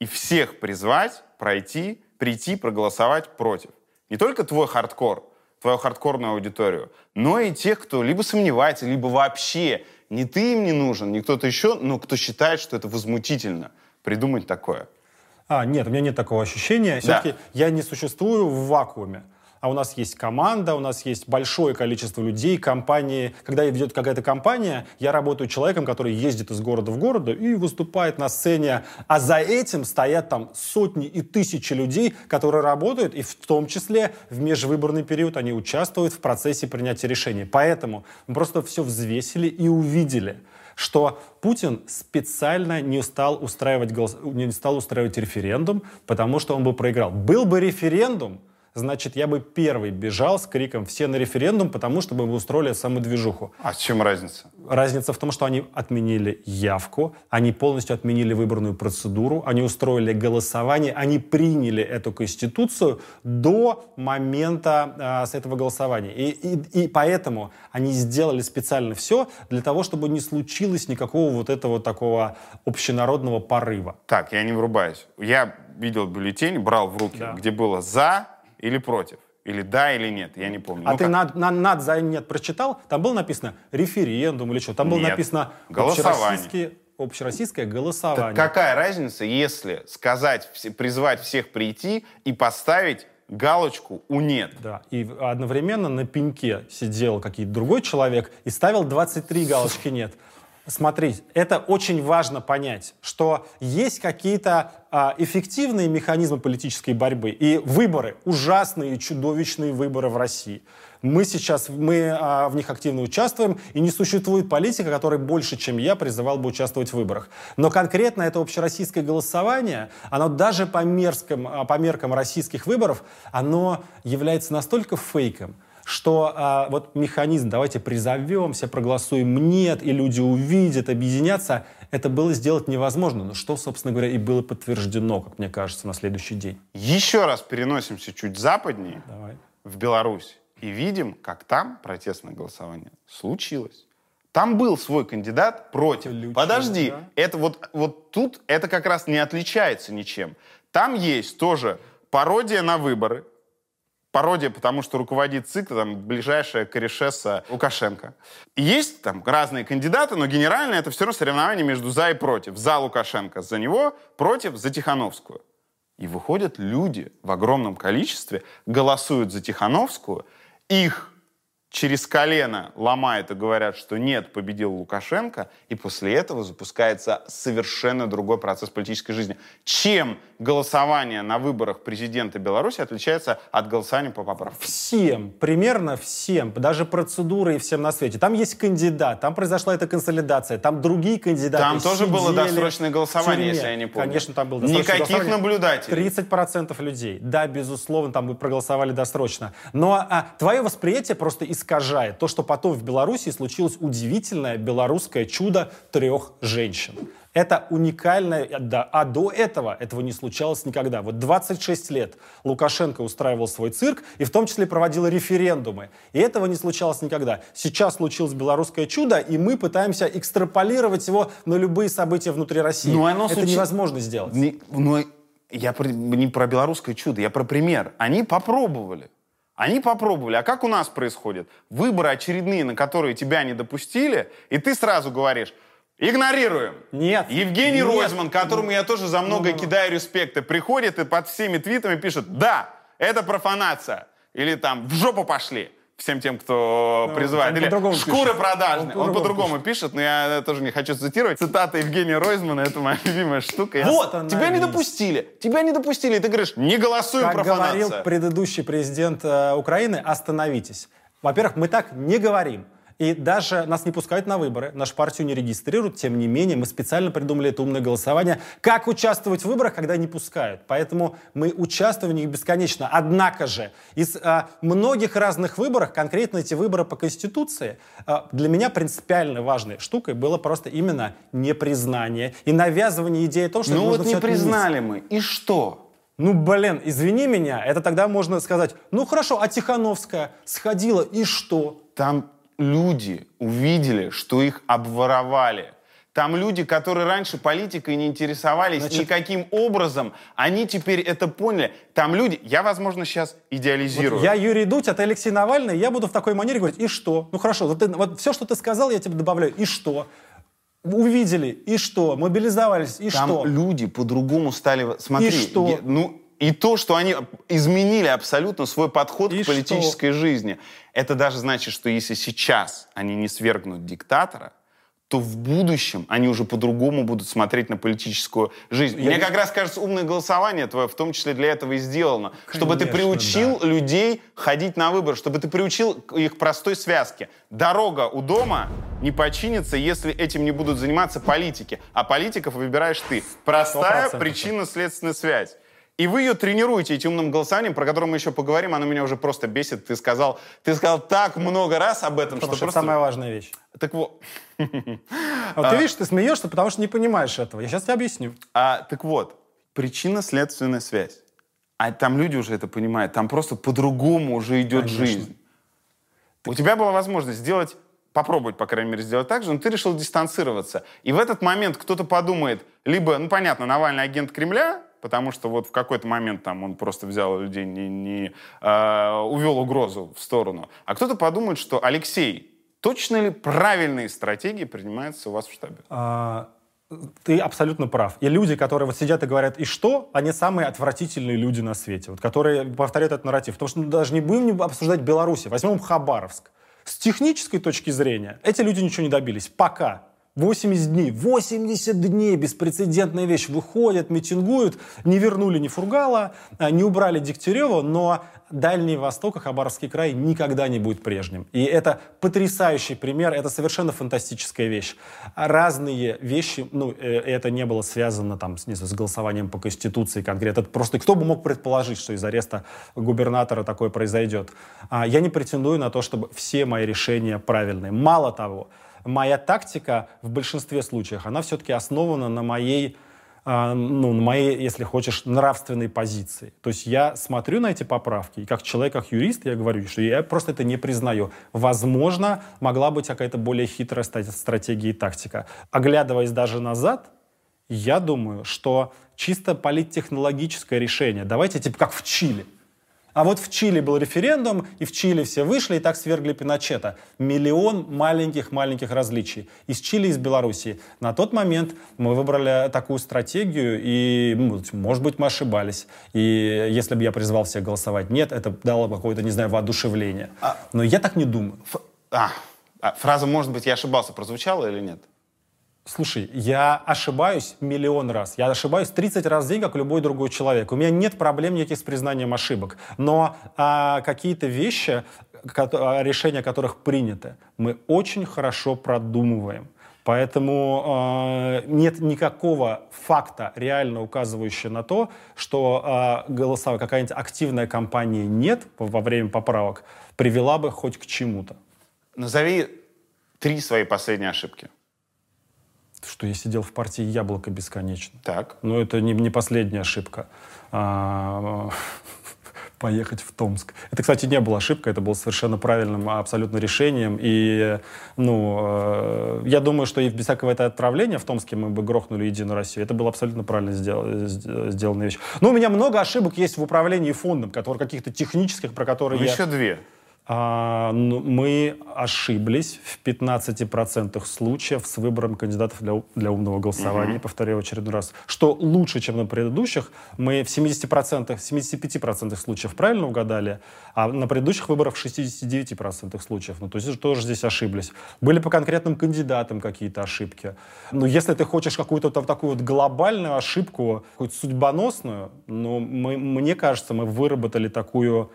и всех призвать пройти прийти проголосовать против. Не только твой хардкор, твою хардкорную аудиторию, но и тех, кто либо сомневается, либо вообще не ты им не нужен, не кто-то еще, но кто считает, что это возмутительно придумать такое. А, нет, у меня нет такого ощущения. Все-таки я не существую в вакууме. А у нас есть команда, у нас есть большое количество людей, компании. Когда идет какая-то компания, я работаю человеком, который ездит из города в город и выступает на сцене. А за этим стоят там сотни и тысячи людей, которые работают, и в том числе в межвыборный период они участвуют в процессе принятия решений. Поэтому мы просто все взвесили и увидели, что Путин специально не стал устраивать, голос... не стал устраивать референдум, потому что он бы проиграл. Был бы референдум, значит, я бы первый бежал с криком «все на референдум», потому что мы бы устроили саму движуху. А в чем разница? Разница в том, что они отменили явку, они полностью отменили выборную процедуру, они устроили голосование, они приняли эту конституцию до момента а, с этого голосования. И, и, и поэтому они сделали специально все для того, чтобы не случилось никакого вот этого такого общенародного порыва. Так, я не врубаюсь. Я видел бюллетень, брал в руки, Да. где было «за» или «против». Или «да» или «нет», я не помню. А Ну, ты как? над, на- над за нет прочитал? Там было написано референдум или что? Там было Нет. написано Голосование. общероссийское голосование. Так какая разница, если сказать, призвать всех прийти и поставить галочку у «нет»? Да, и одновременно на пеньке сидел какой-то другой человек и ставил 23 галочки «нет». Смотри, это очень важно понять, что есть какие-то а, эффективные механизмы политической борьбы и выборы, ужасные чудовищные выборы в России. Мы сейчас мы, а, в них активно участвуем, и не существует политика, который больше, чем я, призывал бы участвовать в выборах. Но конкретно это общероссийское голосование, оно даже по, мерзким, а, по меркам российских выборов, оно является настолько фейком, что а, вот механизм «давайте призовемся, проголосуем нет, и люди увидят, объединятся», это было сделать невозможно. Но что, собственно говоря, и было подтверждено, как мне кажется, на следующий день. Еще раз переносимся чуть западнее, Давай. в Беларусь, и видим, как там протестное голосование случилось. Там был свой кандидат против. Ключевой, Подожди, да. это вот, вот тут это как раз не отличается ничем. Там есть тоже пародия на выборы, пародия, потому что руководит ЦИК, там, ближайшая корешеса Лукашенко. И есть там разные кандидаты, но генерально это все равно соревнование между за и против. За Лукашенко, за него, против, за Тихановскую. И выходят люди в огромном количестве, голосуют за Тихановскую, их через колено ломают и говорят, что нет, победил Лукашенко, и после этого запускается совершенно другой процесс политической жизни. Чем голосование на выборах президента Беларуси отличается от голосования по поправкам? Всем, примерно всем, даже процедуры и всем на свете. Там есть кандидат, там произошла эта консолидация, там другие кандидаты Там тоже было досрочное голосование, если я не помню. Конечно, там было досрочное Никаких голосование. наблюдателей. 30% людей. Да, безусловно, там бы проголосовали досрочно. Но а, твое восприятие просто искажает то, что потом в Беларуси случилось удивительное белорусское чудо трех женщин. Это уникальное, да, а до этого этого не случалось никогда. Вот 26 лет Лукашенко устраивал свой цирк и в том числе проводил референдумы. И этого не случалось никогда. Сейчас случилось белорусское чудо, и мы пытаемся экстраполировать его на любые события внутри России. Ну, оно Это случи- невозможно сделать. Не- ну, я про- не про белорусское чудо, я про пример. Они попробовали. Они попробовали. А как у нас происходит? Выборы очередные, на которые тебя не допустили, и ты сразу говоришь, игнорируем. Нет. Евгений Нет. Ройзман, которому я тоже за многое Ну-ну-ну. кидаю респекты, приходит и под всеми твитами пишет, да, это профанация. Или там, в жопу пошли. Всем тем, кто призывает. он Или шкуры пишет. продажные. Он Он по-другому пишет, но я тоже не хочу цитировать. Цитата Евгения Ройзмана, это моя любимая штука. Я- Вот тебя не допустили. Тебя не допустили. И ты говоришь, не голосуем Как говорил профанация. предыдущий президент э, Украины, остановитесь. Во-первых, мы так не говорим. И даже нас не пускают на выборы, нашу партию не регистрируют. Тем не менее, мы специально придумали это умное голосование. Как участвовать в выборах, когда не пускают? Поэтому мы участвуем в них бесконечно. Однако же, из а, многих разных выборов, конкретно эти выборы по Конституции, а, для меня принципиально важной штукой было просто именно непризнание и навязывание идеи о том, что Ну вот не всё отменить. признали мы. И что? Ну, блин, извини меня, это тогда можно сказать, ну хорошо, а Тихановская сходила, и что? Там люди увидели, что их обворовали. Там люди, которые раньше политикой не интересовались Значит- никаким образом, они теперь это поняли. Там люди, я, возможно, сейчас идеализирую. Вот я Юрий Дудь, а ты Алексей Навальный, я буду в такой манере говорить, и что? Ну хорошо, вот, ты- вот все, что ты сказал, я тебе добавляю, и что? Увидели, и что? Мобилизовались, и Там что? люди по-другому стали... Смотри, И что? я- ну, и то, что они изменили абсолютно свой подход И к политической жизни. Это даже значит, что если сейчас они не свергнут диктатора, то в будущем они уже по-другому будут смотреть на политическую жизнь. Я Мне не- как раз кажется, умное голосование твое в том числе для этого и сделано. чтобы ты Конечно, приучил людей ходить на выборы, чтобы ты приучил их простой связке. Дорога у дома не починится, если этим не будут заниматься политики. А политиков выбираешь ты. Простая 100%. причинно-следственная связь. И вы ее тренируете этим умным голосованием, про которое мы еще поговорим, оно меня уже просто бесит. Ты сказал, ты сказал так много раз об этом, Потому что что это просто... самая важная вещь. Так вот, А вот ты видишь, ты смеешься, потому что не понимаешь этого. Я сейчас тебе объясню. А, так вот, причинно-следственная связь. А там люди уже это понимают. Там просто по-другому уже идет Конечно. жизнь. У тебя была возможность сделать, попробовать, по крайней мере, сделать так же, но ты решил дистанцироваться. И в этот момент кто-то подумает, либо, ну, понятно, Навальный агент Кремля, потому что вот в какой-то момент там он просто взял людей, не, не, а, увел угрозу в сторону. А кто-то подумает, что Алексей, точно ли правильные стратегии принимаются у вас в штабе? А, ты абсолютно прав. И люди, которые вот сидят и говорят, и что, они самые отвратительные люди на свете, вот, которые повторяют этот нарратив. Потому что мы даже не будем обсуждать Беларусь, возьмем Хабаровск. С технической точки зрения эти люди ничего не добились. Пока. 80 дней. 80 дней. Беспрецедентная вещь. Выходят, митингуют. Не вернули ни Фургала, а, не убрали Дегтярева, но Дальний Восток и Хабаровский край никогда не будет прежним. И это потрясающий пример, это совершенно фантастическая вещь. Разные вещи, ну, э, это не было связано там, с, с голосованием по Конституции конкретно. Это просто кто бы мог предположить, что из ареста губернатора такое произойдет. А, Я не претендую на то, чтобы все мои решения правильные. Мало того, моя тактика в большинстве случаев, она все-таки основана на моей а, ну, на моей, если хочешь, нравственной позиции. То есть я смотрю на эти поправки, и как человек, как юрист, я говорю, что я просто это не признаю. Возможно, могла быть какая-то более хитрая стратегия и тактика. Оглядываясь даже назад, я думаю, что чисто политтехнологическое решение, давайте типа как в Чили. А вот в Чили был референдум, и в Чили все вышли, и так свергли Пиночета. Миллион маленьких-маленьких различий. Из Чили, из Белоруссии. На тот момент мы выбрали такую стратегию, и, ну, может быть, мы ошибались. И если бы я призвал всех голосовать нет, это дало какое-то, не знаю, воодушевление. Но я так не думаю. Ф- а, а, фраза «может быть, я ошибался» прозвучала или нет? Слушай, я ошибаюсь миллион раз. Я ошибаюсь 30 раз в день, как любой другой человек. У меня нет проблем никаких с признанием ошибок. Но а, какие-то вещи, а, решения которых приняты, мы очень хорошо продумываем. Поэтому э, нет никакого факта, реально указывающего на то, что э, голосовая какая-нибудь активная кампания нет во время поправок, привела бы хоть к чему-то. Назови три свои последние ошибки. Что я сидел в партии «Яблоко» бесконечно. Так. Но это не, не последняя ошибка. А, *laughs* поехать в Томск. Это, кстати, не была ошибка, это было совершенно правильным абсолютно решением. И, ну, э, я думаю, что и без всякого этого отправления в Томске мы бы грохнули Единую Россию. Это было абсолютно правильно сдел- сделанная вещь. Но у меня много ошибок есть в управлении фондом, которые каких-то технических, про которые Ну, я... еще две. А, ну, мы ошиблись в 15% случаев с выбором кандидатов для, для умного голосования, повторяю в очередной раз, что лучше, чем на предыдущих. Мы в 70%, 75% случаев правильно угадали, а на предыдущих выборах в 69% случаев. Ну, то есть тоже здесь ошиблись. Были по конкретным кандидатам какие-то ошибки. Но если ты хочешь какую-то там такую вот глобальную ошибку, какую-то судьбоносную, ну, мы, мне кажется, мы выработали такую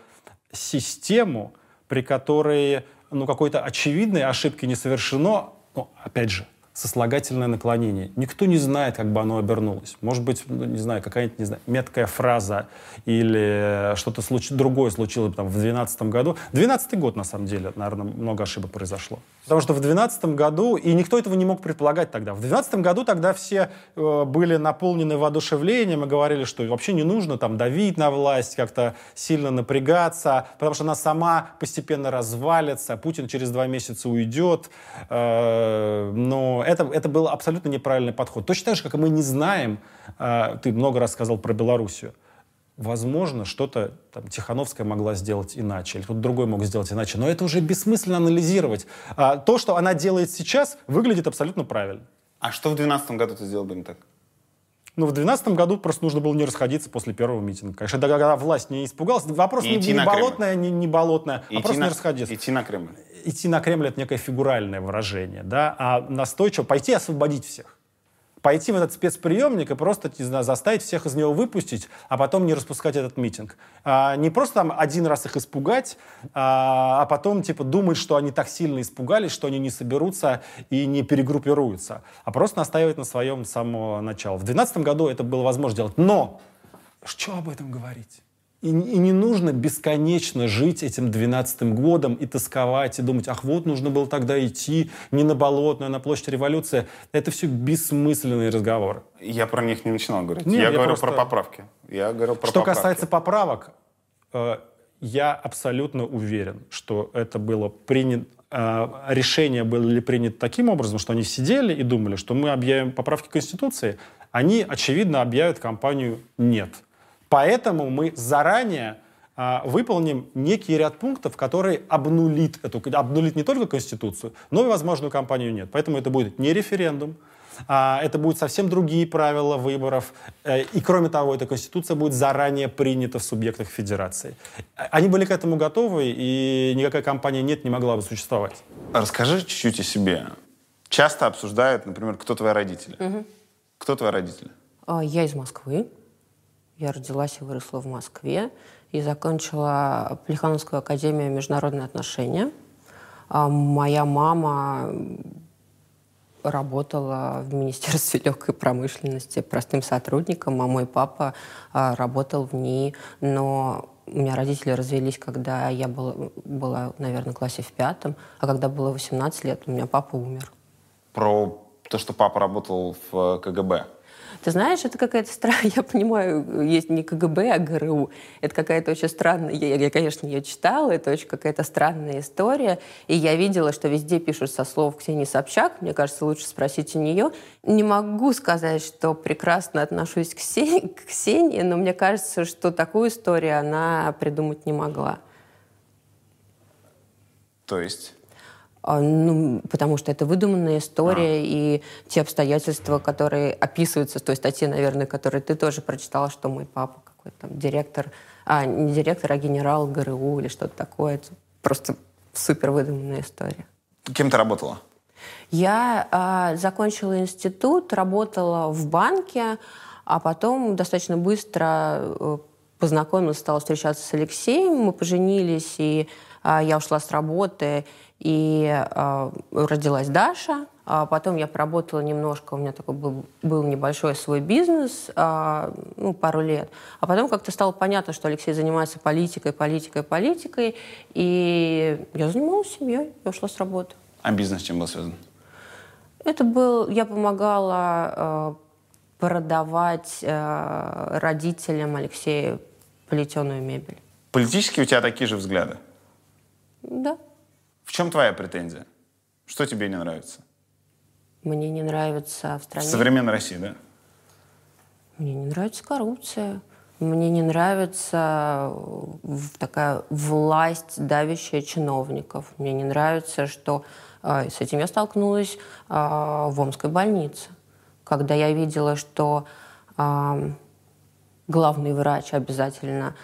систему, при которой ну, какой-то очевидной ошибки не совершено, ну, опять же, сослагательное наклонение. Никто не знает, как бы оно обернулось. Может быть, ну, не знаю, какая-нибудь, не знаю, меткая фраза или что-то случ- другое случилось там, в 2012 году. 12 год, на самом деле, наверное, много ошибок произошло. Потому что в 2012 году, и никто этого не мог предполагать тогда, в 2012 году тогда все э, были наполнены воодушевлением и говорили, что вообще не нужно там давить на власть, как-то сильно напрягаться, потому что она сама постепенно развалится, Путин через два месяца уйдет. Э, но Это, это был абсолютно неправильный подход. Точно так же, как и мы не знаем, э, ты много раз сказал про Белоруссию, возможно, что-то там, Тихановская могла сделать иначе, или кто-то другой мог сделать иначе, но это уже бессмысленно анализировать. А, то, что она делает сейчас, выглядит абсолютно правильно. А что в 2012 году ты сделал бы не так? Ну, в 2012 году просто нужно было не расходиться после первого митинга. Конечно, когда власть не испугалась, вопрос И не, не болотная, не, не болотная, а Идти просто на- не расходиться. Идти на Кремль. Идти на Кремль это некое фигуральное выражение, да, а настойчиво пойти освободить всех. Пойти в этот спецприемник и просто, не знаю, заставить всех из него выпустить, а потом не распускать этот митинг. А, не просто там один раз их испугать, а, а потом типа думать, что они так сильно испугались, что они не соберутся и не перегруппируются, а просто настаивать на своем самого начала. В 2012 году это было возможно делать. Но что об этом говорить? И, и не нужно бесконечно жить этим 12 годом и тосковать, и думать, ах, вот нужно было тогда идти не на Болотную, а на площадь революции. Это все бессмысленные разговоры. Я про них не начинал говорить. Нет, я, я говорю просто- про поправки. Я говорю про Что поправки. касается поправок, э, я абсолютно уверен, что это было принято, решения были приняты таким образом, что они сидели и думали, что мы объявим поправки Конституции, они, очевидно, объявят кампанию «нет». Поэтому мы заранее а, выполним некий ряд пунктов, которые обнулит эту, обнулит не только Конституцию, но и возможную кампанию «нет». Поэтому это будет не референдум, а, это будут совсем другие правила выборов. Э, И кроме того, эта конституция будет заранее принята в субъектах федерации. А- Они были к этому готовы, и никакая компания «нет» не могла бы существовать. Расскажи чуть-чуть о себе. Часто обсуждают, например, кто твои родители. Кто твои родители? А, Я из Москвы. Я родилась и выросла в Москве. И закончила Плехановскую академию международные отношения. А Моя мама работала в Министерстве *laughs* легкой промышленности простым сотрудником, а мой папа а, работал в ней. Но у меня родители развелись, когда я была, была, наверное, в классе в пятом, а когда было 18 лет, у меня папа умер. Про то, что папа работал в КГБ. Ты знаешь, это какая-то странная, *laughs* я понимаю, есть не КГБ, а ГРУ. Это какая-то очень странная, я, я, конечно, ее читала, это очень какая-то странная история. И я видела, что везде пишут со слов Ксении Собчак. Мне кажется, лучше спросить у нее. Не могу сказать, что прекрасно отношусь к Ксении, к Ксении, но мне кажется, что такую историю она придумать не могла. То есть... А, Ну, потому что это выдуманная история, и те обстоятельства, которые описываются в той статье, наверное, которую ты тоже прочитала, что мой папа какой-то там директор, а не директор, а генерал ГРУ или что-то такое. Это просто супер выдуманная история. Кем ты работала? Я а, закончила институт, работала в банке, а потом достаточно быстро э, познакомилась, стала встречаться с Алексеем, мы поженились, и а, я ушла с работы, и а, родилась Даша. А потом я поработала немножко, у меня такой был, был небольшой свой бизнес, а, ну, пару лет. А потом как-то стало понятно, что Алексей занимается политикой, политикой, политикой, и я занималась семьей, я ушла с работы. А бизнес чем был связан? Это был, я помогала э, продавать э, родителям Алексея плетеную мебель. Политически у тебя такие же взгляды. Да. В чем твоя претензия? Что тебе не нравится? Мне не нравится в В стране. современной России, да? Мне не нравится коррупция. Мне не нравится э, в- такая власть, давящая чиновников. Мне не нравится, что э, с этим я столкнулась э, в Омской больнице, когда я видела, что главный врач обязательно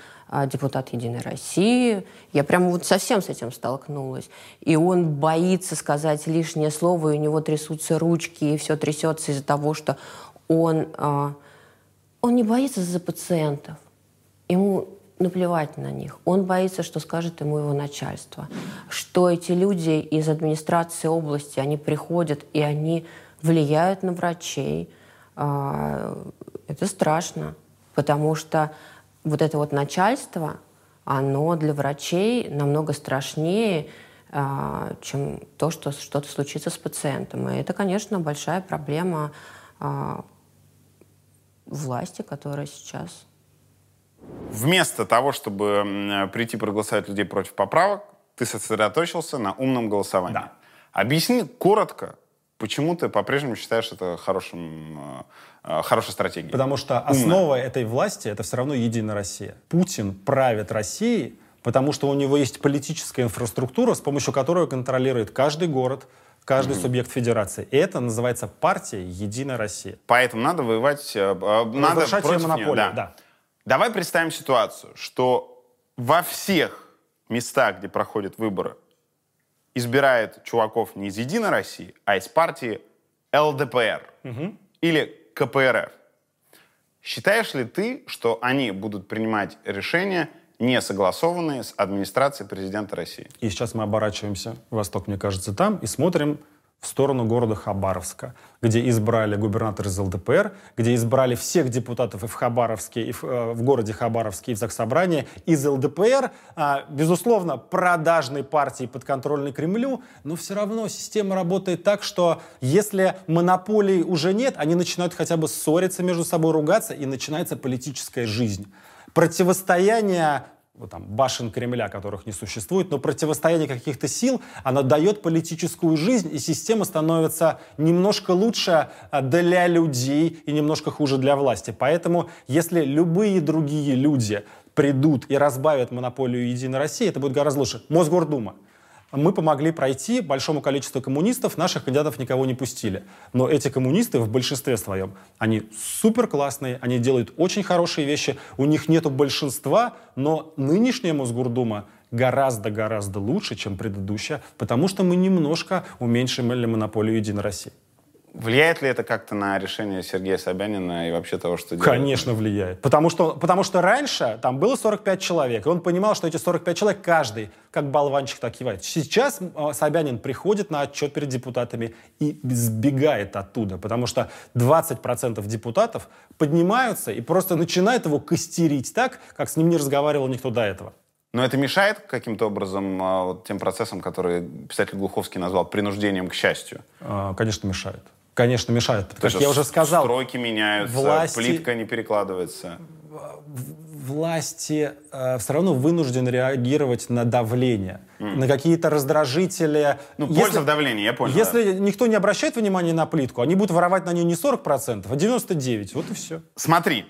депутат Единой России. Я прямо вот совсем с этим столкнулась. И он боится сказать лишнее слово, и у него трясутся ручки, и все трясется из-за того, что он, а, он не боится за пациентов. Ему наплевать на них. Он боится, что скажет ему его начальство. Что эти люди из администрации области, они приходят, и они влияют на врачей. А, Это страшно, потому что вот это вот начальство, оно для врачей намного страшнее, а, чем то, что что-то случится с пациентом. И это, конечно, большая проблема а, власти, которая сейчас Вместо того, чтобы прийти проголосовать людей против поправок, ты сосредоточился на умном голосовании. Да. Объясни коротко, почему ты по-прежнему считаешь это хорошим, э, хорошей стратегией? Потому что основа этой власти — это все равно Единая Россия. Путин правит Россией, потому что у него есть политическая инфраструктура, с помощью которой он контролирует каждый город, каждый субъект федерации. И это называется партия «Единая Россия». Поэтому надо воевать, э, э, надо Разрушать ее против нее, монополию, да. да. Давай представим ситуацию, что во всех местах, где проходят выборы, избирает чуваков не из «Единой России», а из партии ЛДПР или КПРФ. Считаешь ли ты, что они будут принимать решения, не согласованные с администрацией президента России? И сейчас мы оборачиваемся, восток, мне кажется, там, и смотрим в сторону города Хабаровска, где избрали губернатора из ЛДПР, где избрали всех депутатов и в Хабаровске, и в, э, в городе Хабаровске, и в Заксобрании из ЛДПР. А, безусловно, продажной партии, подконтрольной Кремлю, но все равно система работает так, что если монополий уже нет, они начинают хотя бы ссориться между собой, ругаться, и начинается политическая жизнь. Противостояние там, башен Кремля, которых не существует, но противостояние каких-то сил, оно дает политическую жизнь, и система становится немножко лучше а, для людей и немножко хуже для власти. Поэтому, если любые другие люди придут и разбавят монополию Единой России, это будет гораздо лучше. Мосгордума мы помогли пройти большому количеству коммунистов, наших кандидатов никого не пустили. Но эти коммунисты в большинстве своем, они супер классные, они делают очень хорошие вещи, у них нету большинства, но нынешняя Мосгордума гораздо-гораздо лучше, чем предыдущая, потому что мы немножко уменьшили монополию Единой России. Влияет ли это как-то на решение Сергея Собянина и вообще того, что делает? Конечно, влияет. Потому что, потому что раньше там было 45 человек, и он понимал, что эти 45 человек каждый, как болванчик, так кивает. Сейчас э, Собянин приходит на отчет перед депутатами и сбегает оттуда, потому что 20% депутатов поднимаются и просто начинают его костерить так, как с ним не разговаривал никто до этого. Но это мешает каким-то образом а, вот тем процессам, которые писатель Глуховский назвал принуждением к счастью? А, Конечно, мешает. Конечно, мешает. То Как есть я уже сказал, Стройки меняются, власти- плитка не перекладывается. власти э, все равно вынуждены реагировать на давление, на какие-то раздражители. Ну, Если- польза в давлении, я понял. Если никто не обращает внимания на плитку, они будут воровать на нее не 40%, а 99%. Вот и все. Смотри,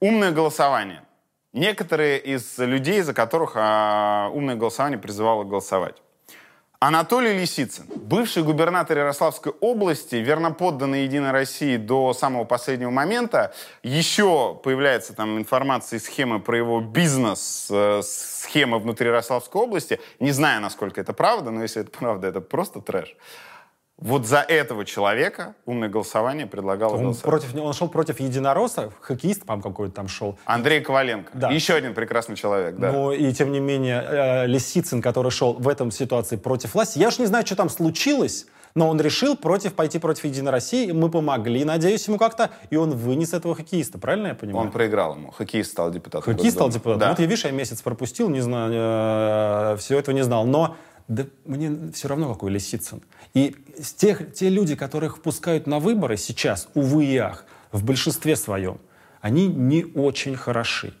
умное голосование. Некоторые из людей, за которых а, умное голосование призывало голосовать. Анатолий Лисицын, бывший губернатор Ярославской области, верноподданный Единой России до самого последнего момента. Еще появляется там информация и схемы про его бизнес, э, схемы внутри Ярославской области. Не знаю, насколько это правда, но если это *laughs* правда, это просто трэш. Вот за этого человека умное голосование предлагало Он, голосовать. против, он шел против единоросса, хоккеист, по-моему, какой-то там шел. Андрей Коваленко. Да. Еще один прекрасный человек, да. Но и тем не менее э, Лисицын, который шел в этом ситуации против власти, я уж не знаю, что там случилось, но он решил против, пойти против Единой России. Мы помогли, надеюсь, ему как-то, и он вынес этого хоккеиста. Правильно я понимаю? Он проиграл ему. Хоккеист стал депутатом. Хоккеист стал депутатом. Да. Вот я, видишь, я месяц пропустил, не знаю, э, всего этого не знал. Но да мне все равно, какой Лисицын. И тех, те люди, которых впускают на выборы сейчас, увы и ах, в большинстве своем, они не очень хороши.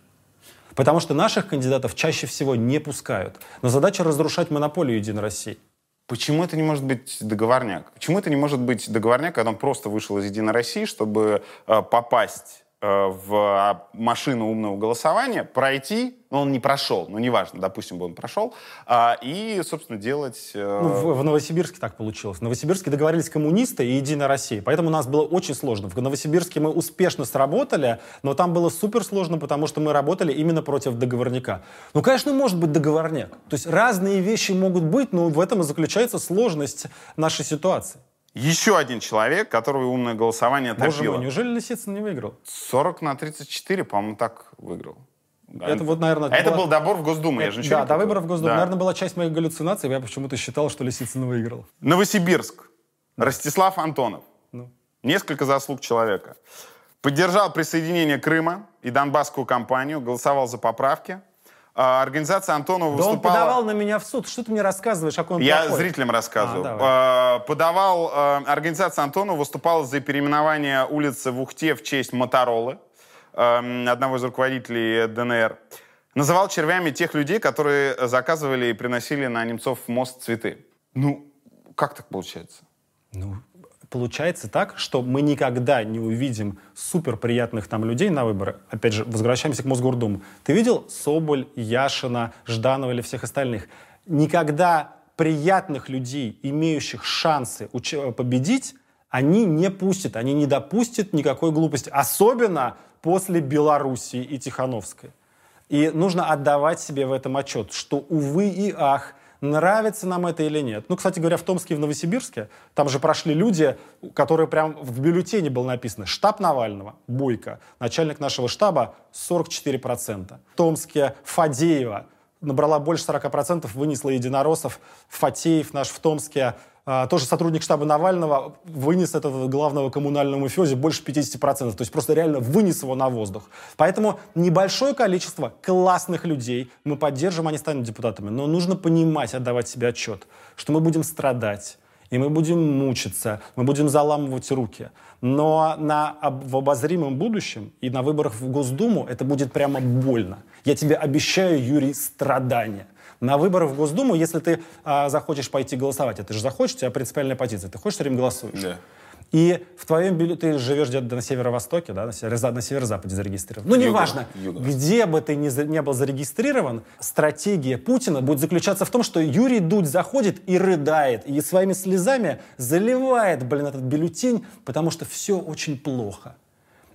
Потому что наших кандидатов чаще всего не пускают. Но задача разрушать монополию Единой России. Почему это не может быть договорняк? Почему это не может быть договорняк, когда он просто вышел из Единой России, чтобы э, попасть в а, машину умного голосования, пройти, но он не прошел, ну неважно, допустим, бы он прошел, а, и, собственно, делать... э, Ну, в, в Новосибирске так получилось. В Новосибирске договорились коммунисты и Единая Россия. Поэтому у нас было очень сложно. В Новосибирске мы успешно сработали, но там было супер сложно, потому что мы работали именно против договорняка. Ну, конечно, может быть договорняк. То есть разные вещи могут быть, но в этом и заключается сложность нашей ситуации. Еще один человек, которого умное голосование Боже топило. мой, неужели Лисицын не выиграл? 40 на 34, по-моему, так выиграл. Да. Это вот, наверное... Это была- был добор в Госдуму, я же ничего Да, не до выборов в Госдуму. Да. Наверное, была часть моих галлюцинаций. Я почему-то считал, что Лисицын выиграл. Новосибирск. Ростислав Антонов. Ну. Несколько заслуг человека. Поддержал присоединение Крыма и Донбасскую кампанию, голосовал за поправки. А, Организация Антонова Да он выступала... подавал на меня в суд. Что ты мне рассказываешь, какой он Я плохой? зрителям рассказываю. А. А, подавал... а, Организация Антонова выступала за переименование улицы в Ухте в честь Моторолы, эм, одного из руководителей ДНР. Называл червями тех людей, которые заказывали и приносили на Немцов мост цветы. Ну, как так получается? Ну, получается так, что мы никогда не увидим супер приятных там людей на выборы. Опять же, возвращаемся к Мосгордуму. Ты видел Соболь, Яшина, Жданова или всех остальных? Никогда приятных людей, имеющих шансы уч- победить, они не пустят, они не допустят никакой глупости. Особенно после Белоруссии и Тихановской. И нужно отдавать себе в этом отчет, что, увы и ах, нравится нам это или нет. Ну, кстати говоря, в Томске и в Новосибирске, там же прошли люди, которые прям в бюллетене было написано «Штаб Навального, Бойко, начальник нашего штаба 44%». В Томске Фадеева набрала больше 40%, вынесла единороссов. Фатеев наш в Томске тоже сотрудник штаба Навального вынес этого главного коммунального мафиози больше 50%. То есть просто реально вынес его на воздух. Поэтому небольшое количество классных людей мы поддержим, они станут депутатами. Но нужно понимать, отдавать себе отчет, что мы будем страдать, и мы будем мучиться, мы будем заламывать руки. Но на, в обозримом будущем и на выборах в Госдуму это будет прямо больно. Я тебе обещаю, Юрий, страдания. На выборы в Госдуму, если ты а, захочешь пойти голосовать, это же захочешь, у тебя принципиальная позиция, ты хочешь, все время голосуешь. Да. И в твоем бюллетене, ты живешь где-то на северо-востоке, да, на, северо- на северо-западе зарегистрирован. Ну, неважно, где бы ты ни, за- не был зарегистрирован, стратегия Путина будет заключаться в том, что Юрий Дудь заходит и рыдает, и своими слезами заливает, блин, этот бюллетень, потому что все очень плохо.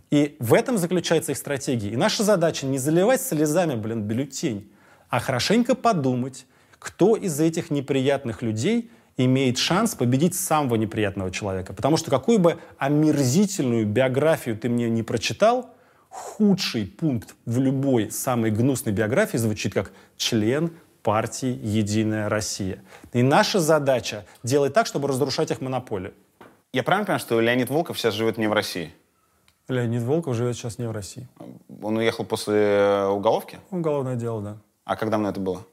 И в этом заключается их стратегия. И наша задача не заливать слезами, блин, бюллетень, а хорошенько подумать, кто из этих неприятных людей имеет шанс победить самого неприятного человека. Потому что какую бы омерзительную биографию ты мне не прочитал, худший пункт в любой самой гнусной биографии звучит как член партии «Единая Россия». И наша задача делать так, чтобы разрушать их монополию. Я правильно понимаю, что Леонид Волков сейчас живет не в России? Леонид Волков живет сейчас не в России. Он уехал после э, уголовки? Уголовное дело, да. А когда давно это было?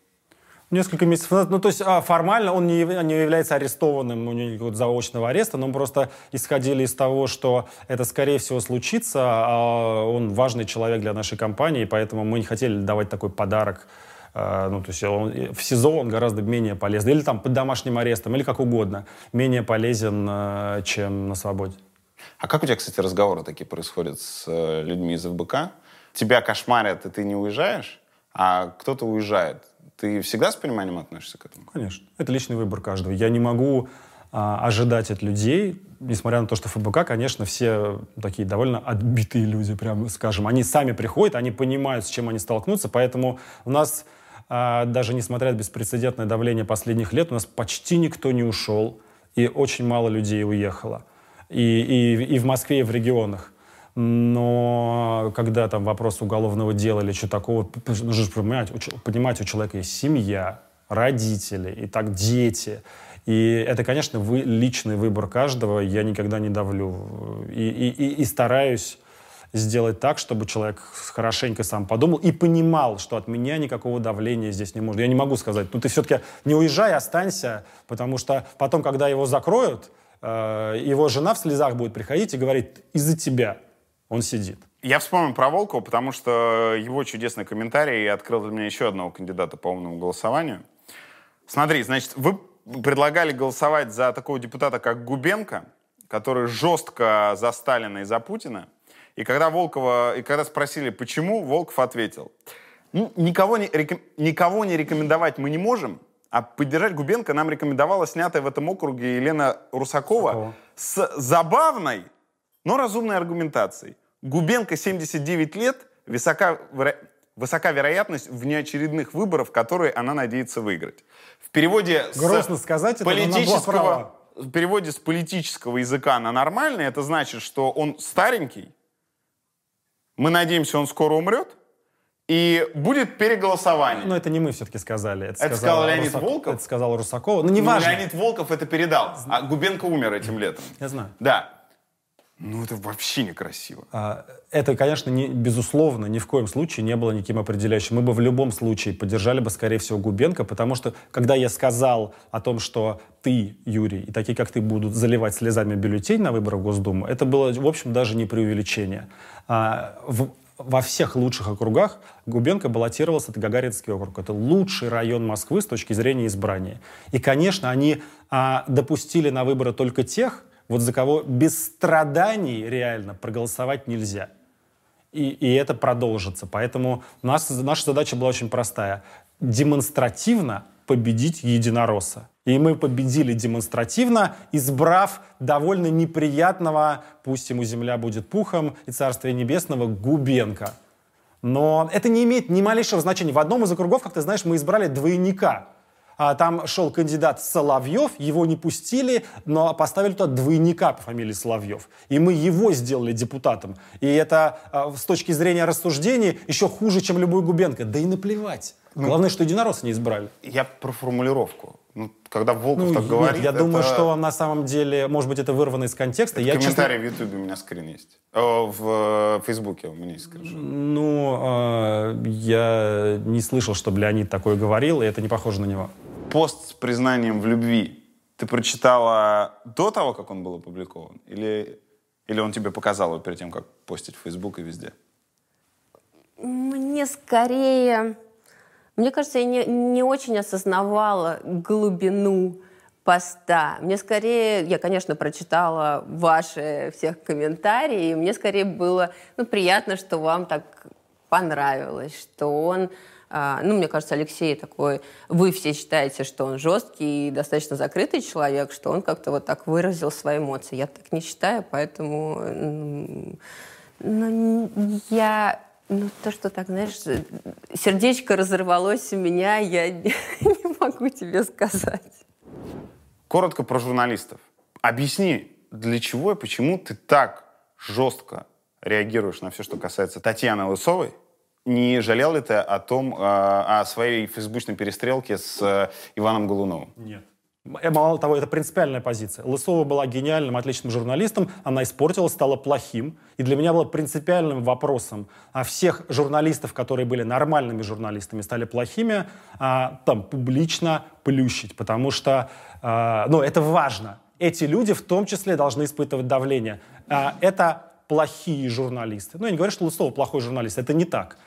Несколько месяцев назад. Ну, то есть а, формально он не, не является арестованным, у него нет никакого заочного ареста, но мы просто исходили из того, что это, скорее всего, случится. а он важный человек для нашей компании, поэтому мы не хотели давать такой подарок. А, Ну, то есть он- в СИЗО он гораздо менее полезен. Или там под домашним арестом, или как угодно. Менее полезен, чем на свободе. А как у тебя, кстати, разговоры такие происходят с э, людьми из ФБК? Тебя кошмарят, и ты не уезжаешь, а кто-то уезжает. Ты всегда с пониманием относишься к этому? Конечно. Это личный выбор каждого. Я не могу а, ожидать от людей, несмотря на то, что ФБК, конечно, все такие довольно отбитые люди, прямо скажем. Они сами приходят, они понимают, с чем они столкнутся, поэтому у нас, а, даже несмотря на беспрецедентное давление последних лет, у нас почти никто не ушел, и очень мало людей уехало. И, и, и в Москве, и в регионах. Но когда там вопрос уголовного дела или что такого, нужно же понимать, понимать, у человека есть семья, родители, и так дети. И это, конечно, вы, личный выбор каждого, я никогда не давлю. И, и, и, и стараюсь сделать так, чтобы человек хорошенько сам подумал и понимал, что от меня никакого давления здесь не может. Я не могу сказать, ну ты все-таки не уезжай, останься, потому что потом, когда его закроют, э, его жена в слезах будет приходить и говорить, из-за тебя он сидит. Я вспомнил про Волкова, потому что его чудесный комментарий открыл для меня еще одного кандидата по умному голосованию. Смотри, значит, вы предлагали голосовать за такого депутата, как Губенко, который жестко за Сталина и за Путина. И когда Волкова, и когда спросили, почему, Волков ответил, ну, никого не, реком- никого не рекомендовать мы не можем, а поддержать Губенко нам рекомендовала снятая в этом округе Елена Русакова, Русакова. с забавной, но разумной аргументацией. Губенко 79 лет, высока, веро- высока вероятность внеочередных выборов, которые она надеется выиграть. В переводе с Грустно сказать она была политического, в переводе с политического языка на нормальный, это значит, что он старенький, мы надеемся, он скоро умрет, и будет переголосование. Но это не мы все-таки сказали. Это, Это сказала сказал Леонид Русак- Волков? Это сказал Русакова. Ну, Ну, неважно. Леонид Волков это передал, а Губенко умер этим летом. Я знаю. Да. Ну, это вообще некрасиво. А, Это, конечно, не, безусловно, ни в коем случае не было никаким определяющим. Мы бы в любом случае поддержали бы, скорее всего, Губенко, потому что, когда я сказал о том, что ты, Юрий, и такие, как ты, будут заливать слезами бюллетень на выборах в Госдуму, это было, в общем, даже не преувеличение. А, в- во всех лучших округах Губенко баллотировался, это Гагаринский округ. Это лучший район Москвы с точки зрения избрания. И, конечно, они а, допустили на выборы только тех, вот за кого без страданий реально проголосовать нельзя. И, и это продолжится. Поэтому нас, наша задача была очень простая. Демонстративно победить единоросса. И мы победили демонстративно, избрав довольно неприятного, пусть ему земля будет пухом, и царствие небесного, Губенко. Но это не имеет ни малейшего значения. В одном из округов, как ты знаешь, мы избрали двойника. А, там шел кандидат Соловьев, его не пустили, но поставили туда двойника по фамилии Соловьев. И мы его сделали депутатом. И это а, с точки зрения рассуждений еще хуже, чем любой Губенко. Да и наплевать. Ну, Главное, что единороссы не избрали. Я про формулировку. Ну, когда Волков Ну, так нет, говорит, я думаю, это- что на самом деле, может быть, это вырвано из контекста. я, честно, Комментарий в Ютубе у меня скрин есть. О, в э, Фейсбуке у меня есть скриншот. ну, э, я не слышал, чтобы Леонид такое говорил, и это не похоже на него. Пост с признанием в любви ты прочитала до того, как он был опубликован? Или, или он тебе показал его перед тем, как постить в Фейсбук и везде? Мне скорее... Мне кажется, я не, не очень осознавала глубину поста. Мне скорее... Я, конечно, прочитала ваши всех комментарии, и мне скорее было ну, приятно, что вам так понравилось, что он... а, ну, мне кажется, Алексей такой... Вы все считаете, что он жесткий и достаточно закрытый человек, что он как-то вот так выразил свои эмоции. Я так не считаю, поэтому... ну, я... Ну, то, что так, знаешь, сердечко разорвалось у меня, я не, *laughs* не могу тебе сказать. Коротко про журналистов. Объясни, для чего и почему ты так жестко реагируешь на все, что касается Татьяны Лысовой? Не жалел ли ты о том, э, о своей фейсбучной перестрелке с э, Иваном Голуновым? Нет. Мало того, это принципиальная позиция. Лысова была гениальным, отличным журналистом, она испортилась, стала плохим. И для меня было принципиальным вопросом, а всех журналистов, которые были нормальными журналистами, стали плохими, а, там, публично плющить. Потому что, а, ну, это важно. Эти люди в том числе должны испытывать давление. А, это плохие журналисты. Ну, я не говорю, что Лысова плохой журналист, это не так.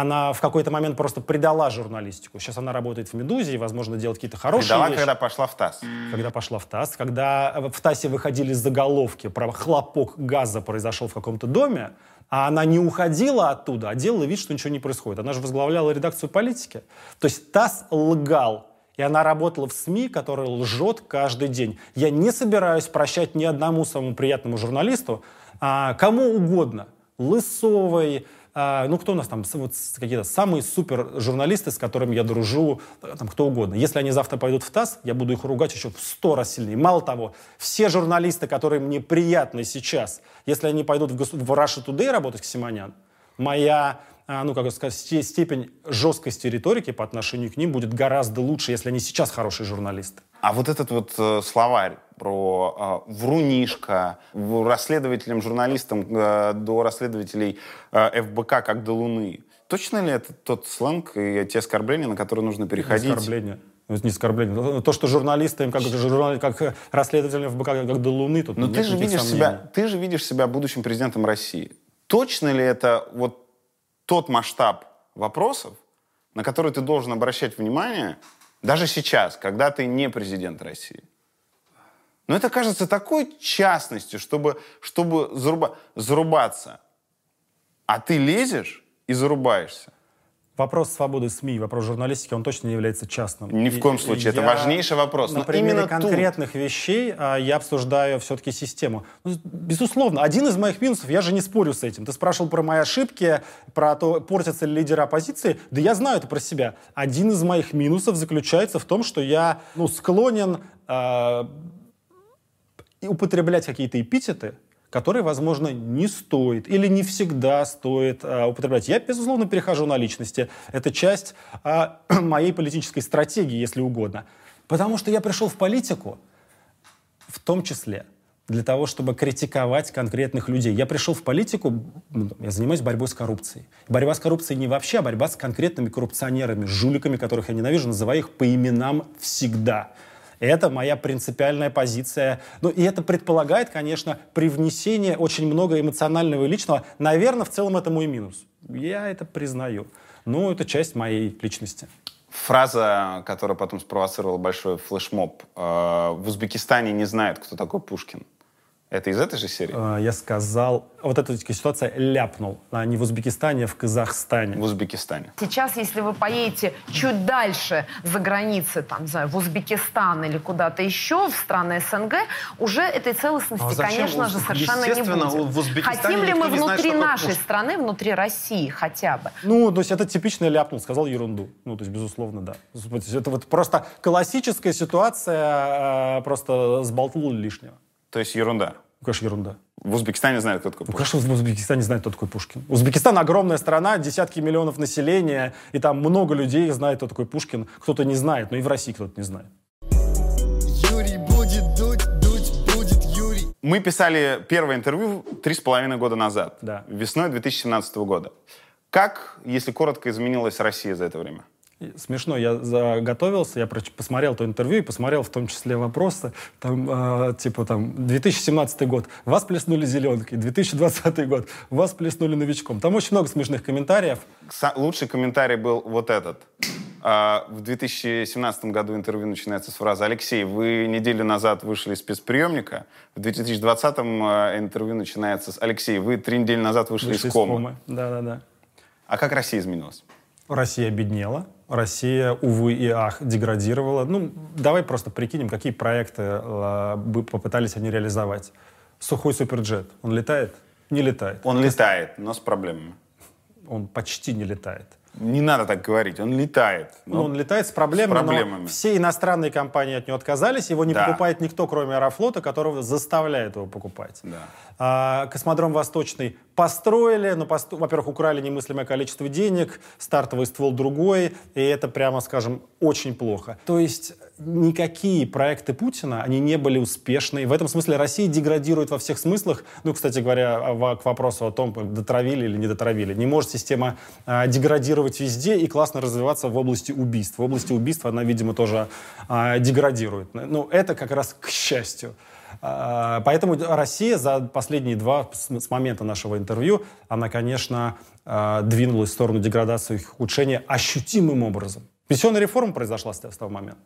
Она в какой-то момент просто предала журналистику. Сейчас она работает в «Медузе» и, возможно, делает какие-то хорошие Предала, вещи когда пошла в ТАСС. когда пошла в ТАСС, когда э, в ТАССе выходили заголовки про хлопок газа произошел в каком-то доме, а она не уходила оттуда, а делала вид, что ничего не происходит. Она же возглавляла редакцию политики. То есть ТАСС лгал. И она работала в СМИ, которая лжет каждый день. Я не собираюсь прощать ни одному самому приятному журналисту, а, кому угодно. Лысовой, а, ну кто у нас там, вот какие-то самые супер журналисты, с которыми я дружу, э, там кто угодно. Если они завтра пойдут в ТАСС, я буду их ругать еще в сто раз сильнее. Мало того, все журналисты, которые мне приятны сейчас, если они пойдут в, в Russia Today работать Симонян, моя ну, как сказать, сте- степень жесткости риторики по отношению к ним будет гораздо лучше, если они сейчас хорошие журналисты. А вот этот вот э, словарь про э, врунишка, расследователям, журналистам э, до расследователей э, ФБК как до Луны. Точно ли это тот сленг и те оскорбления, на которые нужно переходить? Оскорбление. Ну, это не оскорбление. То, что журналисты, им как, журнали- как расследователям ФБК, как, до Луны, тут Но нет ты же, видишь сомнений. себя, ты же видишь себя будущим президентом России. Точно ли это вот тот масштаб вопросов, на которые ты должен обращать внимание даже сейчас, когда ты не президент России? Но это кажется такой частностью, чтобы, чтобы заруба- зарубаться. А ты лезешь и зарубаешься. Вопрос свободы СМИ, вопрос журналистики, он точно не является частным. Ни в коем и случае. Это я важнейший вопрос. На примере именно тут- конкретных вещей а, я обсуждаю все-таки систему. Ну, безусловно, один из моих минусов, я же не спорю с этим. Ты спрашивал про мои ошибки, про то, портятся ли лидеры оппозиции. Да я знаю это про себя. Один из моих минусов заключается в том, что я ну, склонен и употреблять какие-то эпитеты, которые, возможно, не стоит или не всегда стоит а, употреблять. Я, безусловно, перехожу на личности. Это часть а, *clears throat* моей политической стратегии, если угодно. Потому что я пришел в политику в том числе для того, чтобы критиковать конкретных людей. Я пришел в политику, ну, я занимаюсь борьбой с коррупцией. Борьба с коррупцией не вообще, а борьба с конкретными коррупционерами, жуликами, которых я ненавижу, называю их по именам всегда. Это моя принципиальная позиция. Ну, и это предполагает, конечно, привнесение очень много эмоционального и личного. Наверное, в целом это мой минус. Я это признаю. Но это часть моей личности. Фраза, которая потом спровоцировала большой флешмоб. э, В Узбекистане не знают, кто такой Пушкин. Это из этой же серии? Э, Я сказал, вот эта ситуация ляпнул. А не в Узбекистане, а в Казахстане. В Узбекистане. Сейчас, если вы поедете чуть дальше за границей, там, не знаю, в Узбекистан или куда-то еще, в страны СНГ, уже этой целостности, А конечно Уз- же, совершенно не Естественно, будет. в Узбекистане Хотим ли мы не знает, внутри такое нашей Пушкин. страны, внутри России хотя бы? Ну, то есть это типичный ляпнул, сказал ерунду. Ну, то есть, безусловно, да. Это вот просто классическая ситуация, э, просто сболтнул лишнего. То есть ерунда. Ну, Конечно, ерунда. В Узбекистане знают, кто такой Ну, Пушкин. конечно, в Узбекистане знают, кто такой Пушкин. Узбекистан огромная страна, десятки миллионов населения, и там много людей знает, кто такой Пушкин. Кто-то не знает, но и в России кто-то не знает. Юрий будет дуть, дуть будет Юрий. Мы писали первое интервью три с половиной года назад, Да. весной 2017 года. Как, если коротко, изменилась Россия за это время? Смешно, я заготовился, я посмотрел то интервью и посмотрел в том числе вопросы, там, э, типа там, 2017 год, вас плеснули зеленкой, 2020 год, вас плеснули новичком. Там очень много смешных комментариев. Лучший комментарий был вот этот. А, в 2017 году интервью начинается с фразы «Алексей, вы неделю назад вышли из спецприемника». В 2020 э, интервью начинается с «Алексей, вы три недели назад вышли, Вышли из комы». Да-да-да. А как Россия изменилась? Россия обеднела, Россия, увы и ах, деградировала. Ну, давай просто прикинем, какие проекты э, бы попытались они реализовать. Сухой суперджет, он летает? Не летает. Он летает, но с проблемами. Он почти не летает. Не надо так говорить, он летает. Ну, он летает с проблемами, с проблемами. но все иностранные компании от него отказались, его не Да. покупает никто, кроме Аэрофлота, которого заставляет его покупать. Да. А, космодром Восточный построили, но, пост- во-первых, украли немыслимое количество денег, стартовый ствол другой, и это, прямо скажем, очень плохо. То есть никакие проекты Путина, они не были успешны. И в этом смысле Россия деградирует во всех смыслах. Ну, кстати говоря, во- к вопросу о том, дотравили или не дотравили. Не может система а, деградировать везде и классно развиваться в области убийств. В области убийств она, видимо, тоже а, деградирует. Ну, это как раз к счастью. А, Поэтому Россия за последние два, с момента нашего интервью, она, конечно, двинулась в сторону деградации и ухудшения ощутимым образом. Пенсионная реформа произошла с того момента.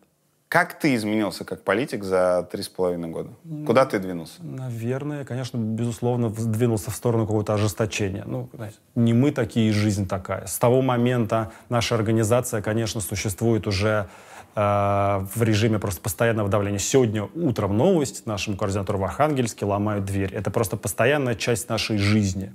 Как ты изменился как политик за три с половиной года? Куда ты двинулся? Наверное, конечно, безусловно, двинулся в сторону какого-то ожесточения. Ну, знаете, не мы такие, жизнь такая. С того момента наша организация, конечно, существует уже э, в режиме просто постоянного давления. Сегодня утром новость нашему координатору в Архангельске ломают дверь. Это просто постоянная часть нашей жизни.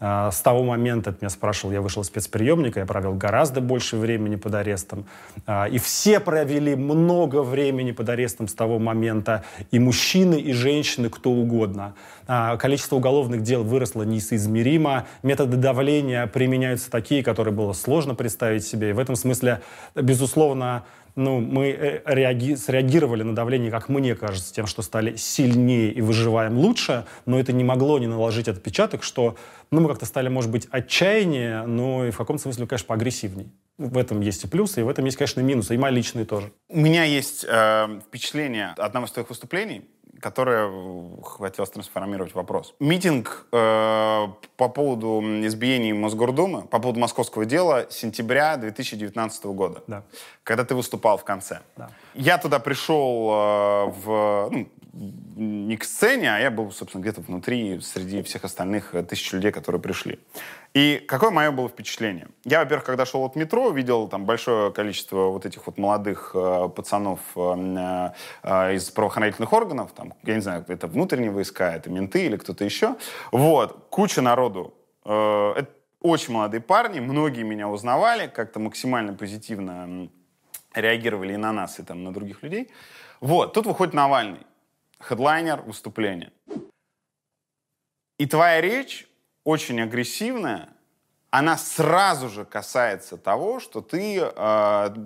Э, С того момента, ты меня спрашивал, я вышел из спецприемника, я провел гораздо больше времени под арестом. А, И все провели много времени под арестом с того момента. И мужчины, и женщины, кто угодно. А, Количество уголовных дел выросло несоизмеримо. Методы давления применяются такие, которые было сложно представить себе. И в этом смысле, безусловно, ну, мы э, реаги- среагировали на давление, как мне кажется, тем, что стали сильнее и выживаем лучше, но это не могло не наложить отпечаток, что ну, мы как-то стали, может быть, отчаяннее, но и в каком-то смысле, конечно, поагрессивнее. В этом есть и плюсы, и в этом есть, конечно, и минусы, и мои личные тоже. У меня есть э, впечатление одного из твоих выступлений, которое э, хотелось трансформировать вопрос. Митинг э, по поводу избиений Мосгордумы, по поводу московского дела сентября 2019 года, Да. когда ты выступал в конце. Да. Я туда пришел э, в, ну, не к сцене, а я был, собственно, где-то внутри, среди всех остальных э, тысяч людей, которые пришли. И какое мое было впечатление? Я, во-первых, когда шел от метро, видел там большое количество вот этих вот молодых э, пацанов э, э, из правоохранительных органов, там, я не знаю, это внутренние войска, это менты или кто-то еще. Вот, куча народу. Э, это очень молодые парни, многие меня узнавали, как-то максимально позитивно реагировали и на нас, и там на других людей. Вот, тут выходит Навальный, хедлайнер выступления. И твоя речь очень агрессивная, она сразу же касается того, что ты э,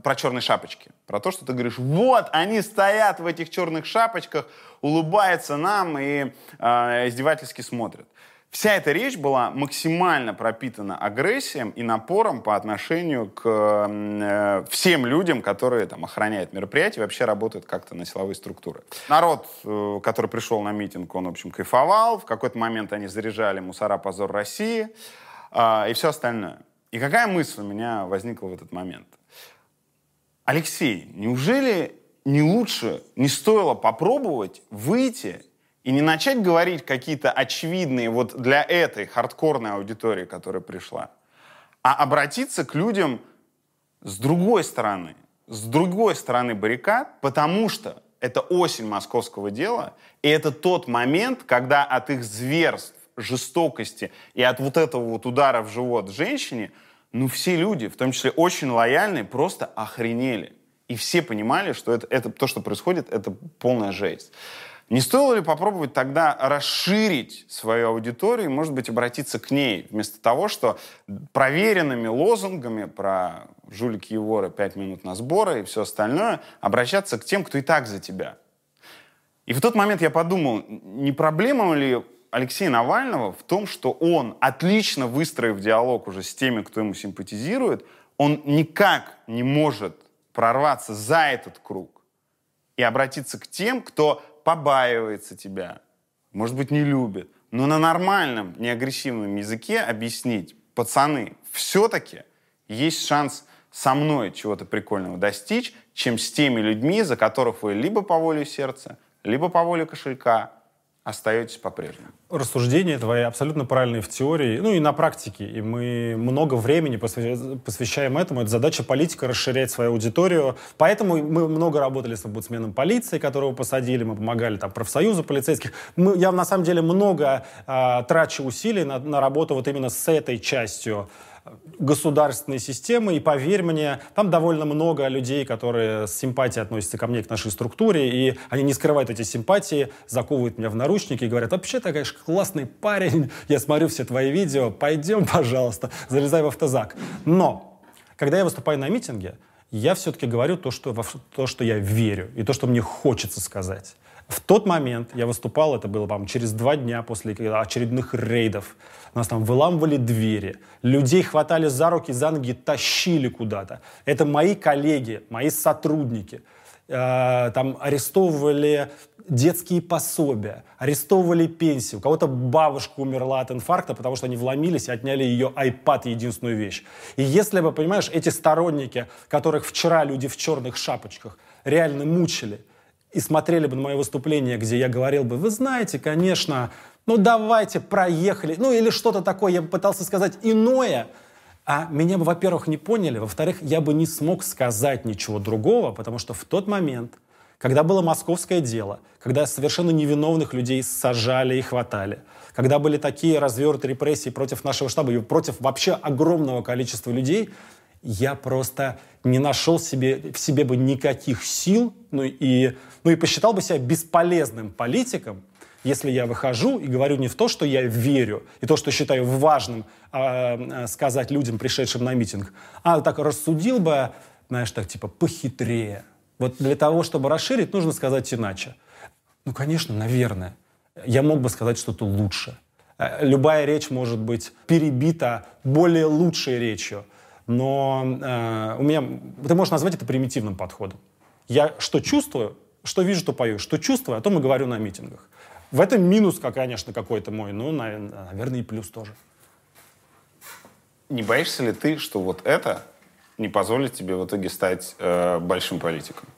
про черные шапочки, про то, что ты говоришь, вот они стоят в этих черных шапочках, улыбаются нам и э, издевательски смотрят. Вся эта речь была максимально пропитана агрессией и напором по отношению к э, всем людям, которые там охраняют мероприятия, вообще работают как-то на силовые структуры. Народ, э, который пришел на митинг, он, в общем, кайфовал. В какой-то момент они заряжали «Мусора, позор России» э, и все остальное. И какая мысль у меня возникла в этот момент? Алексей, неужели не лучше, не стоило попробовать выйти И не начать говорить какие-то очевидные вот для этой хардкорной аудитории, которая пришла, а обратиться к людям с другой стороны, с другой стороны баррикад, потому что это осень московского дела, и это тот момент, когда от их зверств, жестокости и от вот этого вот удара в живот женщине, ну все люди, в том числе очень лояльные, просто охренели. И все понимали, что это, это то, что происходит, это полная жесть. Не стоило ли попробовать тогда расширить свою аудиторию может быть, обратиться к ней, вместо того, что проверенными лозунгами про жулики и воры, пять минут на сборы и все остальное, обращаться к тем, кто и так за тебя. И в тот момент я подумал, не проблема ли Алексея Навального в том, что он, отлично выстроив диалог уже с теми, кто ему симпатизирует, он никак не может прорваться за этот круг и обратиться к тем, кто побаивается тебя, может быть, не любит, но на нормальном, неагрессивном языке объяснить, пацаны, все-таки есть шанс со мной чего-то прикольного достичь, чем с теми людьми, за которых вы либо по воле сердца, либо по воле кошелька, остаетесь по-прежнему. Рассуждения твои абсолютно правильные в теории, ну и на практике. И мы много времени посвящаем этому. Это задача политика расширять свою аудиторию. Поэтому мы много работали с омбудсменом полиции, которого посадили, мы помогали там профсоюзу полицейских. Мы, я на самом деле много э, трачу усилий на, на работу вот именно с этой частью государственной системы, и поверь мне, там довольно много людей, которые с симпатией относятся ко мне, к нашей структуре, и они не скрывают эти симпатии, заковывают меня в наручники и говорят, вообще ты, конечно, классный парень, я смотрю все твои видео, пойдем, пожалуйста, залезай в автозак. Но, когда я выступаю на митинге, я все-таки говорю то что, то, что я верю, и то, что мне хочется сказать. В тот момент я выступал, это было, по через два дня после очередных рейдов. Нас там выламывали двери, людей хватали за руки, за ноги, тащили куда-то. Это мои коллеги, мои сотрудники. Э, там арестовывали детские пособия, арестовывали пенсию. У кого-то бабушка умерла от инфаркта, потому что они вломились и отняли ее iPad, единственную вещь. И если бы, понимаешь, эти сторонники, которых вчера люди в черных шапочках реально мучили, и смотрели бы на мое выступление, где я говорил бы, вы знаете, конечно, ну давайте, проехали, ну или что-то такое, я бы пытался сказать иное, а меня бы, во-первых, не поняли, во-вторых, я бы не смог сказать ничего другого, потому что в тот момент, когда было московское дело, когда совершенно невиновных людей сажали и хватали, когда были такие развернутые репрессии против нашего штаба и против вообще огромного количества людей, я просто не нашел себе, в себе бы никаких сил, ну и, ну и посчитал бы себя бесполезным политиком, если я выхожу и говорю не в то, что я верю, и то, что считаю важным э, сказать людям, пришедшим на митинг, а так рассудил бы, знаешь, так типа похитрее. Вот для того, чтобы расширить, нужно сказать иначе. Ну, конечно, наверное. Я мог бы сказать что-то лучше. Э, любая речь может быть перебита более лучшей речью. Но э, у меня... Ты можешь назвать это примитивным подходом. Я что чувствую, что вижу, то пою. Что чувствую, о том и говорю на митингах. В этом минус, конечно, какой-то мой, но, наверное, и плюс тоже. Не боишься ли ты, что вот это не позволит тебе в итоге стать э, большим политиком?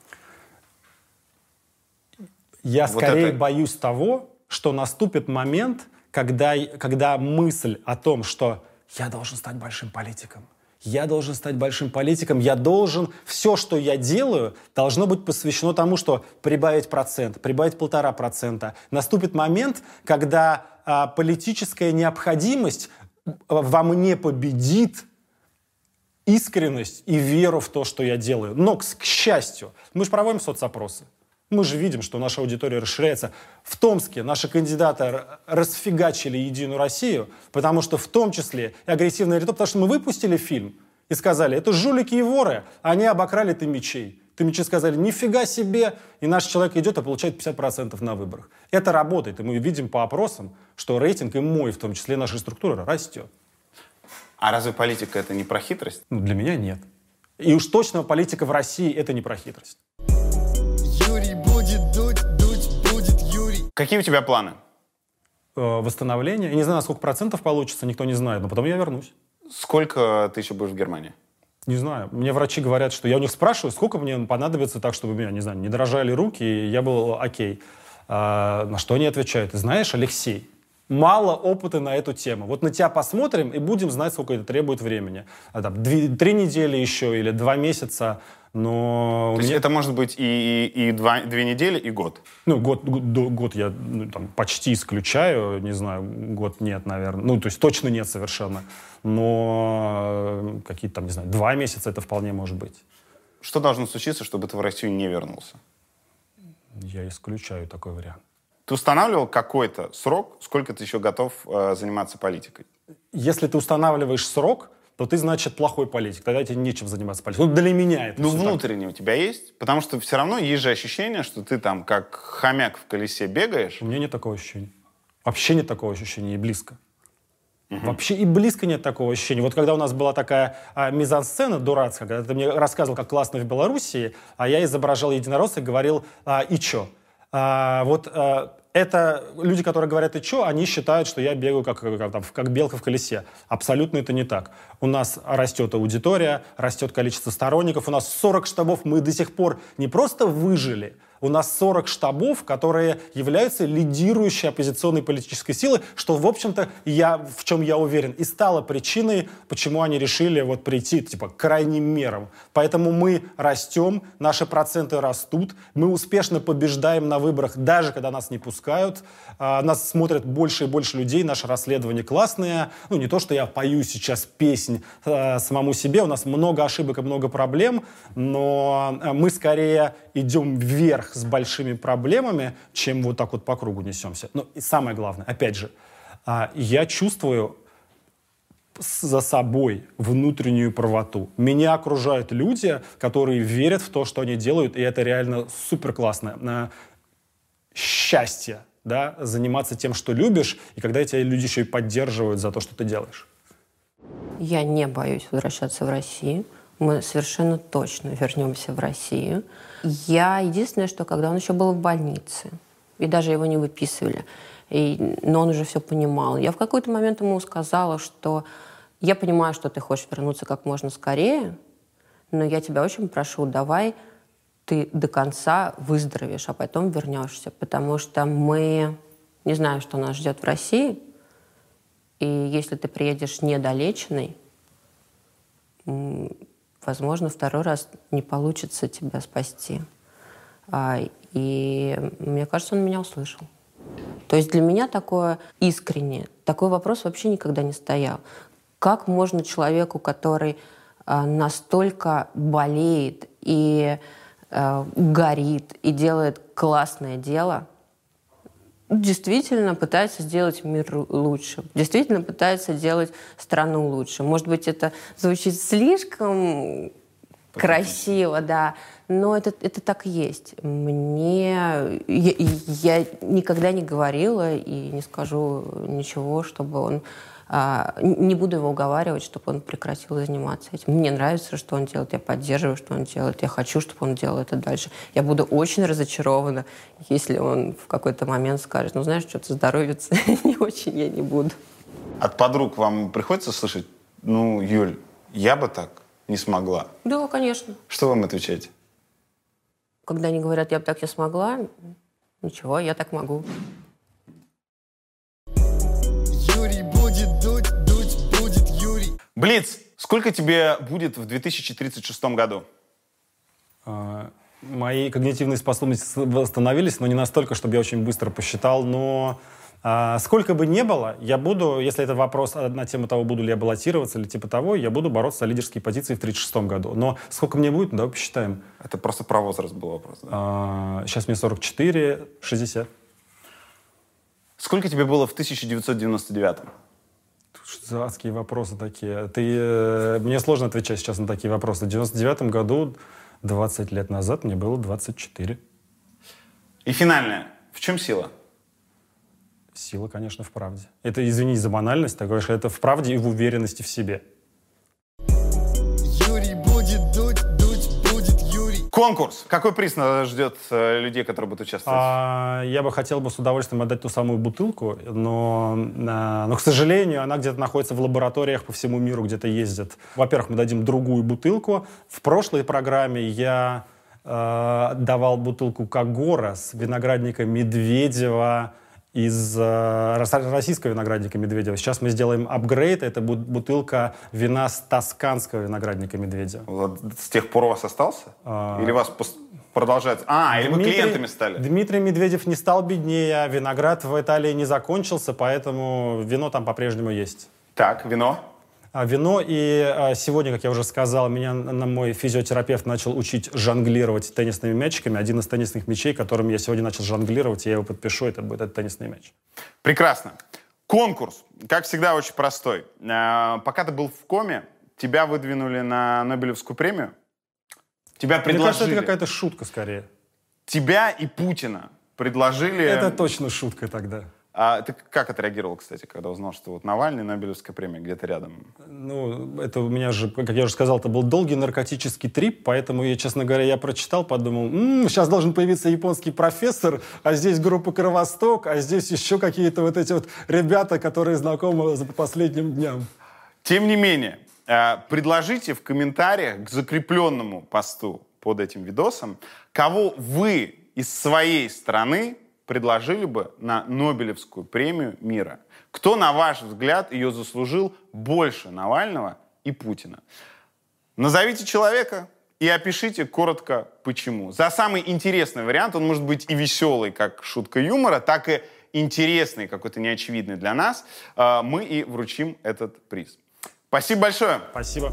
Я вот скорее это... боюсь того, что наступит момент, когда, когда мысль о том, что я должен стать большим политиком, я должен стать большим политиком, я должен, все, что я делаю, должно быть посвящено тому, что прибавить процент, прибавить полтора процента. Наступит момент, когда а, политическая необходимость во мне победит искренность и веру в то, что я делаю. Но, к, к счастью, мы же проводим соцопросы. Мы же видим, что наша аудитория расширяется. В Томске наши кандидаты расфигачили «Единую Россию», потому что в том числе и агрессивная риторика, потому что мы выпустили фильм и сказали, это жулики и воры, они обокрали ты мечей. Ты мечи сказали, нифига себе, и наш человек идет и получает 50% на выборах. Это работает, и мы видим по опросам, что рейтинг и мой, в том числе нашей структуры, растет. А разве политика это не про хитрость? Ну, для меня нет. И уж точно политика в России это не про хитрость. Какие у тебя планы? Э, восстановление. Я не знаю, на сколько процентов получится, никто не знает, но потом я вернусь. Сколько ты еще будешь в Германии? Не знаю. Мне врачи говорят, что я у них спрашиваю, сколько мне понадобится так, чтобы меня, не знаю, не дрожали руки, и я был окей. А, на что они отвечают? Знаешь, Алексей, мало опыта на эту тему. Вот на тебя посмотрим и будем знать, сколько это требует времени. А, там, две, три недели еще или два месяца. Но То есть мне- это может быть и, и, и два, две недели, и год. ну, год, год, год я ну, там, почти исключаю, не знаю, год нет, наверное. Ну, то есть точно нет совершенно. Но э, какие-то там, не знаю, два месяца это вполне может быть. Что должно случиться, чтобы ты в Россию не вернулся? Я исключаю такой вариант. Ты устанавливал какой-то срок, сколько ты еще готов э, заниматься политикой? Если ты устанавливаешь срок, то ты, значит, плохой политик. Тогда тебе нечем заниматься политикой. Ну, для меня это Ну, всё так. внутренне у тебя есть? Потому что все равно есть же ощущение, что ты там как хомяк в колесе бегаешь. У меня нет такого ощущения. Вообще нет такого ощущения и близко. Вообще и близко нет такого ощущения. Вот когда у нас была такая а, мизансцена дурацкая, когда ты мне рассказывал, как классно в Белоруссии, а я изображал единоросса и говорил а, «и чё?». А, вот а, это люди, которые говорят «и чё?», они считают, что я бегаю как, как, там, как белка в колесе. Абсолютно это не так. У нас растет аудитория, растет количество сторонников, у нас 40 штабов, мы до сих пор не просто выжили, у нас 40 штабов, которые являются лидирующей оппозиционной политической силой, что, в общем-то, я, в чем я уверен, и стало причиной, почему они решили вот прийти, типа, к крайним мерам. Поэтому мы растем, наши проценты растут, мы успешно побеждаем на выборах, даже когда нас не пускают, А, нас смотрят больше и больше людей, наше расследование классное. Ну, не то, что я пою сейчас песнь э, самому себе, у нас много ошибок и много проблем, но э, мы скорее идем вверх с большими проблемами, чем вот так вот по кругу несемся. Ну, и самое главное, опять же, а, я чувствую за собой внутреннюю правоту. Меня окружают люди, которые верят в то, что они делают, и это реально супер классно. Счастье, да, заниматься тем, что любишь, и когда тебя люди еще и поддерживают за то, что ты делаешь. Я не боюсь возвращаться в Россию. Мы совершенно точно вернемся в Россию. Я единственное, что когда он еще был в больнице, и даже его не выписывали, и, но он уже все понимал, я в какой-то момент ему сказала, что я понимаю, что ты хочешь вернуться как можно скорее, но я тебя очень прошу, давай ты до конца выздоровеешь, а потом вернешься, потому что мы не знаем, что нас ждет в России, и если ты приедешь недолеченный, возможно, второй раз не получится тебя спасти. А, И мне кажется, он меня услышал. То есть для меня такое искреннее, такой вопрос вообще никогда не стоял. Как можно человеку, который а, настолько болеет и а, горит, и делает классное дело, действительно пытается сделать мир лучше, действительно пытается делать страну лучше. Может быть, это звучит слишком красиво, да, но это, это так и есть. Мне... Я, я никогда не говорила и не скажу ничего, чтобы он... а, не буду его уговаривать, чтобы он прекратил заниматься этим. Мне нравится, что он делает, я поддерживаю, что он делает, я хочу, чтобы он делал это дальше. Я буду очень разочарована, если он в какой-то момент скажет, ну, знаешь, что-то здоровится, *laughs* не очень я не буду. От подруг вам приходится слышать, ну, Юль, я бы так не смогла. Да, конечно. Что вам отвечаете? Когда они говорят, я бы так не смогла, ничего, я так могу. Блиц, сколько тебе будет в 2036 году? А, Мои когнитивные способности восстановились, но не настолько, чтобы я очень быстро посчитал. Но а, сколько бы ни было, я буду, если это вопрос на тему того, буду ли я баллотироваться или типа того, я буду бороться за лидерские позиции в 1936 году. Но сколько мне будет, давай посчитаем. Это просто про возраст был вопрос. да? А, сейчас мне 44, 60. Сколько тебе было в 1999? Что за адские вопросы такие? Ты, э, мне сложно отвечать сейчас на такие вопросы. В 99 году, 20 лет назад, мне было 24. И финальное. В чем сила? Сила, конечно, в правде. Это, извини за банальность, такое, что это в правде и в уверенности в себе. Конкурс. Какой приз ждет э, людей, которые будут участвовать? А, я бы хотел бы с удовольствием отдать ту самую бутылку, но, а, но, к сожалению, она где-то находится в лабораториях по всему миру, где-то ездит. Во-первых, мы дадим другую бутылку. В прошлой программе я э, давал бутылку Кагора с виноградника Медведева из э, рос- российского виноградника Медведева. Сейчас мы сделаем апгрейд. Это будет бутылка вина с тосканского виноградника Медведева. Вот с тех пор у вас остался? А. Или вас продолжает? А, или вы Дмитрий- клиентами стали? Дмитрий Медведев не стал беднее, а виноград в Италии не закончился, поэтому вино там по-прежнему есть. Так, вино? А вино, и а, сегодня, как я уже сказал, меня на мой физиотерапевт начал учить жонглировать теннисными мячиками. Один из теннисных мячей, которым я сегодня начал жонглировать, я его подпишу, это будет этот теннисный мяч. Прекрасно. Конкурс, как всегда, очень простой. А, Пока ты был в коме, тебя выдвинули на Нобелевскую премию. Тебя Мне кажется, предложили. это какая-то шутка скорее. Тебя и Путина предложили. Это точно шутка тогда. А ты как отреагировал, кстати, когда узнал, что вот Навальный, Нобелевская премия где-то рядом? Ну, это у меня же, как я уже сказал, это был долгий наркотический трип, поэтому, я, честно говоря, я прочитал, подумал, «М, сейчас должен появиться японский профессор, а здесь группа Кровосток, а здесь еще какие-то вот эти вот ребята, которые знакомы за- по последним дням. Тем не менее, э, предложите в комментариях к закрепленному посту под этим видосом, кого вы из своей страны предложили бы на Нобелевскую премию мира. Кто, на ваш взгляд, ее заслужил больше Навального и Путина? Назовите человека и опишите коротко почему. За самый интересный вариант, он может быть и веселый, как шутка юмора, так и интересный, какой-то неочевидный для нас, э, мы и вручим этот приз. Спасибо большое. Спасибо.